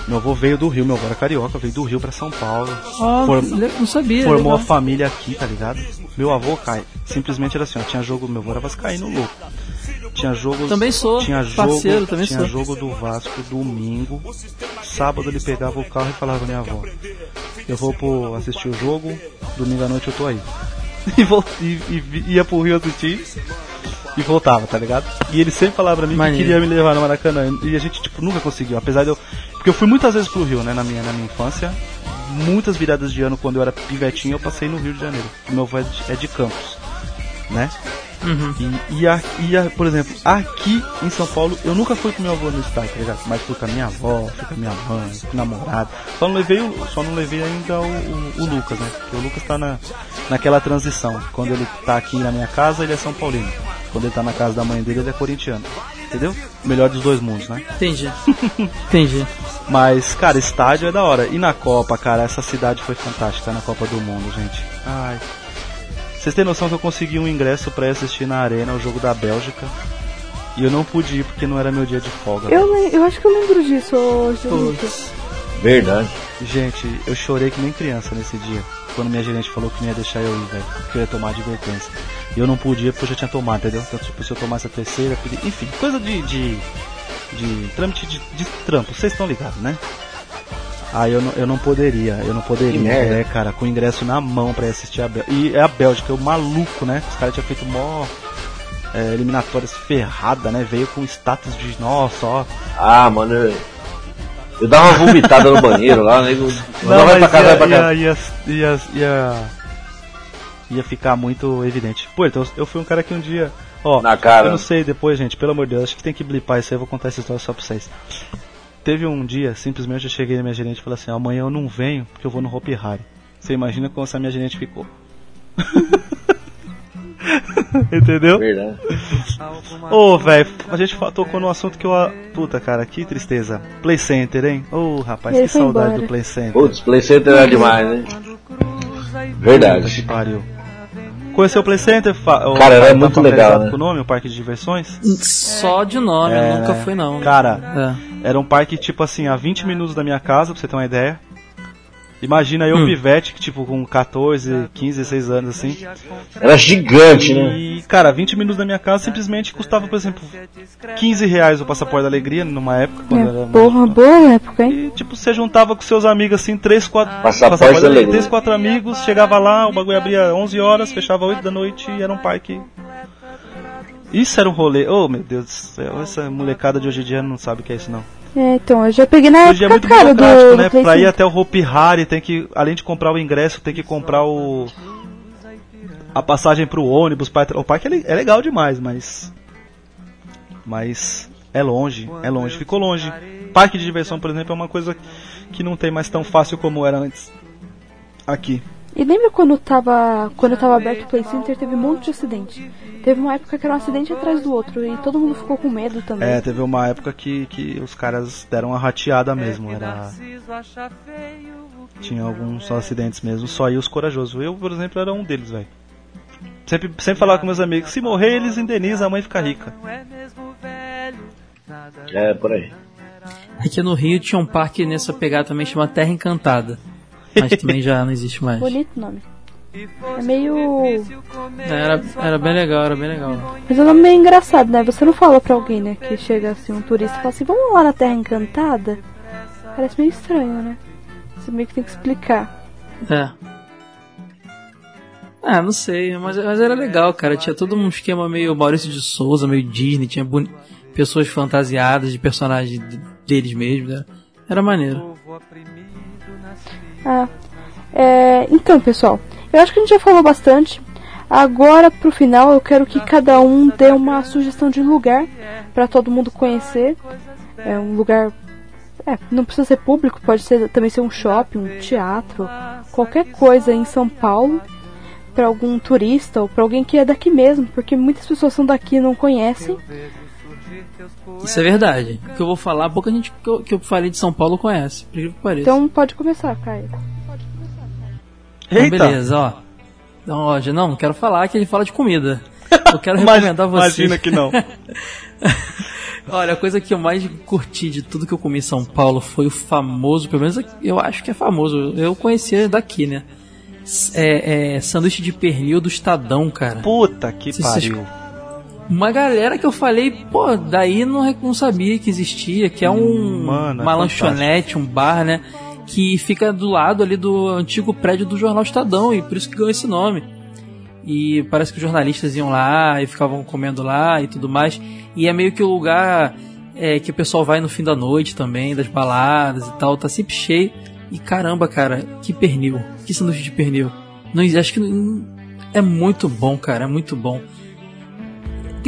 meu avô veio do Rio, meu avô era carioca, veio do Rio pra São Paulo. Ah, Form- não sabia. formou a legal. família aqui, tá ligado? Meu avô, Kai, simplesmente era assim, ó, tinha jogo, meu avô era vascaíno louco. Tinha jogo, Também sou, tinha jogo, parceiro, também tinha sou. jogo do Vasco domingo. Sábado ele pegava o carro e falava pra minha avó: "Eu vou pro assistir o jogo, domingo à noite eu tô aí". E, e- e ia pro Rio assistir e voltava, tá ligado? E ele sempre falava pra mim Maneiro. que queria me levar no Maracanã. E a gente, tipo, nunca conseguiu. Apesar de eu. Porque eu fui muitas vezes pro Rio, né, na minha, na minha infância. Muitas viradas de ano, quando eu era pivetinho, eu passei no Rio de Janeiro. Meu avô é de, é de Campos, né? Uhum. E, e, a, e a- por exemplo, aqui em São Paulo, eu nunca fui com meu avô no estádio, tá ligado? Mas fui com a minha avó, fui com a minha mãe, fui com o namorado. Só não levei, o- só não levei ainda o, o- o Lucas, né? Porque o Lucas tá na, naquela transição. Quando ele tá aqui na minha casa, ele é São Paulino. Quando ele tá na casa da mãe dele, ele é corintiano. Entendeu? Melhor dos dois mundos, né? Entendi. Entendi. Mas, cara, estádio é da hora. E na Copa, cara, essa cidade foi fantástica na Copa do Mundo, gente. Ai. Vocês têm noção que eu consegui um ingresso pra ir assistir na arena o jogo da Bélgica? E eu não pude ir porque não era meu dia de folga. Eu, lem- eu acho que eu lembro disso, Julito. Putz. Verdade. Gente, eu chorei que nem criança nesse dia. Quando minha gerente falou que não ia deixar eu ir, velho. Que eu ia tomar advertência. E eu não podia porque eu já tinha tomado, entendeu? Então, tipo, se eu tomasse a terceira, eu podia... enfim, coisa de. de. de trâmite de, de trampo, vocês estão ligados, né? Aí eu não, eu não poderia, eu não poderia, Que merda. é, cara, com o ingresso na mão pra ir assistir a Bélgica. E é a Bélgica, o maluco, né? Os caras tinham feito mó é, eliminatórias ferrada, né? Veio com status de, nossa, ó, Ah, mano, eu, eu dava uma vomitada no banheiro lá, né? Eu, Não, vai pra casa, ia, vai pra casa. ia, ia, ia, ia, ia ficar muito evidente. Pô, então eu fui um cara que um dia. Ó, Na cara. eu não sei depois, gente, pelo amor de Deus, acho que tem que blipar isso aí, eu vou contar essa história só pra vocês. Teve um dia, simplesmente eu cheguei na minha gerente e falei assim: amanhã eu não venho porque eu vou no Hopi Hari. Você imagina como essa minha gerente ficou. Entendeu? Verdade. Ô, velho, a gente tocou num assunto que eu. a- Puta, cara, que tristeza. Play Center, hein? Ô, rapaz, Ele que saudade embora. do Play Center. Putz, Play Center era demais, né? Puta que Verdade. pariu. Conheceu o Play Center? O- Cara, era muito legal, né? com o nome, o parque de diversões? Só de nome, É, eu nunca fui não. Cara, É. era um parque tipo assim, a 20 minutos da minha casa, pra você ter uma ideia. Imagina eu, Hum. pivete, que tipo com 14, 15, 16 anos assim. Era gigante, né? E, cara, 20 minutos da minha casa simplesmente custava, por exemplo, 15 reais o passaporte da alegria numa época. Quando era É, porra, boa época, hein? E, tipo, você juntava com seus amigos assim, três, quatro, Passaporte da alegria. três, quatro amigos, chegava lá, o bagulho abria 11 horas, fechava 8 da noite e era um parque. Isso era um rolê. Oh, meu Deus do céu, essa molecada de hoje em dia não sabe o que é isso não. É, então, eu já peguei na Hoje é época, muito cara, do, né? do Pra ir até o Hopi Hari, tem que, além de comprar o ingresso, tem que comprar o a passagem pro ônibus, pra... o parque é é legal demais, mas mas é longe, é longe, ficou longe. Parque de diversão, por exemplo, é uma coisa que não tem mais tão fácil como era antes. Aqui. E lembra quando tava, quando tava aberto o Play Center, teve um monte de acidente. Teve uma época que era um acidente atrás do outro e todo mundo ficou com medo também. É, teve uma época que, que os caras deram uma rateada mesmo, era tinha alguns acidentes mesmo, só ia os corajosos. Eu, por exemplo, era um deles, velho. Sempre, sempre falava com meus amigos, se morrer eles indenizam, a mãe fica rica. É, por aí. Aqui no Rio tinha um parque nessa pegada também chamado Terra Encantada. Mas também já não existe mais. Bonito nome. É meio. Era, era bem legal, era bem legal. Mas é um nome meio engraçado, né? Você não fala pra alguém, né? Que chega assim, um turista e fala assim, vamos lá na Terra Encantada? Parece meio estranho, né? Você meio que tem que explicar. É. Ah, não sei, mas, mas era legal, cara. Tinha todo um esquema meio Maurício de Souza, meio Disney, tinha boni- pessoas fantasiadas de personagens de- deles mesmos. Era, era maneiro. Ah, é, então, pessoal, eu acho que a gente já falou bastante. Agora, pro final, eu quero que cada um dê uma sugestão de lugar para todo mundo conhecer. É um lugar, é, não precisa ser público, pode ser também ser um shopping, um teatro, qualquer coisa em São Paulo para algum turista ou para alguém que é daqui mesmo, porque muitas pessoas são daqui e não conhecem. Isso é verdade. O que eu vou falar, pouca gente que eu, que eu falei de São Paulo conhece. por incrível que pareça. Então pode começar, Caio. Então, Eita! beleza, ó. Então, ó, não, não quero falar que ele fala de comida. Eu quero recomendar a você. Imagina que não. Olha, a coisa que eu mais curti de tudo que eu comi em São Paulo foi o famoso, pelo menos eu acho que é famoso, eu conhecia daqui, né? É, é sanduíche de pernil do Estadão, cara. Puta que Se vocês- pariu. Uma galera que eu falei, pô, daí não, não sabia que existia, que é um Mano, é uma fantástico. lanchonete, um bar, né? Que fica do lado ali do antigo prédio do jornal Estadão, e por isso que ganhou esse nome. E parece que os jornalistas iam lá e ficavam comendo lá e tudo mais. E é meio que o lugar é, que o pessoal vai no fim da noite também, das baladas e tal, tá sempre cheio. E caramba, cara, que pernil, que sanduíche de pernil. Não, acho que não- é muito bom, cara, é muito bom.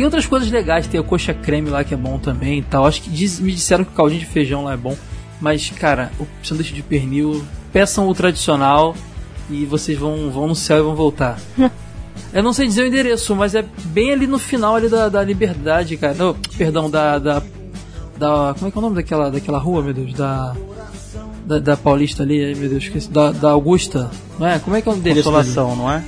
Tem outras coisas legais, tem a coxa creme lá que é bom também e tal. Acho que diz- me disseram que o caldinho de feijão lá é bom. Mas, cara, o sanduíche de pernil, peçam o tradicional e vocês vão, vão no céu e vão voltar. Eu não sei dizer o endereço, mas é bem ali no final ali da, da Liberdade, cara. Não, perdão, da, da, da- Como é que é o nome daquela, daquela rua, meu Deus? Da. Da, da Paulista ali, meu Deus, esqueci. Da, da Augusta, não é? Como é que é o endereço? dele? Consolação, não é?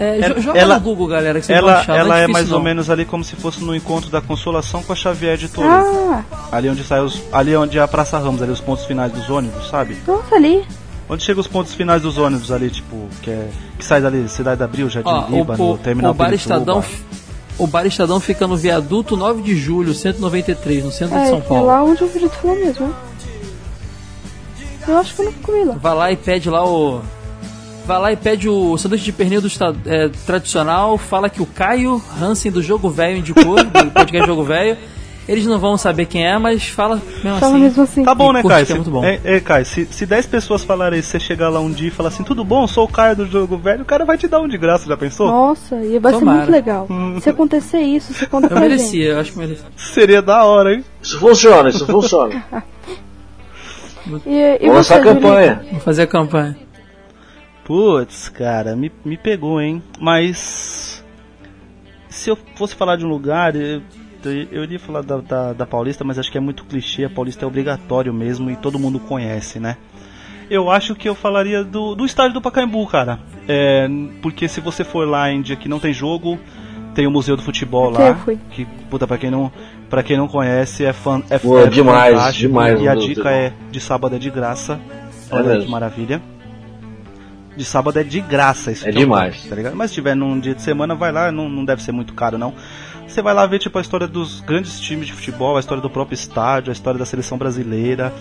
É, Ela- jo- joga ela- no Google, galera, que vocês vão Ela, achar. não ela é difícil, mais ou não. menos ali como se fosse no encontro da Consolação com a Xavier de Touro. Ah, Ali onde sai os. Ali onde é a Praça Ramos, ali os pontos finais dos ônibus, sabe? nossa, ali. Onde chega os pontos finais dos ônibus ali, tipo, que é. Que sai dali, Cidade da Abril, Jardim Ó, Líbano, o, o, Terminal o Bar. Estadão o Bar Estadão fica no viaduto 9 de julho, 193, no centro de É, São é Paulo. lá onde o Felipe falou mesmo, né? Eu acho que eu nunca comi lá. Vai lá e pede lá o. Vai lá e pede o sanduíche de pernil do é, tradicional. Fala que o Caio Hansen do Jogo Velho indicou, do podcast Jogo Velho. Eles não vão saber quem é, mas fala mesmo Fala assim. mesmo assim. Tá bom, E né, Caio? é muito bom. é, é, Caio, se, se 10 pessoas falarem isso, você chegar lá um dia e falar assim, tudo bom, sou o Caio do jogo velho, o cara vai te dar um de graça, já pensou? Nossa, e vai ser Tomara. muito legal. Se acontecer isso, você conta Eu pra gente. merecia, eu acho que merecia. Seria da hora, hein? Isso funciona, isso funciona. E, e Vamos você, a campanha. Vou fazer a campanha. Putz, cara, me, me pegou, hein? Mas. Se eu fosse falar de um lugar, eu, eu iria falar da, da, da Paulista, mas acho que é muito clichê. A Paulista é obrigatório mesmo e todo mundo conhece, né? Eu acho que eu falaria do, do estádio do Pacaembu, cara. É, porque se você for lá em dia que não tem jogo, tem o Museu do Futebol Até lá. eu fui. Que, puta, pra quem não, pra quem não conhece, é, fan, é, Pô, é demais, fantástico. demais E a dica é: de sábado é de graça. É Olha mesmo. que maravilha. De sábado é de graça isso É demais. tá ligado? Mas se tiver num dia de semana, vai lá, não, não deve ser muito caro não. Você vai lá ver tipo a história dos grandes times de futebol, a história do próprio estádio, a história da seleção brasileira.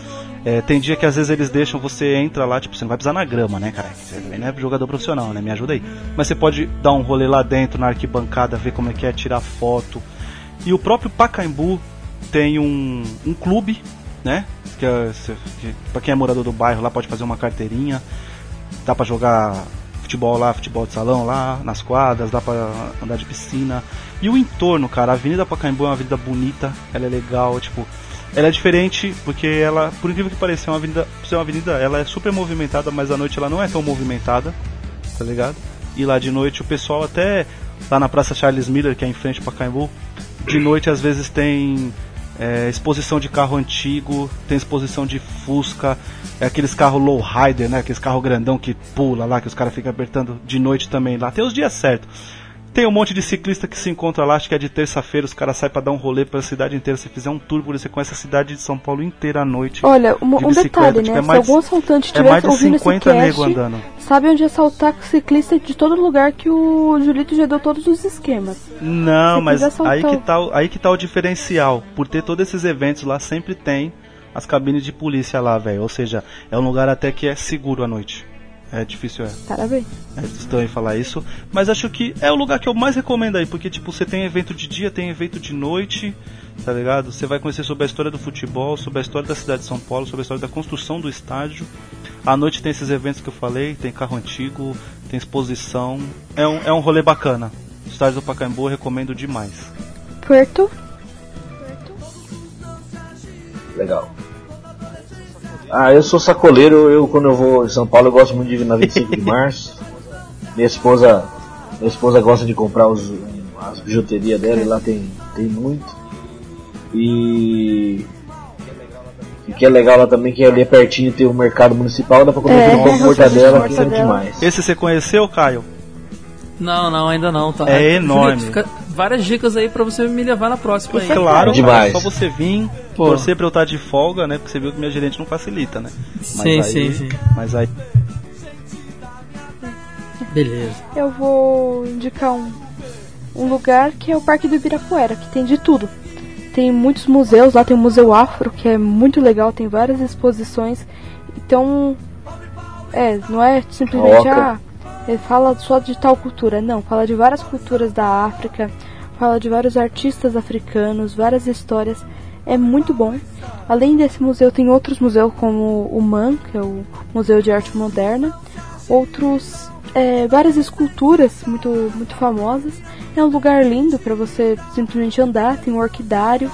É, tem dia que às vezes eles deixam você entra lá, tipo, você não vai pisar na grama, né, cara? Você não é jogador profissional, né? Me ajuda aí. Mas você pode dar um rolê lá dentro na arquibancada, ver como é que é, tirar foto. E o próprio Pacaembu tem um, um clube, né? Que, é, que pra quem é morador do bairro lá pode fazer uma carteirinha. Dá pra jogar futebol lá, futebol de salão lá, nas quadras, dá pra andar de piscina. E o entorno, cara, a Avenida Pacaembu é uma avenida bonita, ela é legal, tipo, ela é diferente porque ela, por incrível que pareça, é uma avenida, ser uma avenida, ela é super movimentada, mas à noite ela não é tão movimentada, tá ligado? E lá de noite o pessoal até lá na Praça Charles Miller, que é em frente ao Pacaembu, de noite às vezes tem é, exposição de carro antigo, tem exposição de Fusca, é aqueles carros low rider, né? Aqueles carro grandão que pula lá, que os caras ficam apertando de noite também lá. Tem os dias certos. Tem um monte de ciclista que se encontra lá, acho que é de terça-feira, os caras saem pra dar um rolê pela cidade inteira. Se fizer um tour você conhece a cidade de São Paulo inteira à noite. Olha, um, de um detalhe, tipo, né? é mais- Se algum assaltante é mais de ouvindo 50 esse cast, andando. sabe onde assaltar ciclista de todo lugar que o Julito já deu todos os esquemas. Não, Se mas assaltar aí que, tá, aí que tá o diferencial. Por ter todos esses eventos lá, sempre tem as cabines de polícia lá, velho. Ou seja, é um lugar até que é seguro à noite. É difícil, é. Parabéns. É estranho falar isso, mas acho que é o lugar que eu mais recomendo aí, porque tipo, você tem evento de dia, tem evento de noite, tá ligado? Você vai conhecer sobre a história do futebol, sobre a história da cidade de São Paulo, sobre a história da construção do estádio. À noite tem esses eventos que eu falei, tem carro antigo, tem exposição. É um, é um rolê bacana. O estádio do Pacaembu eu recomendo demais. Puerto? Legal. Ah, eu sou sacoleiro, eu quando eu vou em São Paulo eu gosto muito de ir na 25 de março. Minha esposa, minha esposa gosta de comprar os, as bijuterias dela e lá tem, tem muito. E o que é legal lá também que ali é pertinho tem o mercado municipal, dá pra comer É, pão com mortadela, que é demais. Esse você conheceu, Caio? Não, não, ainda não, tá? É enorme. Fica várias dicas aí pra você me levar na próxima aí. Isso é Claro, Demais. cara, é só você vir, Pô. torcer pra eu estar de folga, né? Porque você viu que minha gerente não facilita, né? Sim, aí, sim, sim. Mas aí Beleza. Eu vou indicar um, um lugar que é o Parque do Ibirapuera, que tem de tudo. Tem muitos museus, lá tem o Museu Afro, que é muito legal, tem várias exposições. Então, é, não é simplesmente, Oca. ah, fala só de tal cultura. Não, fala de várias culturas da África, fala de vários artistas africanos, várias histórias. É muito bom. Além desse museu, tem outros museus como o MAN, que é o Museu de Arte Moderna. Outros, é, várias esculturas muito, muito famosas. É um lugar lindo para você simplesmente andar, tem um orquidário.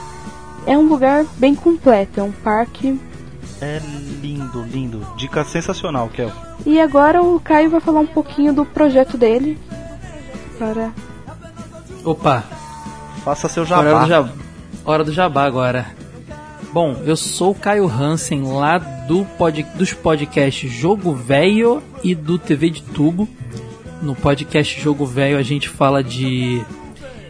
É um lugar bem completo, é um parque. É lindo, lindo. Dica sensacional, Kel. E agora o Caio vai falar um pouquinho do projeto dele. Para Opa, Faça seu hora jabá. do, jabá. hora do jabá agora. Bom, eu sou o Caio Hansen, lá do pod, dos podcasts Jogo Velho e do TV de Tubo. No podcast Jogo Velho a gente fala de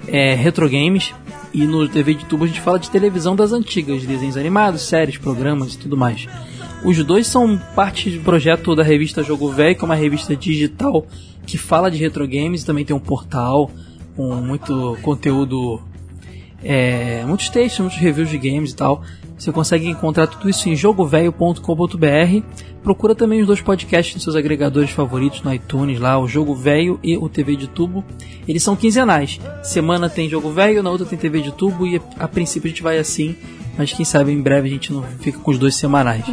é, retro games e no TV de Tubo a gente fala de televisão das antigas, desenhos animados, séries, programas e tudo mais. Os dois são parte do projeto da revista Jogo Velho, que é uma revista digital que fala de retro games, também tem um portal com muito conteúdo é, muitos textos, muitos reviews de games e tal. Você consegue encontrar tudo isso em jogovelho.com.br. Procura também os dois podcasts nos seus agregadores favoritos no iTunes, lá, o Jogo Velho e o TV de Tubo. Eles são quinzenais. Semana tem Jogo Velho, na outra tem TV de Tubo e a princípio a gente vai assim, mas quem sabe em breve a gente não fica com os dois semanais.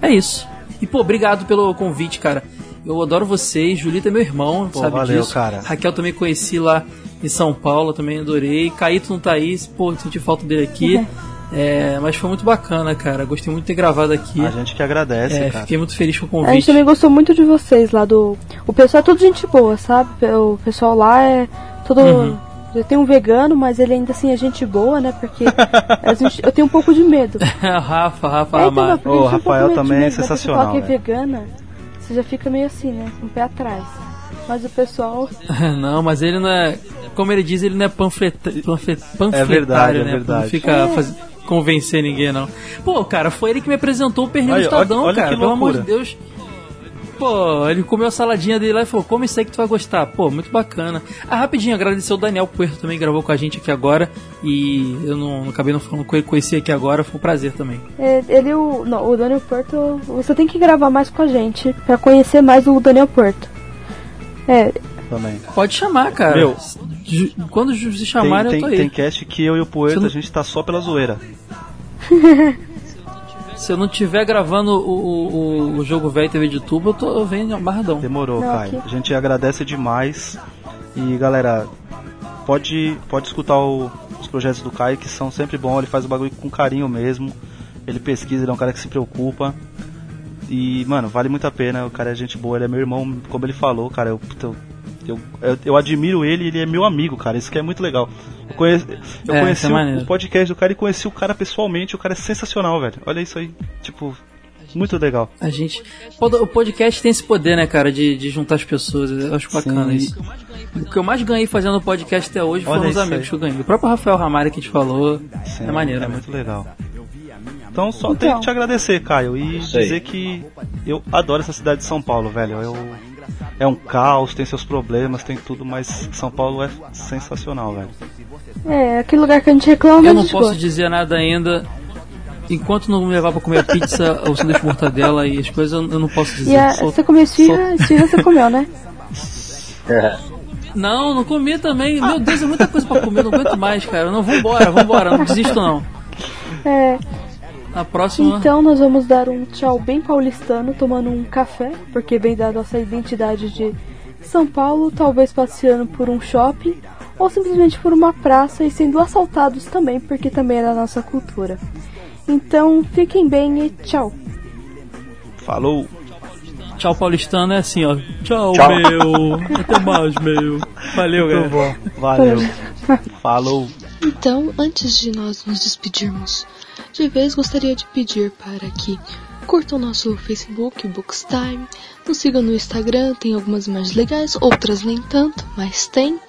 É isso. E pô, obrigado pelo convite, cara. Eu adoro vocês, Julita é meu irmão, Pô, sabe valeu, disso. cara. Raquel também conheci lá em São Paulo, também adorei. Caíto não tá aí, pô, senti falta dele aqui. É, mas foi muito bacana, cara. Gostei muito de ter gravado aqui. A gente que agradece, É, cara. fiquei muito feliz com o A gente convite. também gostou muito de vocês lá do. O pessoal é tudo gente boa, sabe? O pessoal lá é todo. Uhum. Já tem um vegano, mas ele ainda assim é gente boa, né? Porque a gente- eu tenho um pouco de medo. Rafa, Rafa, É, então, um Rafael de também é medo, mas se você sensacional, falar que é velho. vegana, você já fica meio assim, né? Com o pé atrás. Mas o pessoal. Não, mas ele não é. Como ele diz, ele não é panfleta, panflet, panfletário, verdade, é né? verdade. Não fica faz- convencer ninguém, não. Pô, cara, foi ele que me apresentou o pernil do Estadão, olha- olha cara. Pelo amor de. Deus. Pô, ele comeu a saladinha dele lá e falou: Come isso aí que tu vai gostar. Pô, muito bacana. Ah, rapidinho, agradecer o Daniel Puerto também, gravou com a gente aqui agora. E eu não, não acabei não falando com ele, conheci aqui agora, foi um prazer também. é, Ele e o. Não, o Daniel Porto. Você tem que gravar mais com a gente pra conhecer mais o Daniel Porto. É, Também. Pode chamar, cara. Meu, Ju- Quando se Tem, chamarem, tem, eu tô aí. tem cast que eu e o Poeta não- a gente tá só pela zoeira. Se eu não tiver gravando o, o, o- jogo velho TV de tubo, eu, tô, eu venho amarradão. Demorou, Não, Caio. A gente agradece demais. E galera, pode, pode escutar o- os projetos do Caio que são sempre bons. Ele faz o bagulho com carinho mesmo. Ele pesquisa, ele é um cara que se preocupa. E, mano, vale muito a pena. O cara é gente boa, ele é meu irmão, como ele falou, cara. Eu, eu, eu, eu, eu admiro ele ele é meu amigo, cara. Isso que é muito legal. Eu, conheci, eu É, conheci é o- maneiro. o podcast do cara e conheci o cara pessoalmente. O cara é sensacional, velho. Olha isso aí. Tipo, muito legal. A gente. O podcast tem esse poder, né, cara, de, de juntar as pessoas. Eu acho bacana Sim. isso. O que eu mais ganhei fazendo o podcast até hoje Olha foram os amigos aí. que eu ganhei. O próprio Rafael Ramalho que a gente falou. Sim, é maneiro, É né? muito legal. Então só tenho Então. que te agradecer, Caio, e dizer que eu adoro essa cidade de São Paulo, velho. Eu, é um caos, tem seus problemas, tem tudo, mas São Paulo é sensacional, velho. é aquele lugar que a gente reclama, Eu não gente posso gosta. dizer nada ainda. enquanto não me levar pra comer pizza, o sanduíche de mortadela e as coisas, eu não posso dizer. E a, Sou- você comeu esfirra, esfirra você comeu, né? Não, não comi também. Meu Deus, é muita coisa pra comer, não aguento mais, cara. Não, vambora, vambora, não desisto não. É, A próxima. então nós vamos dar um tchau bem paulistano, tomando um café, porque vem da nossa identidade de São Paulo, talvez passeando por um shopping, ou simplesmente por uma praça e sendo assaltados também, porque também é da nossa cultura. Então, fiquem bem e tchau. Falou. Tchau paulistano é assim, ó. Tchau, Tchau. meu. Até mais, meu. Valeu, Muito galera. bom. Valeu. Falou. Então, antes de nós nos despedirmos de vez, gostaria de pedir para que curtam nosso Facebook, Bookstime, nos sigam no Instagram, tem algumas imagens legais, outras nem tanto, mas tem.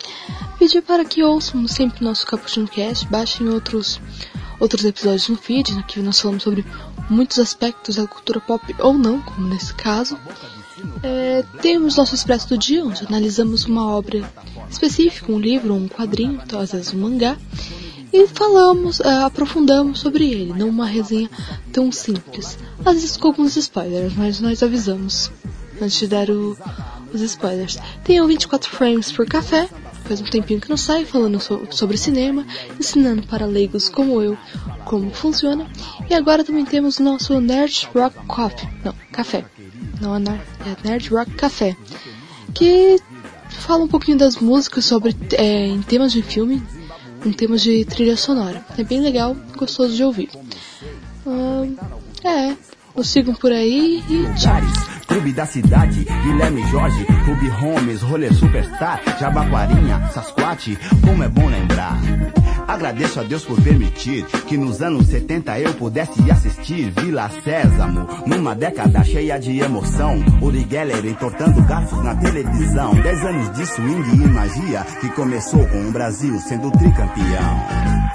Pedir para que ouçam sempre nosso Cappuccino Cast, baixem outros, outros episódios no feed, aqui nós falamos sobre muitos aspectos da cultura pop ou não, como nesse caso. É, temos nosso Expresso do Dia, onde analisamos uma obra específica, um livro, um quadrinho, então, às vezes um mangá, e falamos, é, aprofundamos sobre ele, não uma resenha tão simples. Às vezes com alguns spoilers, mas nós avisamos antes de dar o- os spoilers. Tem o 24 frames por café, faz um tempinho que não sai, falando so- sobre cinema, ensinando para leigos como eu como funciona. E agora também temos nosso Nerd Rock Coffee, não, café, não é Nerd, é Nerd Rock Café, que fala um pouquinho das músicas sobre é, em temas de filme, em temas de trilha sonora. É bem legal, gostoso de ouvir. Ahn, é, nos sigam por aí e tchau. Clube da Cidade, Guilherme Jorge, Clube Holmes, Rolê Superstar, Jabaquarinha, Sasquatch, como é bom lembrar. Agradeço a Deus por permitir que nos anos 70 eu pudesse assistir Vila Sésamo, numa década cheia de emoção. Uri Geller entortando garfos na televisão. Dez anos de swing e magia que começou com o Brasil sendo tricampeão.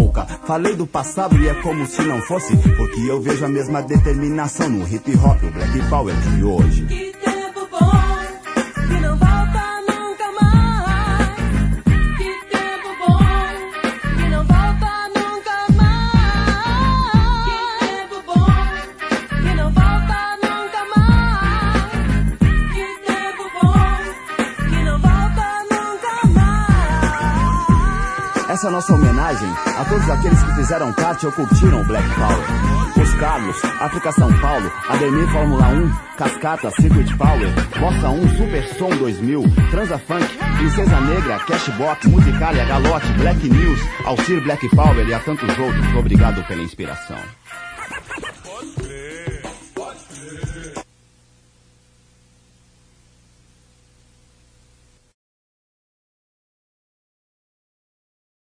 Falei do passado e é como se não fosse, porque eu vejo a mesma determinação no hip hop, o black power de hoje. Essa é nossa homenagem a todos aqueles que fizeram parte ou curtiram Black Power. Os Carlos, África São Paulo, Ademir Fórmula 1, Cascata, Circuit Power, Bossa 1, Super Som 2000, Transa Funk, Princesa Negra, Cashbox, Musicalia, Galote, Black News, Alcir Black Power e a tantos outros. Obrigado pela inspiração.